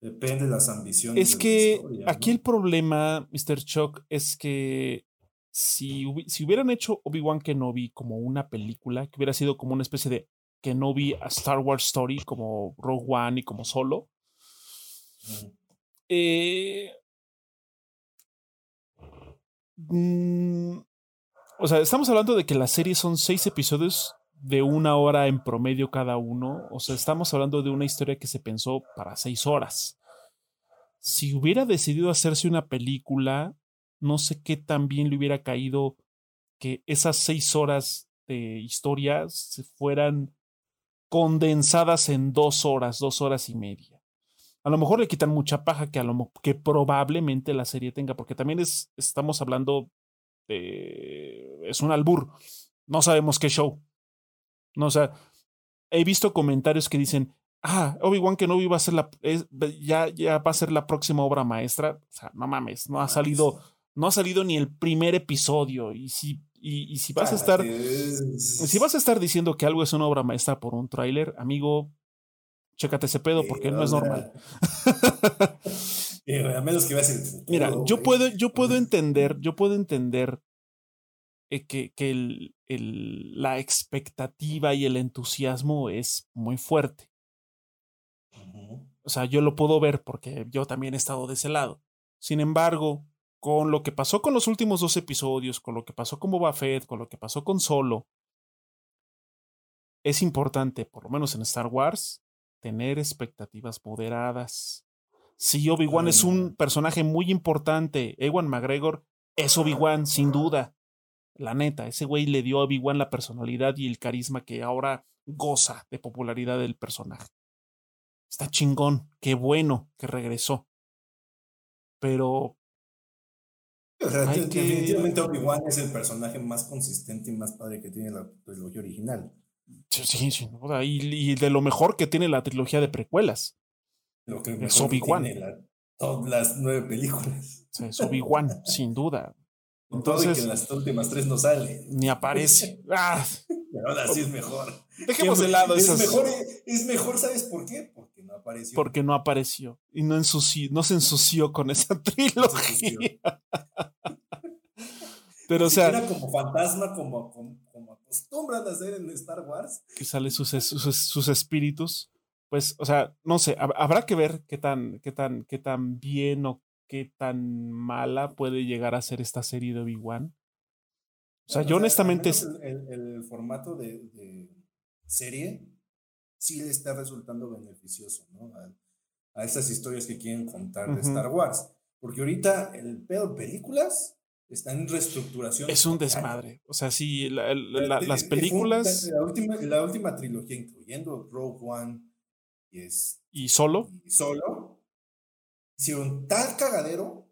Depende de las ambiciones. Es que aquí el problema, Mr. Chuck, es que si, si hubieran hecho Obi-Wan Kenobi como una película, que hubiera sido como una especie de Kenobi a Star Wars Story, como Rogue One y como solo, eh, mm, o sea, estamos hablando de que la serie son seis episodios de una hora en promedio cada uno. O sea, estamos hablando de una historia que se pensó para seis horas. Si hubiera decidido hacerse una película, no sé qué tan bien le hubiera caído que esas seis horas de historia se fueran condensadas en dos horas, dos horas y media. A lo mejor le quitan mucha paja que, a lo, que probablemente la serie tenga, porque también es, estamos hablando de... es un albur. No sabemos qué show. No, o sea, he visto comentarios que dicen, ah, Obi-Wan Kenobi va a ser la, ya, ya va a ser la próxima obra maestra. O sea, no mames, no ha salido no ha salido ni el primer episodio. Y si, y, si vas a estar. Si vas a estar diciendo que algo es una obra maestra por un tráiler, amigo, chécate ese pedo porque no es normal. <laughs> a menos que Mira, yo puedo, yo puedo entender, yo puedo entender eh, que, que el, el, la expectativa y el entusiasmo es muy fuerte. O sea, yo lo puedo ver porque yo también he estado de ese lado. Sin embargo, con lo que pasó con los últimos dos episodios, con lo que pasó con Boba Fett, con lo que pasó con Solo, es importante, por lo menos en Star Wars, tener expectativas moderadas. Si Obi-Wan es un personaje muy importante, Ewan McGregor es Obi-Wan, sin duda. La neta, ese güey le dio a Obi-Wan la personalidad y el carisma que ahora goza de popularidad del personaje. Está chingón, qué bueno que regresó. Pero definitivamente Obi-Wan es el personaje más consistente y más padre que tiene la trilogía original. Sí, sí, sí. Y, de lo mejor que tiene la trilogía de precuelas. Lo que es Obi-Wan. Todas las nueve películas. Sí, es <laughs> Obi-Wan, sin duda. Entonces, que en las últimas tres no sale. Ni aparece. <laughs> Ah. Pero ahora sí es mejor. Dejemos de lado es Mejor, es mejor, ¿sabes por qué? Porque no apareció. Porque no apareció. Y no, ensució, no se ensució con esa <laughs> trilogía. <laughs> Pero, o sea. Era como fantasma, como, como, acostumbran a hacer en Star Wars. Que sale sus, sus, espíritus. Pues, o sea, no sé, habrá que ver qué tan, qué tan, qué tan bien o qué tan mala puede llegar a ser esta serie de Obi-Wan. O sea, yo honestamente. El, formato de, serie sí le está resultando beneficioso, ¿no? A, esas historias que quieren contar de Star Wars. Porque ahorita el pedo películas está en reestructuración. Es un desmadre. O sea, sí, las películas. La última, la última trilogía, incluyendo Rogue One y, es, y Solo. Y Solo. Hicieron tal cagadero.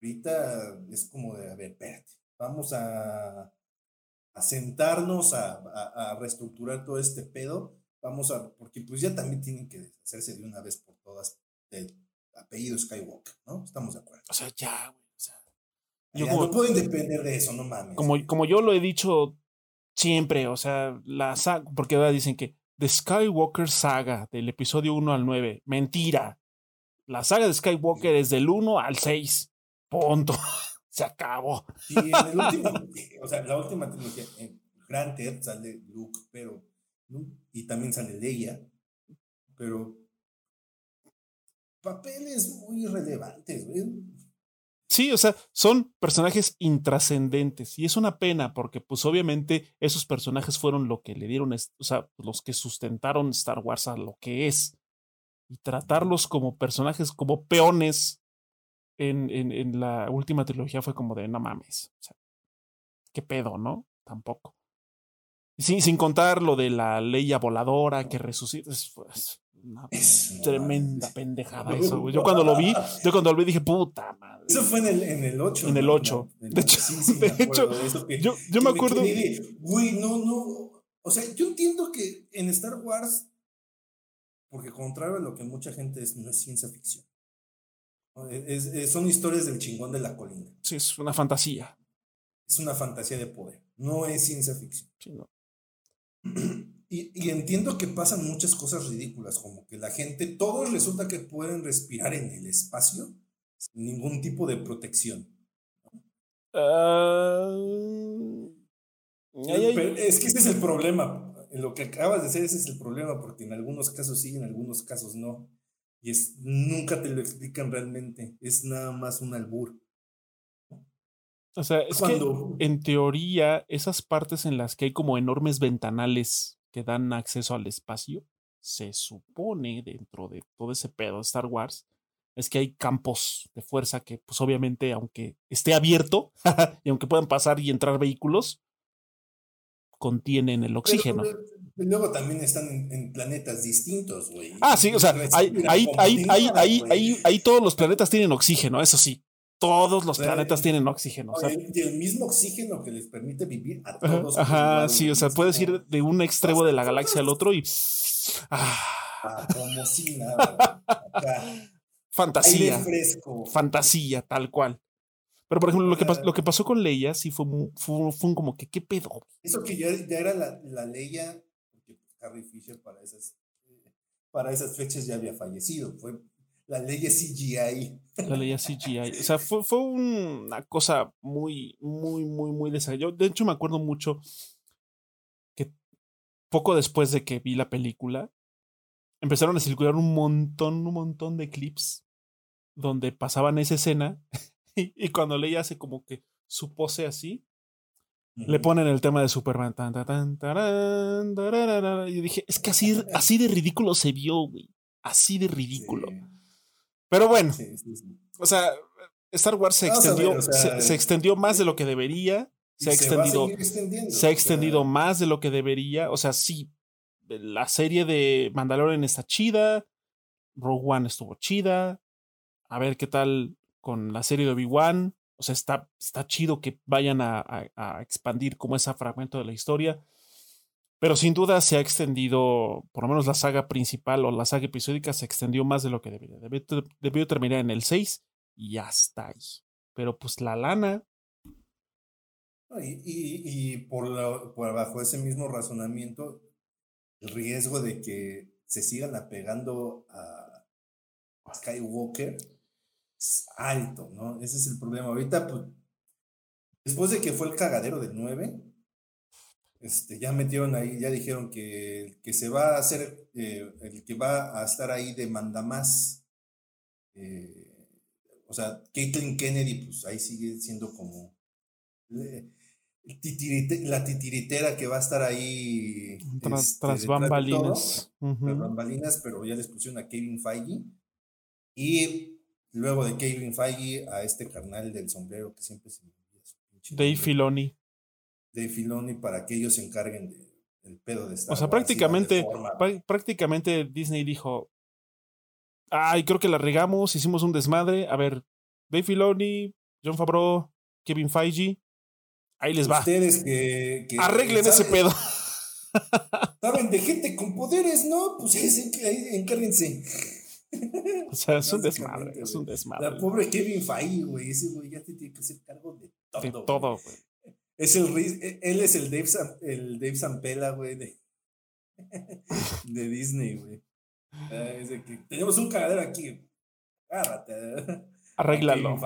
Ahorita es como de, a ver, espérate vamos a, a sentarnos a, a, reestructurar todo este pedo, vamos a, porque pues ya también tienen que deshacerse de una vez por todas del apellido Skywalker, ¿no? Estamos de acuerdo. O sea, ya, güey. O sea, no pueden depender de eso, no mames. Como, como yo lo he dicho siempre, o sea, la saga, porque ahora dicen que The Skywalker Saga, del episodio 1 al 9, mentira. La saga de Skywalker es del 1 al 6. Punto <laughs> se acabó. Sí, en el último, o sea, la última trilogía, en Granted sale Luke, pero, y también sale Leia, pero papeles muy relevantes, güey. Sí, o sea, son personajes intrascendentes y es una pena porque pues obviamente esos personajes fueron lo que le dieron, o sea, los que sustentaron Star Wars a lo que es y tratarlos como personajes, como peones en, en, en, la última trilogía fue como de no mames. O sea, ¿Qué pedo, no? Tampoco. Sin, sin contar lo de la ley voladora que resucita. Es, pues, una tremenda pendejada eso, Yo cuando lo vi, yo cuando lo vi dije, puta madre. Eso fue en el, en el 8. En el 8. de hecho, <laughs> de hecho yo, yo me acuerdo. Güey, no, no. O sea, yo entiendo que en Star Wars, porque contrario a lo que mucha gente es, no es ciencia ficción. son historias del chingón de la colina. Sí, es una fantasía. Es una fantasía de poder. No es ciencia ficción. <clears throat> Y, entiendo que pasan muchas cosas ridículas, como que la gente, todos resulta que pueden respirar en el espacio sin ningún tipo de protección. Ah, es que ese es el problema. Lo que acabas de decir, ese es el problema, porque en algunos casos sí, en algunos casos no. Y es, nunca te lo explican realmente. Es nada más un albur. O sea, es que en teoría, esas partes en las que hay como enormes ventanales que dan acceso al espacio, se supone dentro de todo ese pedo de Star Wars, es que hay campos de fuerza que, pues obviamente, aunque esté abierto <laughs> y aunque puedan pasar y entrar vehículos, contienen el oxígeno. luego también están en, planetas distintos, güey. Ah, sí, o sea, ahí, ahí, todos los planetas tienen oxígeno, eso sí. Todos los planetas tienen oxígeno. y el mismo oxígeno que les permite vivir a todos. Ajá, sí, o sea, puedes ir de un extremo de la galaxia al otro y. Ah. ah como si nada. Fantasía. Fantasía, tal cual. Pero, por ejemplo, lo que, lo que pasó con Leia sí fue, fue, fue un como que, ¿qué pedo? Eso que ya, ya era la, la Leia, porque Carrie Fisher para esas, para esas fechas ya había fallecido. Fue la ley CGI. La ley CGI. O sea, fue, fue una cosa muy, muy, muy, muy desagradable. De hecho, me acuerdo mucho que poco después de que vi la película, empezaron a circular un montón, un montón de clips donde pasaban esa escena <laughs> y, cuando Leia hace como que su pose así, le ponen el tema de Superman. y dije, es que así, así de ridículo se vio, güey. Así de ridículo. Pero bueno, o sea, Star Wars se extendió, se, extendió más de lo que debería. Se ha extendido, se, ha extendido más de lo que debería. O sea, sí, la serie de Mandalorian está chida. Rogue One estuvo chida. A ver qué tal con la serie de Obi-Wan. O sea, está, está chido que vayan a, a, expandir como ese fragmento de la historia. Pero sin duda se ha extendido, por lo menos la saga principal o la saga episódica se extendió más de lo que debería. Debió, terminar en el 6 y hasta ahí. Pero pues la lana. Y, y, por, por bajo ese mismo razonamiento, el riesgo de que se sigan apegando a Skywalker es alto, ¿no? Ese es el problema. Ahorita, pues, después de que fue el cagadero del 9, este, ya metieron ahí, ya dijeron que el que se va a hacer, eh, el que va a estar ahí demanda más. Eh, o sea, Caitlyn Kennedy, pues ahí sigue siendo como la titiritera que va a estar ahí. Tras, este, bambalinas. Tras bambalinas, pero ya les pusieron a Kevin Feige. Y luego de Kevin Feige a este carnal del sombrero que siempre se me Dave Filoni de Filoni para que ellos se encarguen del pedo de Star O sea, prácticamente, prácticamente Disney dijo, ay, creo que la regamos, hicimos un desmadre. A ver, Dave Filoni, John Favreau, Kevin Feige, ahí les va. Ustedes que... Arreglen ese pedo. Saben de gente con poderes, ¿no? Pues ahí, encárguense. <laughs> O sea, es un desmadre, es un desmadre. La pobre Kevin Feige, güey, ese güey ya tiene que hacer cargo de todo. De todo, güey. Es el, e, él es el Dave, el Dave Zampella, güey, de, <laughs> de Disney, güey. Ah, tenemos un cagadero aquí. Agárrate. <laughs> Arréglalo.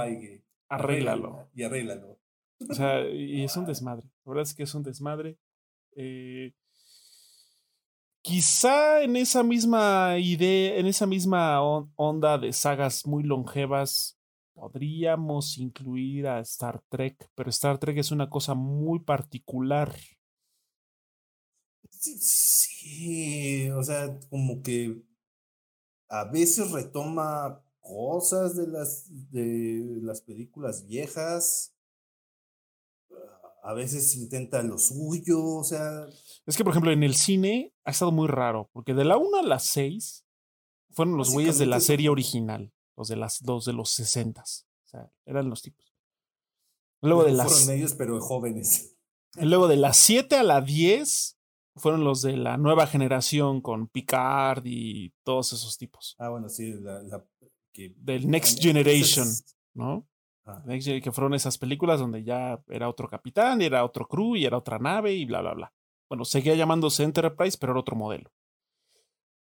Arréglalo. Y arréglalo. O sea, y es un desmadre. La verdad es que es un desmadre. Eh, quizá en esa misma idea, en esa misma onda de sagas muy longevas, podríamos incluir a Star Trek, pero Star Trek es una cosa muy particular. Sí, o sea, como que a veces retoma cosas de las, de las películas viejas, a veces intenta lo suyo, o sea... Es que, por ejemplo, en el cine ha estado muy raro, porque de la 1 a la 6 fueron los güeyes de la serie original los de las dos de los sesentas. O sea, eran los tipos. Luego de las. Fueron ellos, pero jóvenes. <laughs> Luego de las 7 a la 10 fueron los de la nueva generación con Picard y todos esos tipos. Ah, bueno, sí, que del Next Generation, ¿no? Que fueron esas películas donde ya era otro capitán, era otro crew y era otra nave y bla, bla, bla. Bueno, seguía llamándose Enterprise, pero era otro modelo.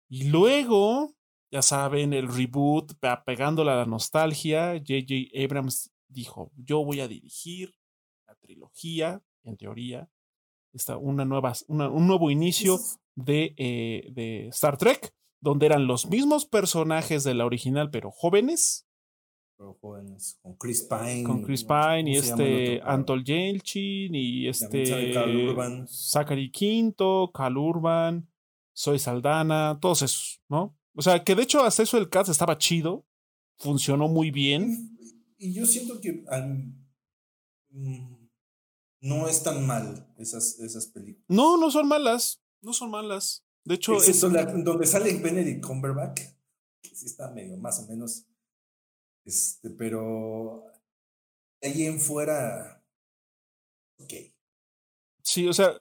Y luego, ya saben, el reboot, pegándole a la nostalgia, J.J. Abrams dijo, yo voy a dirigir la trilogía, en teoría, está una nueva, un nuevo inicio de, eh, de Star Trek, donde eran los mismos personajes de la original, pero jóvenes, jóvenes, con Chris Pine. Con Chris Pine y este Antol Yelchin y este Zachary Quinto, Cal Urban, Soy Saldana, todos esos, ¿no? O sea, que de hecho hasta eso el cast estaba chido, funcionó muy bien. Y, yo siento que mm, no es tan mal esas, esas películas. No, no son malas, no son malas. De hecho, es, donde sale Benedict Cumberbatch, que sí está medio más o menos este, pero ahí en fuera, ok. Sí, o sea,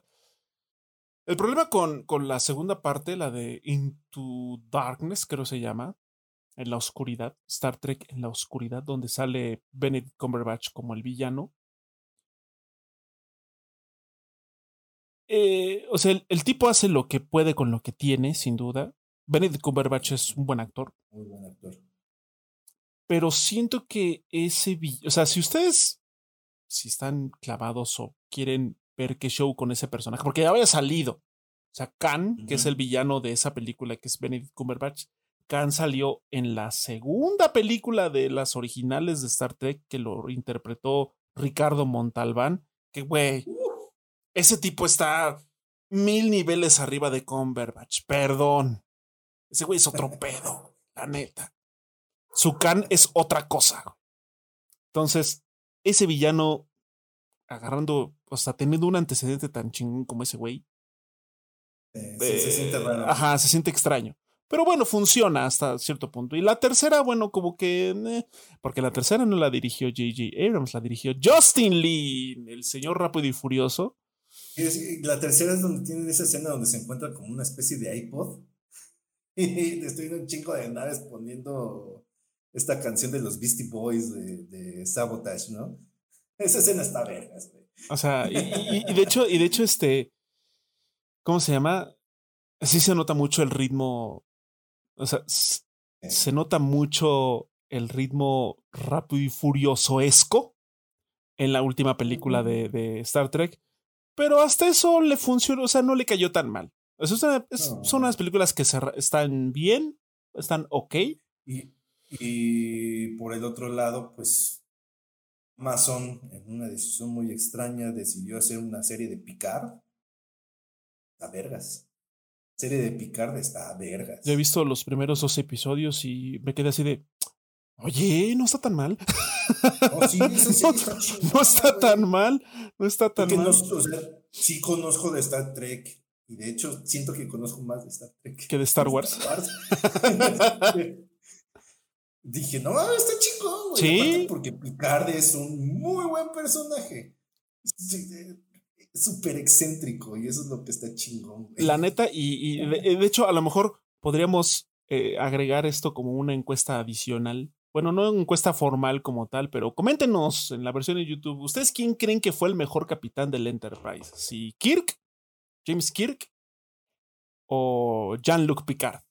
el problema con, con la segunda parte, la de Into Darkness, creo se llama, en la oscuridad, Star Trek en la oscuridad, donde sale Benedict Cumberbatch como el villano. Eh, o sea, el, el, tipo hace lo que puede con lo que tiene, sin duda. Benedict Cumberbatch es un buen actor. Muy buen actor pero siento que ese, o sea, si ustedes, si están clavados o quieren ver qué show con ese personaje, porque ya había salido, o sea, Khan, que es el villano de esa película que es Benedict Cumberbatch, Khan salió en la segunda película de las originales de Star Trek que lo interpretó Ricardo Montalbán, que güey, ese tipo está mil niveles arriba de Cumberbatch, perdón. Ese güey es otro <laughs> pedo, la neta. Su can es otra cosa. Entonces, ese villano agarrando, o sea, teniendo un antecedente tan chingón como ese güey. Eh, se siente raro. Ajá, se siente extraño. Pero bueno, funciona hasta cierto punto. Y la tercera, bueno, como que. Eh, porque la tercera no la dirigió J.J. Abrams, la dirigió Justin Lee, el señor rápido y furioso. la tercera es donde tienen esa escena donde se encuentra como una especie de iPod. <laughs> Y estoy en un chingo de naves poniendo esta canción de los Beastie Boys de, Sabotage, ¿no? <laughs> Esa escena está vergas, güey. O sea, y, de hecho, y de hecho, este, ¿cómo se llama? Sí se nota mucho el ritmo, o sea, se nota mucho el ritmo rápido y furioso-esco en la última película de, de, Star Trek, pero hasta eso le funcionó, o sea, no le cayó tan mal. O sea, Son unas películas que están bien, están ok. Y, y por el otro lado, pues Amazon, en una decisión muy extraña, decidió hacer una serie de Picard. A vergas. serie de Picard está a vergas. Yo he visto los primeros dos episodios y me quedé así de. Oye, no está tan mal. Oh, sí, <laughs> no, está tan mal. No está tan mal. sí conozco de Star Trek. Y de hecho, siento que conozco más de Star Trek. Que de Star <laughs> Wars. <laughs> dije, no, está chingón, güey. Sí. Porque Picard es un muy buen personaje. Súper excéntrico y eso es lo que está chingón. La neta, y, de, hecho, a lo mejor podríamos eh, agregar esto como una encuesta adicional. Bueno, no encuesta formal como tal, pero coméntenos en la versión de YouTube. ¿Ustedes quién creen que fue el mejor capitán del Enterprise? ¿Si Kirk? ¿James Kirk? ¿O Jean-Luc Picard?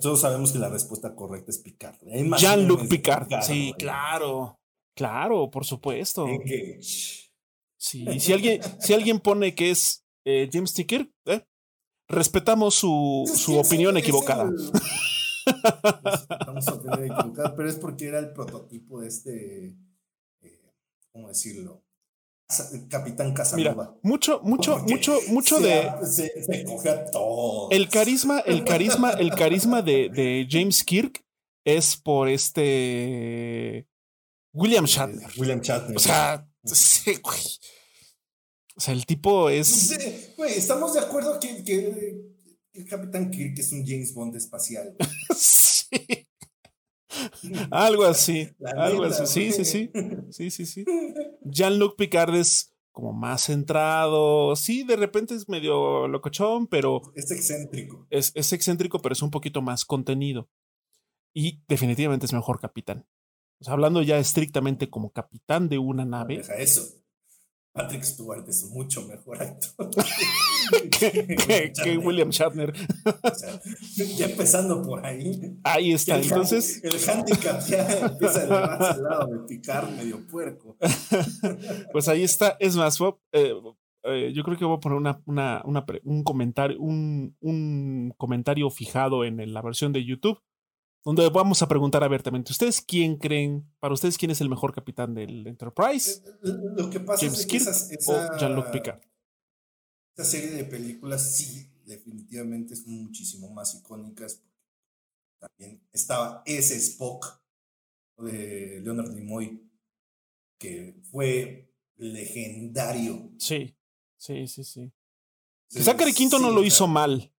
Todos sabemos que la respuesta correcta es Picard. Jean-Luc Picard. Sí, claro. Claro, por supuesto. Sí, si alguien, si alguien pone que es eh, James Ticker, eh, respetamos su, su opinión equivocada. respetamos su opinión equivocada, pero es porque era el prototipo de este, eh, ¿cómo decirlo? Capitán Casanova. mucho, mucho, mucho, mucho de. Se, coge a todo. El carisma, el carisma, el carisma de, de James Kirk es por este. William Shatner. William Shatner. O sea, sí, güey. O sea, el tipo es. güey, estamos de acuerdo que, que, el Capitán Kirk es un James Bond espacial. <laughs> sí. <laughs> algo así, algo así. Sí, sí, sí. Sí, sí, sí. Jean-Luc Picard es como más centrado. Sí, de repente es medio locochón, pero. Es excéntrico. Es, excéntrico, pero es un poquito más contenido. Y definitivamente es mejor capitán. O sea, hablando ya estrictamente como capitán de una nave. Deja eso. Patrick Stewart es mucho mejor actor <laughs> que, William Shatner. ya empezando por ahí. Ahí está. Entonces. El handicap ya empieza a lado de picar medio puerco. <laughs> pues ahí está. Es más, eh, eh, yo creo que voy a poner una, una, un comentario, un, un comentario fijado en la versión de YouTube donde vamos a preguntar abiertamente, ¿ustedes quién creen, para ustedes quién es el mejor capitán del Enterprise? Eh, lo que pasa es que esa, Jean-Luc Picard. Esta serie de películas sí, definitivamente es muchísimo más icónicas. También estaba ese Spock de Leonard Nimoy, que fue legendario. Sí, sí, sí, sí. Zachary Quinto no lo hizo mal.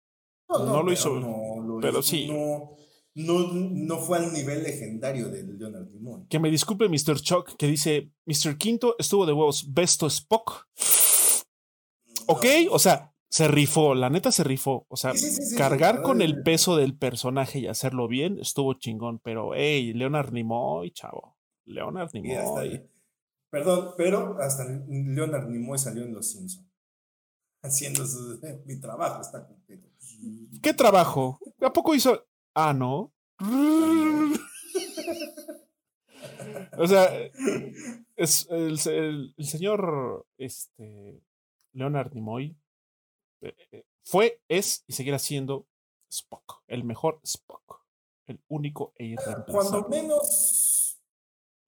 No, lo hizo. No, pero sí no, no fue al nivel legendario de Leonard Nimoy. Que me disculpe Mr. Chuck, que dice, Mr. Quinto estuvo de huevos, Besto Spock. Ok, o sea, se rifó, la neta se rifó. O sea, cargar con el peso del personaje y hacerlo bien estuvo chingón. Pero, hey, Leonard Nimoy, chavo. Leonard Nimoy. Perdón, pero hasta Leonard Nimoy salió en Los Simpsons. Haciendo <laughs> mi trabajo, está completo. ¿Qué trabajo? ¿A poco hizo? Ah, no. <laughs> o sea, es el, señor este, Leonard Nimoy eh, eh, fue, es y seguirá siendo Spock, el mejor Spock, el único e irreemplazable. Cuando menos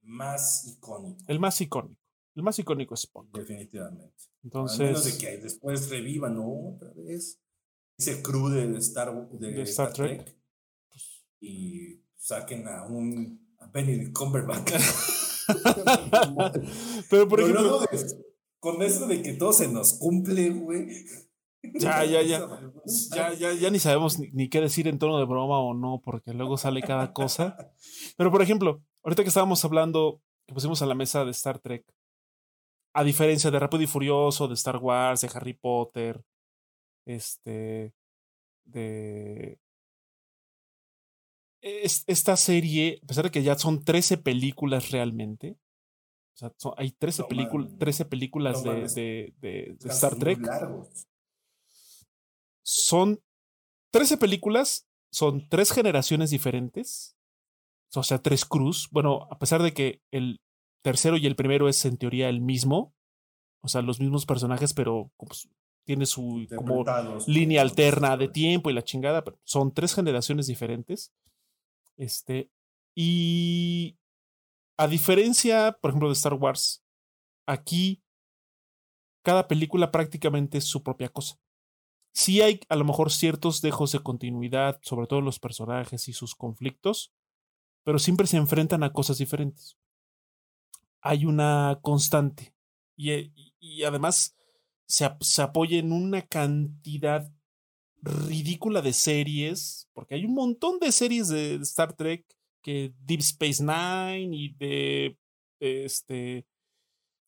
más icónico. El más icónico. El más icónico es Spock. Definitivamente. Entonces. menos de que después revivan otra vez ese crew de Star, de Star, Trek y saquen a un a Benedict Cumberbatch. <laughs> Pero por ejemplo, con eso de que todo se nos cumple, güey. Ya, ya, ya. <laughs> Ya, ya, ya ni sabemos ni, qué decir en tono de broma o no, porque luego sale cada cosa. Pero por ejemplo, ahorita que estábamos hablando, que pusimos a la mesa de Star Trek, a diferencia de Rápido y Furioso, de Star Wars, de Harry Potter, este, de esta serie, a pesar de que ya son 13 películas realmente, o sea, hay 13, 13 películas de, de, Star Trek. Son 13 películas, son tres generaciones diferentes, o sea, tres cruz. Bueno, a pesar de que el tercero y el primero es en teoría el mismo, o sea, los mismos personajes, pero pues, tiene su como línea alterna de tiempo y la chingada, pero son tres generaciones diferentes. Este, y a diferencia, por ejemplo, de Star Wars, aquí cada película prácticamente es su propia cosa. Sí hay a lo mejor ciertos dejos de continuidad, sobre todo los personajes y sus conflictos, pero siempre se enfrentan a cosas diferentes. Hay una constante y, eh, y además se, se apoya en una cantidad ridícula de series, porque hay un montón de series de Star Trek que Deep Space Nine y de este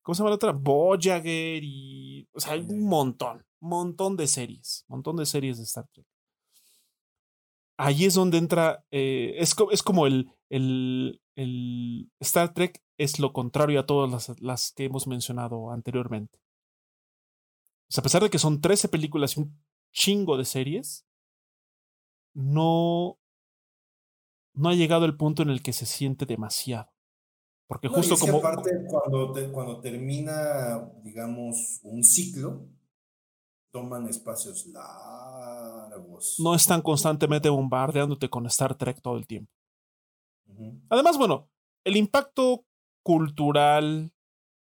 ¿cómo se llama la otra? Voyager y o sea, hay un montón, montón de series, montón de series de Star Trek. Ahí es donde entra, eh, es, es, como el, el, el, Star Trek es lo contrario a todas las, las que hemos mencionado anteriormente. O sea, a pesar de que son 13 películas y un chingo de series, no, no ha llegado el punto en el que se siente demasiado. Porque justo como. aparte, cuando, cuando termina, digamos, un ciclo, toman espacios largos. No están constantemente bombardeándote con Star Trek todo el tiempo. Además, bueno, el impacto cultural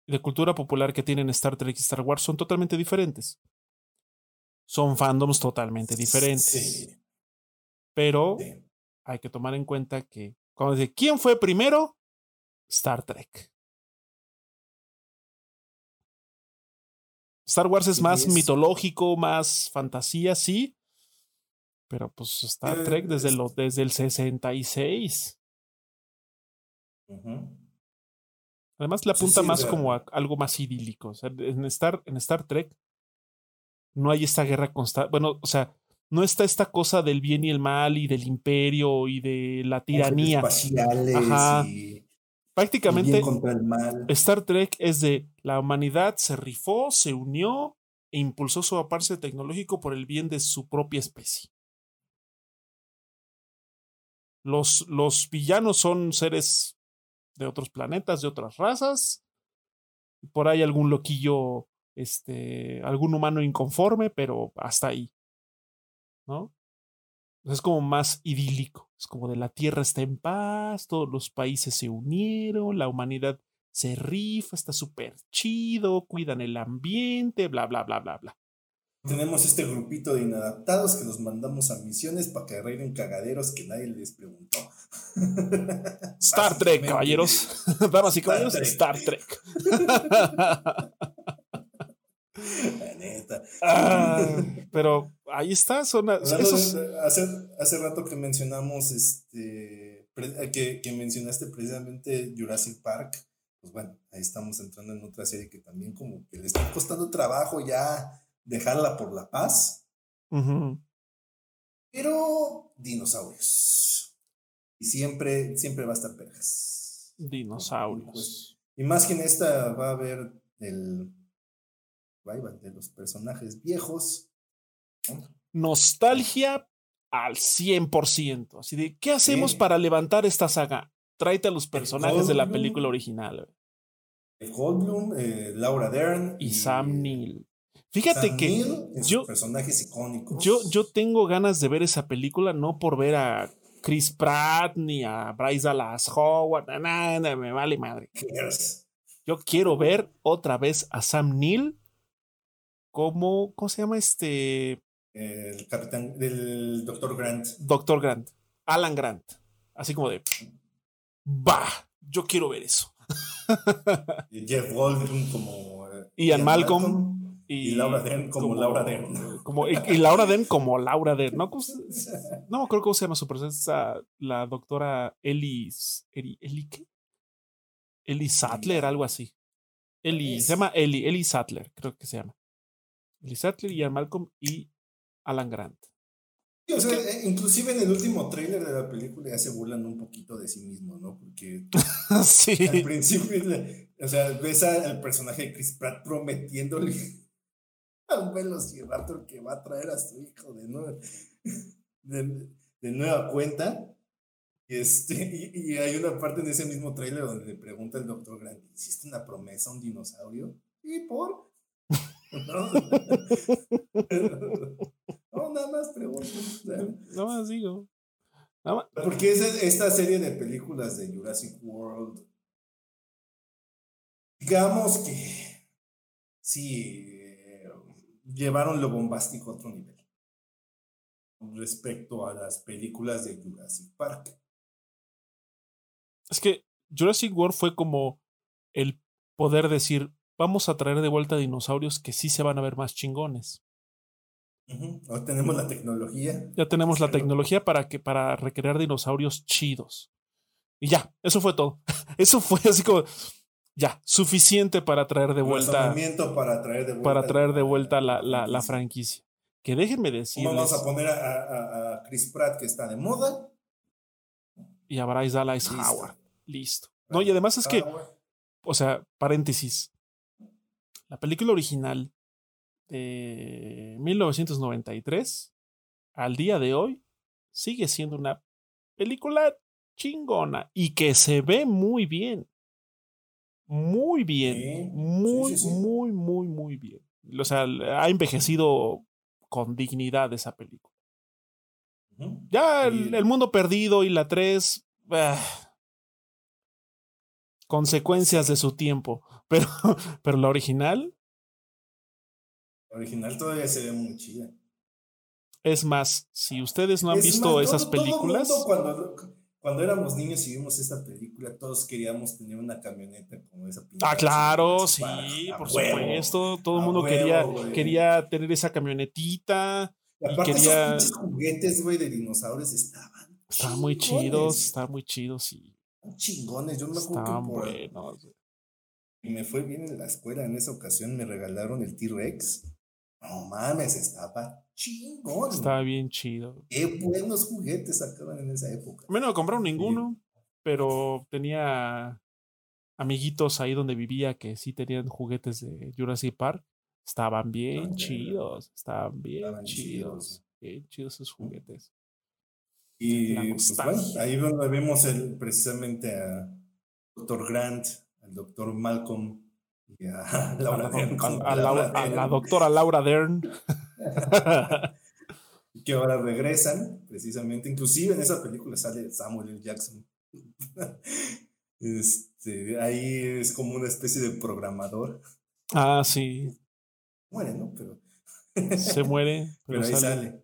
de cultura popular que tienen Star Trek y Star Wars son totalmente diferentes son fandoms totalmente diferentes. Pero hay que tomar en cuenta que cuando dice, ¿quién fue primero? Star Trek. Star Wars es más mitológico, más fantasía, sí. Pero pues Star Trek eh, desde, lo, desde el 66. Además le apunta más como a algo más idílico. en, Star, en Star Trek no hay esta guerra constante. Bueno, o sea, no está esta cosa del bien y el mal y del imperio y de la tiranía. Ajá. Prácticamente Star Trek es de la humanidad se rifó, se unió e impulsó su avance tecnológico por el bien de su propia especie. Los, los villanos son seres de otros planetas, de otras razas. Por ahí algún loquillo, este, algún humano inconforme, pero hasta ahí. ¿No? Es como más idílico. Es como de la Tierra está en paz, todos los países se unieron, la humanidad se rifa, está súper chido, cuidan el ambiente, bla, bla, bla, bla, bla. Tenemos este grupito de inadaptados que los mandamos a misiones para que arreglen cagaderos que nadie les preguntó. <laughs> <laughs> Star Trek, caballeros. <laughs> Damas y caballeros, Star Trek. La neta. Ah, pero ahí está. Son, hace, hace rato que mencionamos este que, que mencionaste precisamente Jurassic Park pues bueno, ahí estamos entrando en otra serie que también como que le está costando trabajo ya dejarla por la paz. Pero dinosaurios. Y siempre, siempre va a estar perjas. Dinosaurios. Pues, y más que en esta va a haber el de los personajes viejos. Nostalgia al 100%. Así de, ¿qué hacemos para levantar esta saga? Tráete a los personajes de la película original. Goldblum, eh, Laura Dern y, Sam Neill. Fíjate que yo, personajes icónicos. Yo, yo tengo ganas de ver esa película, no por ver a Chris Pratt ni a Bryce Dallas Howard, nada, me vale madre. Yo quiero ver otra vez a Sam Neill como, ¿cómo se llama este? El capitán, del Doctor Grant. Doctor Grant, Alan Grant. Así como de, bah, yo quiero ver eso. <laughs> y Jeff Goldblum como eh, Ian, Malcolm, y, Laura Dern como, Laura Dern. y, Laura Dern como Laura Dern. No, no creo cómo se llama su presencia, la doctora Ellie, Ellie, ¿qué? Ellie Sattler, algo así. Ellie, se llama Ellie, Ellie Sattler, creo que se llama. Ellie Sattler, Ian Malcolm y Alan Grant. Eh, inclusive en el último tráiler de la película ya se burlan un poquito de sí mismo, ¿no? Porque <laughs> al principio, <laughs> o sea, ves al personaje de Chris Pratt prometiéndole <laughs> a un velociraptor que va a traer a su hijo de nueva, de, nueva cuenta. Este, y, hay una parte en ese mismo tráiler donde le pregunta el doctor Grant, ¿hiciste una promesa a un dinosaurio? ¿Y por? ¿No? No, nada más pregunto. Nada más digo. Porque es esta serie de películas de Jurassic World, digamos que sí, llevaron lo bombástico a otro nivel respecto a las películas de Jurassic Park. Es que Jurassic World fue como el poder decir, vamos a traer de vuelta dinosaurios que sí se van a ver más chingones tenemos la tecnología. Ya tenemos la tecnología para que para recrear dinosaurios chidos. Y ya, eso fue todo. <laughs> Eso fue así como ya, suficiente para traer de vuelta para traer de vuelta para traer de vuelta la, la, la franquicia. Que déjenme decir. Vamos a poner a, a, Chris Pratt que está de moda y a Bryce Dallas Howard. Listo. No, y además es que o sea, paréntesis. La película original de 1993 al día de hoy sigue siendo una película chingona y que se ve muy bien. Muy bien. muy, muy, muy, muy bien. O sea, ha envejecido con dignidad esa película. Ya el, mundo perdido y la 3. Ah, consecuencias de su tiempo. Pero, <laughs> pero la original original todavía se ve muy chida. Es más, si ustedes no han visto esas películas. cuando, cuando éramos niños y vimos esa película, todos queríamos tener una camioneta como esa. Ah, claro, sí, por supuesto. Todo el mundo quería, quería tener esa camionetita. Y, aparte quería... esos juguetes, güey, de dinosaurios estaban. Estaban muy chidos, estaban muy chidos, sí. Chingones, yo no me acuerdo. Estaban buenos. Y me fue bien en la escuela en esa ocasión, me regalaron el T-Rex No mames, estaba chingón. Estaba bien chido. Qué buenos juguetes sacaban en esa época. Mí no compraron ninguno, pero tenía amiguitos ahí donde vivía que sí tenían juguetes de Jurassic Park. Estaban bien chidos, estaban bien chidos. Bien chidos esos juguetes. Y pues bueno, ahí donde vemos el, precisamente a Dr. Grant, al Dr. Malcolm y a, <laughs> Laura Dern, a, la, doctora Laura Dern. <laughs> que ahora regresan, precisamente. Inclusive en esa película sale Samuel L. Jackson. <laughs> Este, ahí es como una especie de programador. Ah, sí. Muere, ¿no? Pero. Se muere. Pero, ahí sale.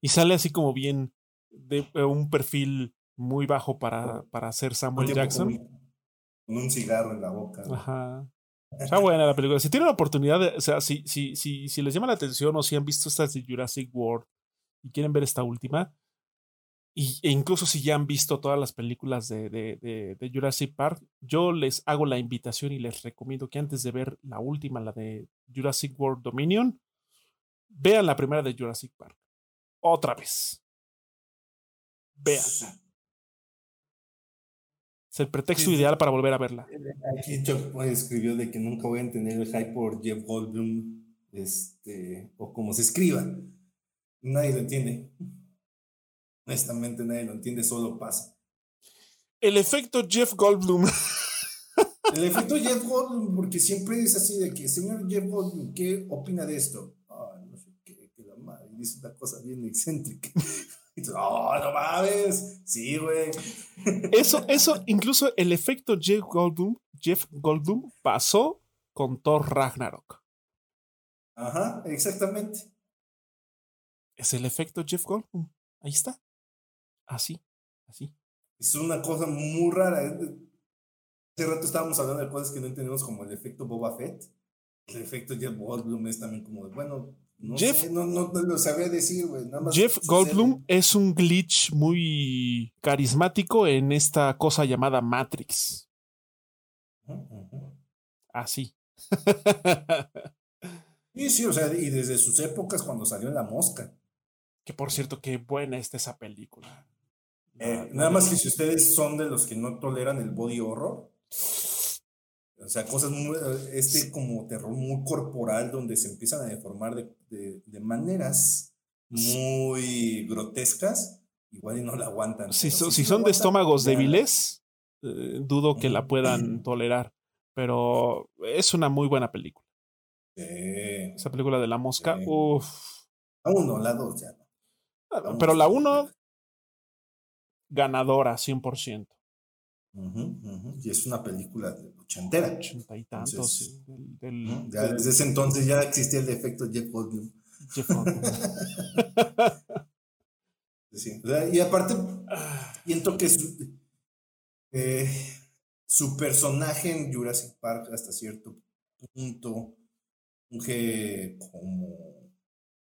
Y sale así como bien de eh, un perfil muy bajo para, para ser Samuel Jackson. Con, un cigarro en la boca. Ajá. Está buena la película. Si tienen la oportunidad, de, o sea, si, si, si, si les llama la atención o si han visto estas de Jurassic World y quieren ver esta última, y, e incluso si ya han visto todas las películas de, de, de, Jurassic Park, yo les hago la invitación y les recomiendo que antes de ver la última, la de Jurassic World Dominion, vean la primera de Jurassic Park. Otra vez. Veanla. Es el pretexto ideal para volver a verla. Aquí Chuck escribió de que nunca voy a entender el hype por Jeff Goldblum, este, o como se escriba. Nadie lo entiende. Honestamente nadie lo entiende, solo pasa. El efecto Jeff Goldblum. <laughs> El efecto Jeff Goldblum, porque siempre es así de que, señor Jeff Goldblum, ¿qué opina de esto? Ah, no sé qué, que la madre dice una cosa bien excéntrica. Y tú, oh, no mames. Sí, güey. <laughs> Eso, eso, incluso el efecto Jeff Goldblum, Jeff Goldblum pasó con Thor Ragnarok. Ajá, exactamente. Es el efecto Jeff Goldblum. Ahí está. Así, así. Es una cosa muy rara. ¿eh? Hace rato estábamos hablando de cosas que no entendemos como el efecto Boba Fett. El efecto Jeff Goldblum es también como de, bueno, no Jeff, sé, no, no, lo sabía decir, güey. Jeff Goldblum es un glitch muy carismático en esta cosa llamada Matrix. Así. y sí, o sea, y desde sus épocas cuando salió La Mosca. Que por cierto, qué buena está esa película. Eh, nada más que si ustedes son de los que no toleran el body horror, o sea, cosas muy, este como terror muy corporal donde se empiezan a deformar de, de, maneras muy grotescas, igual y no la aguantan. Si, si, son de estómagos débiles, eh, dudo que la puedan tolerar, pero es una muy buena película. Esa película de la mosca, uff. A uno, la dos ya. Pero la uno ganadora 100%. Y es una película ochentera. Ochenta y tantos. desde ese entonces ya existía el efecto Jeff Goldblum. Jeff Goldblum. <laughs> y aparte, siento que su, eh, su personaje en Jurassic Park hasta cierto punto funge como,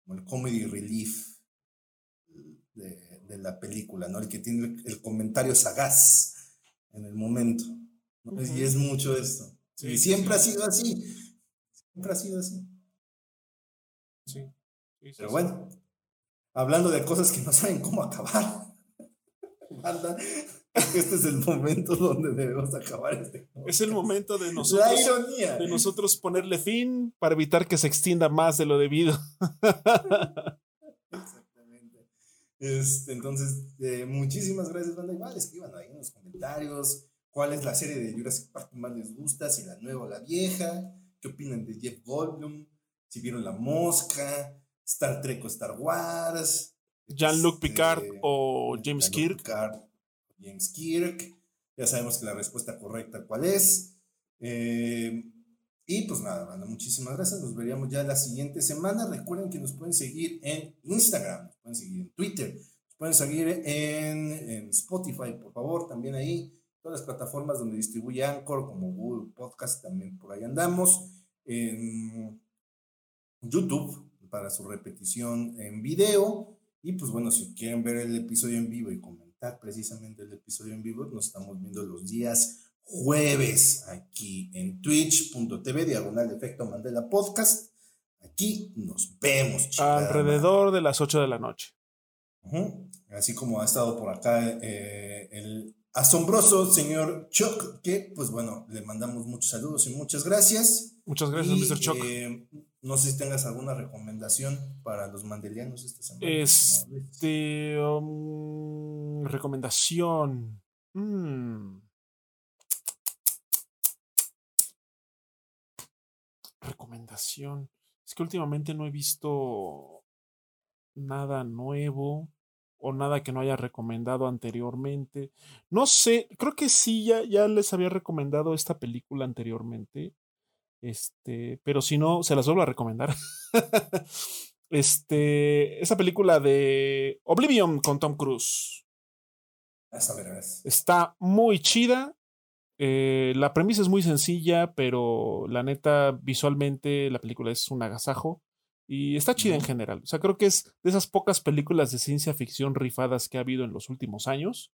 como el comedy relief de, de la película, ¿no? El que tiene el, comentario sagaz en el momento. Y es mucho esto. y siempre ha sido así. Siempre ha sido así. Sí. Pero bueno, hablando de cosas que no saben cómo acabar. <laughs> este es el momento donde debemos acabar este. Es el momento de nosotros, La ironía. de nosotros ponerle fin para evitar que se extienda más de lo debido. <laughs> Este, entonces, eh, muchísimas gracias, banda. Igual escriban ahí en los comentarios cuál es la serie de Jurassic Park que más les gusta, si la nueva o la vieja, qué opinan de Jeff Goldblum, si vieron La Mosca, Star Trek o Star Wars. Jean-Luc este, Picard o James Kirk. Picard, James Kirk. Ya sabemos que la respuesta correcta cuál es. Eh, y pues nada, banda, muchísimas gracias. Nos veríamos ya la siguiente semana. Recuerden que nos pueden seguir en Instagram, nos pueden seguir en Twitter, nos pueden seguir en, en Spotify, por favor, también ahí. Todas las plataformas donde distribuye Anchor, como Google Podcast, también por ahí andamos. En YouTube, para su repetición en video. Y pues bueno, si quieren ver el episodio en vivo y comentar precisamente el episodio en vivo, nos estamos viendo los días jueves aquí en twitch.tv diagonal efecto Mandela podcast. Aquí nos vemos, chicas. Alrededor de las 8 de la noche. Así como ha estado por acá eh, el asombroso señor Chuck, que pues bueno, le mandamos muchos saludos y muchas gracias. Muchas gracias, Mr. Chuck. Eh, no sé si tengas alguna recomendación para los mandelianos esta semana. Este, um, recomendación. Mm. Recomendación. Es que últimamente no he visto nada nuevo o nada que no haya recomendado anteriormente. No sé, creo que sí, ya, ya les había recomendado esta película anteriormente. Este, pero si no, se las vuelvo a recomendar. <laughs> este, esa película de Oblivion con Tom Cruise. Está muy chida. Eh, la premisa es muy sencilla, pero la neta, visualmente la película es un agasajo. Y está chida en general. O sea, creo que es de esas pocas películas de ciencia ficción rifadas que ha habido en los últimos años.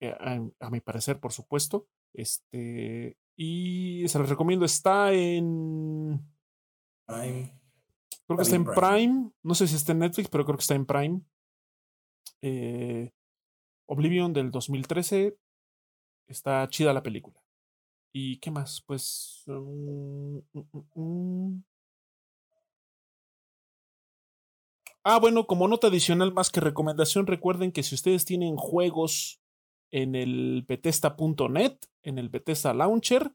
Eh, a, mi parecer, por supuesto. Este. Y se los recomiendo. Está en. Prime. Creo que está en Prime. No sé si está en Netflix, pero creo que está en Prime. Eh, Oblivion del 2013. Está chida la película. ¿Y qué más? Pues. Mm, mm, mm, Ah, bueno, como nota adicional más que recomendación, recuerden que si ustedes tienen juegos en el Bethesda.net, en el Bethesda Launcher,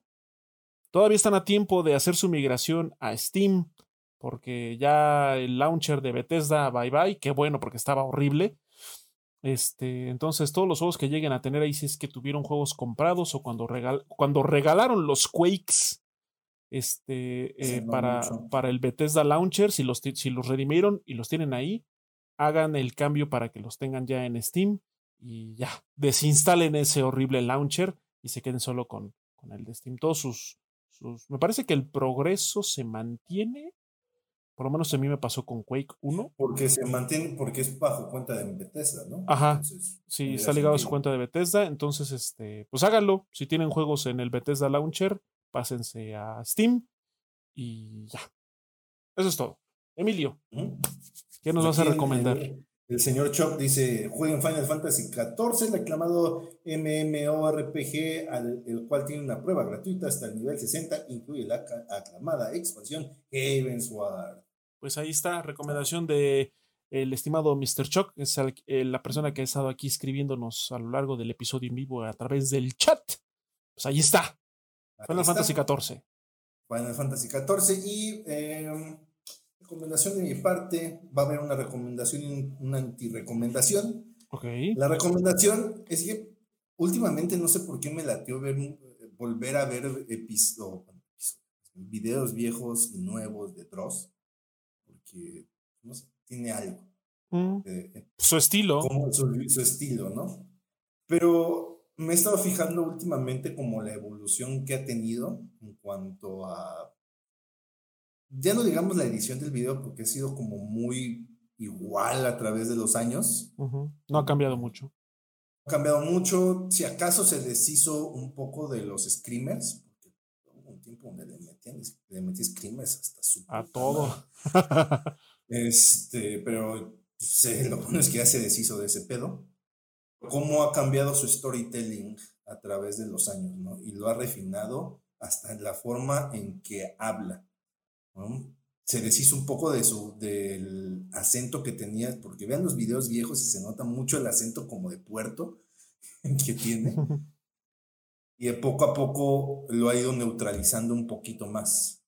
todavía están a tiempo de hacer su migración a Steam, porque ya el launcher de Bethesda, bye bye, qué bueno, porque estaba horrible. Este, entonces, todos los juegos que lleguen a tener ahí, si es que tuvieron juegos comprados o cuando, cuando regalaron los Quakes este, eh, para, para, el Bethesda Launcher, si los, si los redimieron y los tienen ahí, hagan el cambio para que los tengan ya en Steam y ya, desinstalen ese horrible launcher y se queden solo con, con el de Steam. Todos sus, sus... Me parece que el progreso se mantiene. Por lo menos a mí me pasó con Quake 1. Porque se mantiene, porque es bajo cuenta de Bethesda, ¿no? Ajá. sí, está ligado a su cuenta de Bethesda. Entonces, este, pues háganlo. Si tienen juegos en el Bethesda Launcher, pásense a Steam y ya. Eso es todo. Emilio, ¿qué nos vas a recomendar? El, señor Chop dice, jueguen Final Fantasy XIV, el aclamado MMORPG, al, el cual tiene una prueba gratuita hasta el nivel 60, incluye la aclamada expansión Heavensward. Pues ahí está, recomendación de el estimado Mr. Chuck, es la persona que ha estado aquí escribiéndonos a lo largo del episodio en vivo a través del chat. Pues ahí está. Final Fantasy XIV. Final Fantasy XIV y em, recomendación de mi parte, va a haber una recomendación y una antirecomendación. Ok. La recomendación es que últimamente no sé por qué me latió ver, volver a ver episodios, videos viejos y nuevos de Dross, porque no sé, tiene algo. Mm. su estilo. Como su estilo, ¿no? Pero me he estado fijando últimamente como la evolución que ha tenido en cuanto a, ya no digamos la edición del video porque ha sido como muy igual a través de los años. No ha cambiado mucho. ha cambiado mucho. Si acaso se deshizo un poco de los screamers, porque hubo un tiempo donde le metían, le metí screamers hasta su... A todo. <laughs> este, pero se, lo bueno es que ya se deshizo de ese pedo cómo ha cambiado su storytelling a través de los años, ¿no? Y lo ha refinado hasta en la forma en que habla, Se deshizo un poco de su, del acento que tenía, porque vean los videos viejos y se nota mucho el acento como de puerto <laughs> que tiene. <laughs> Y poco a poco lo ha ido neutralizando un poquito más.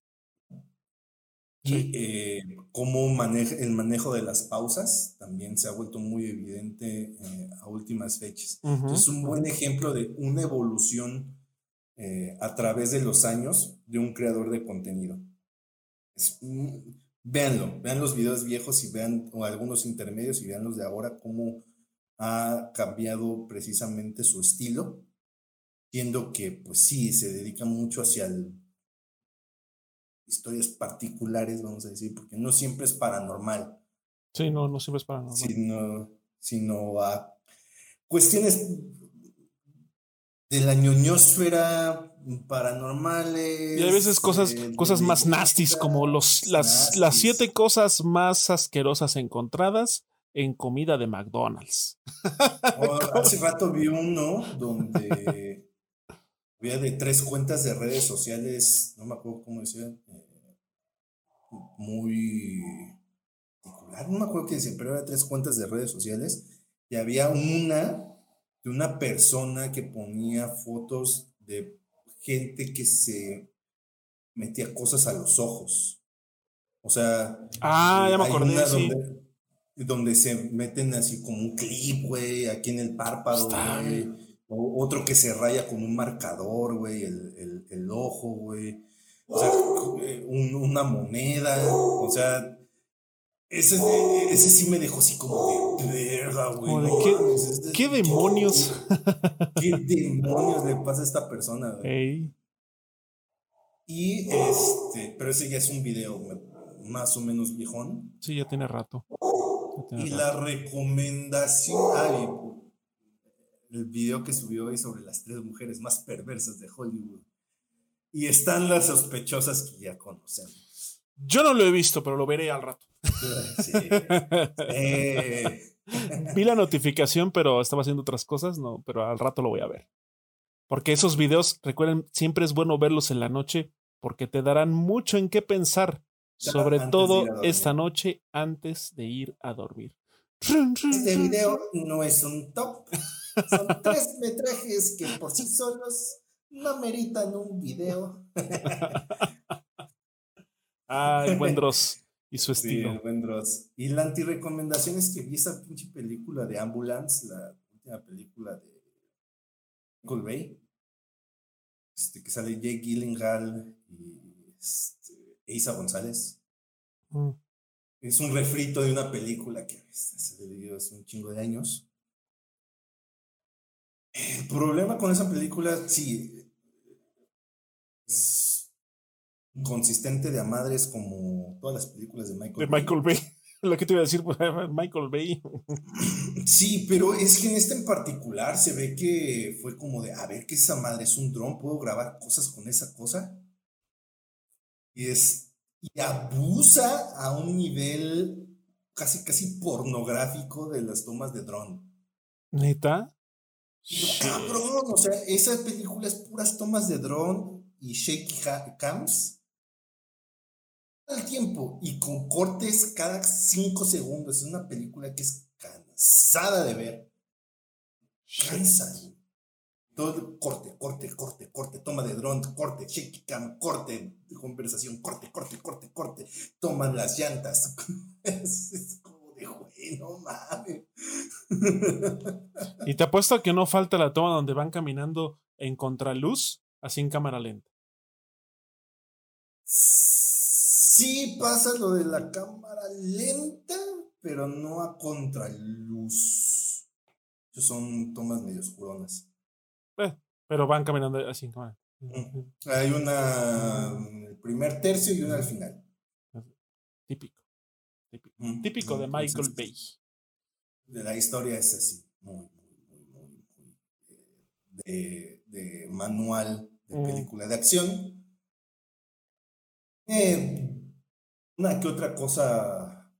Y eh, cómo maneja, el manejo de las pausas también se ha vuelto muy evidente eh, a últimas fechas. Es un buen ejemplo de una evolución eh, a través de los años de un creador de contenido. Es, véanlo, vean los videos viejos y vean o algunos intermedios y vean los de ahora, cómo ha cambiado precisamente su estilo, siendo que pues sí, se dedica mucho hacia el historias particulares, vamos a decir, porque no siempre es paranormal. Sí, no, no siempre es paranormal. Sino, sino a cuestiones de la ñoñosfera paranormales. Y a veces cosas, cosas más nasties, como los, las, las siete cosas más asquerosas encontradas en comida de McDonald's. Oh, hace rato vi uno donde había de tres cuentas de redes sociales, no me acuerdo cómo decían, eh, muy particular, no me acuerdo qué decían, pero era tres cuentas de redes sociales y había una de una persona que ponía fotos de gente que se metía cosas a los ojos. O sea, ah, ya me acordé, donde, donde, se meten así como un clip, güey, aquí en el párpado, güey. O otro que se raya con un marcador, güey, el, el, ojo, güey. O sea, eh, una moneda, o sea, ese, ese sí me dejó así como de verga, güey. ¿qué, demonios? ¿Qué demonios le pasa a esta persona, güey? Y este, pero ese ya es un video más o menos viejón. Sí, ya tiene rato. y la recomendación, ah, el video que subió ahí sobre las tres mujeres más perversas de Hollywood. Y están las sospechosas que ya conocemos. Yo no lo he visto, pero lo veré al rato. <laughs> Vi la notificación, pero estaba haciendo otras cosas, no, pero al rato lo voy a ver. Porque esos videos, recuerden, siempre es bueno verlos en la noche porque te darán mucho en qué pensar, sobre todo esta noche antes de ir a dormir. Este video no es un top. Son tres metrajes que por sí solos no meritan un video. Ay, buen Dross y su estilo. Sí, buen Dross. Y la antirecomendación es que vi esa pinche película de Ambulance, la última película de Michael Bay. Este, que sale Jake Gyllenhaal y este, Isa González. Mm. Es un refrito de una película que se dio hace un chingo de años. El problema con esa película, sí, es consistente de a madres como todas las películas de Michael de Michael Bay. <laughs> Lo que te iba a decir, pues, <laughs> Michael Bay. Sí, pero es que en este en particular se ve que fue como de, a ver, que esa madre es un dron, puedo grabar cosas con esa cosa. Y es, y abusa a un nivel casi, casi pornográfico de las tomas de dron. ¿Neta? Cabrón, o sea, esa película es puras tomas de dron y shaky cams al tiempo y con cortes cada cinco segundos. Es una película que es cansada de ver. Cansa. Todo corte, corte, corte, corte, toma de dron, corte, shaky cam, corte conversación, corte, corte, corte, corte, toman las llantas. <laughs> es, como güey, no mames. y te apuesto que no falta la toma donde van caminando en contraluz, así en cámara lenta. Sí pasa lo de la cámara lenta, pero no a contraluz. Son tomas medio oscuronas. Eh, pero van caminando así como. Hay una el primer tercio y una al final. Típico. Típico, de Michael Bay. De la historia es así, muy, muy, muy, muy, eh, de, manual de película de acción. Eh, una que otra cosa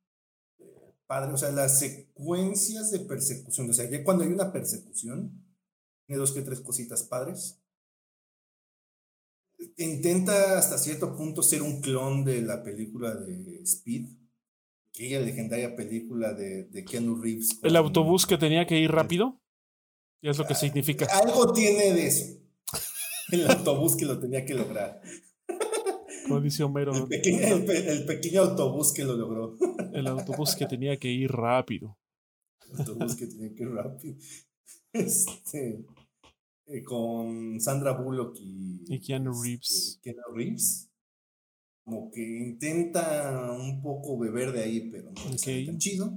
eh, padre, o sea, las secuencias de persecución, o sea, ya cuando hay una persecución, tiene dos que tres cositas padres. Intenta hasta cierto punto ser un clon de la película de Speed, aquella legendaria película de, de Keanu Reeves. ¿El autobús que tenía que ir rápido? ¿Y es lo que ah, significa? Algo tiene de eso. <laughs> El autobús que lo tenía que lograr. El pequeño, autobús que lo logró. El autobús que tenía que ir rápido. El autobús que tenía que ir rápido. Este, eh, con Sandra Bullock y, y Keanu este, Reeves. Keanu Reeves. Como que intenta un poco beber de ahí, pero no es tan chido.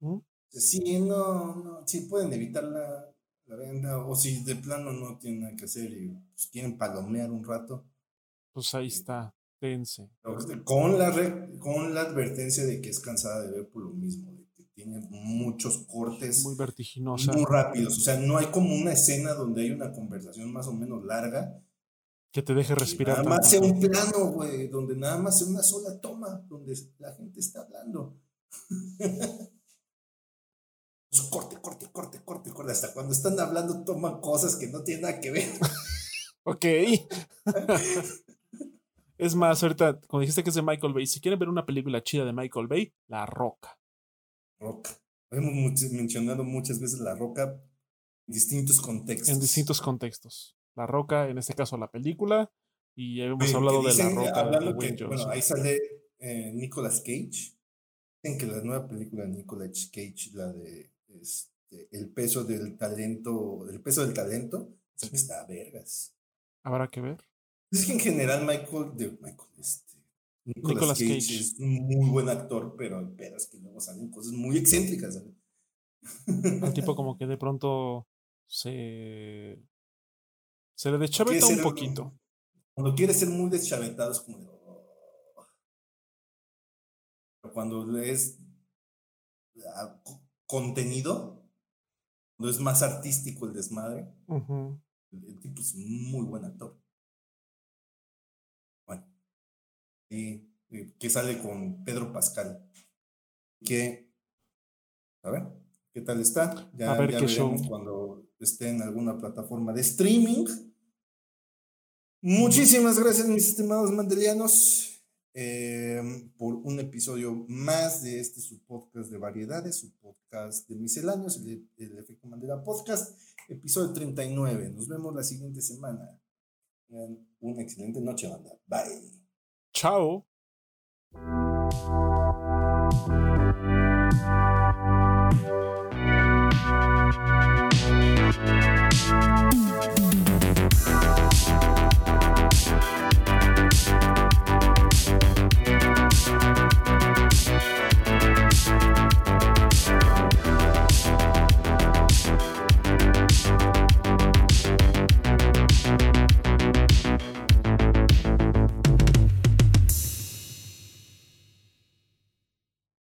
¿Mm? Sí, no, no, sí pueden evitar la, la venda, o si de plano no tienen nada que hacer y pues, quieren palomear un rato. Pues ahí está. Con la, con la advertencia de que es cansada de ver por lo mismo, de que tiene tiene muchos cortes. Muy vertiginosa. Muy rápidos. O sea, no hay como una escena donde hay una conversación más o menos larga. Que te deje respirar. nada más sea un plano, güey, donde nada más sea una sola toma, donde la gente está hablando. <laughs> corte, corte, corte, corte, corte. Hasta cuando están hablando toman cosas que no tienen nada que ver. <laughs> ok. es más, ahorita, como dijiste que es de Michael Bay, si quieren ver una película chida de Michael Bay, La Roca. Roca. Hemos mencionado muchas veces La Roca en distintos contextos. En distintos contextos. La Roca, en este caso la película, y hemos hablado de La Roca. De bueno, ahí sale eh, Nicolas Cage. Dicen que la nueva película de Nicolas Cage, la de este, el peso del talento, el peso del talento, está vergas. Habrá que ver. Es que en general Michael, de Michael, este, Nicolas, Cage, es un muy buen actor, pero pedas que luego salen cosas muy excéntricas. El tipo <laughs> como que de pronto se se le deschaveta un poquito. Cuando quiere ser muy deschavetado es como de, oh". cuando es ah, contenido, cuando es más artístico el desmadre, el, tipo es muy buen actor. Bueno, y, que sale con Pedro Pascal. Que, a ver, ¿qué tal está? Ya, a ver qué veremos cuando esté en alguna plataforma de streaming. Muchísimas gracias, mis estimados mandelianos. Em, por un episodio más de este su podcast de variedades, su podcast de misceláneos, el, el Efecto Mandela Podcast, episodio 39. Nos vemos la siguiente semana. Una excelente noche, banda. Bye. Chao.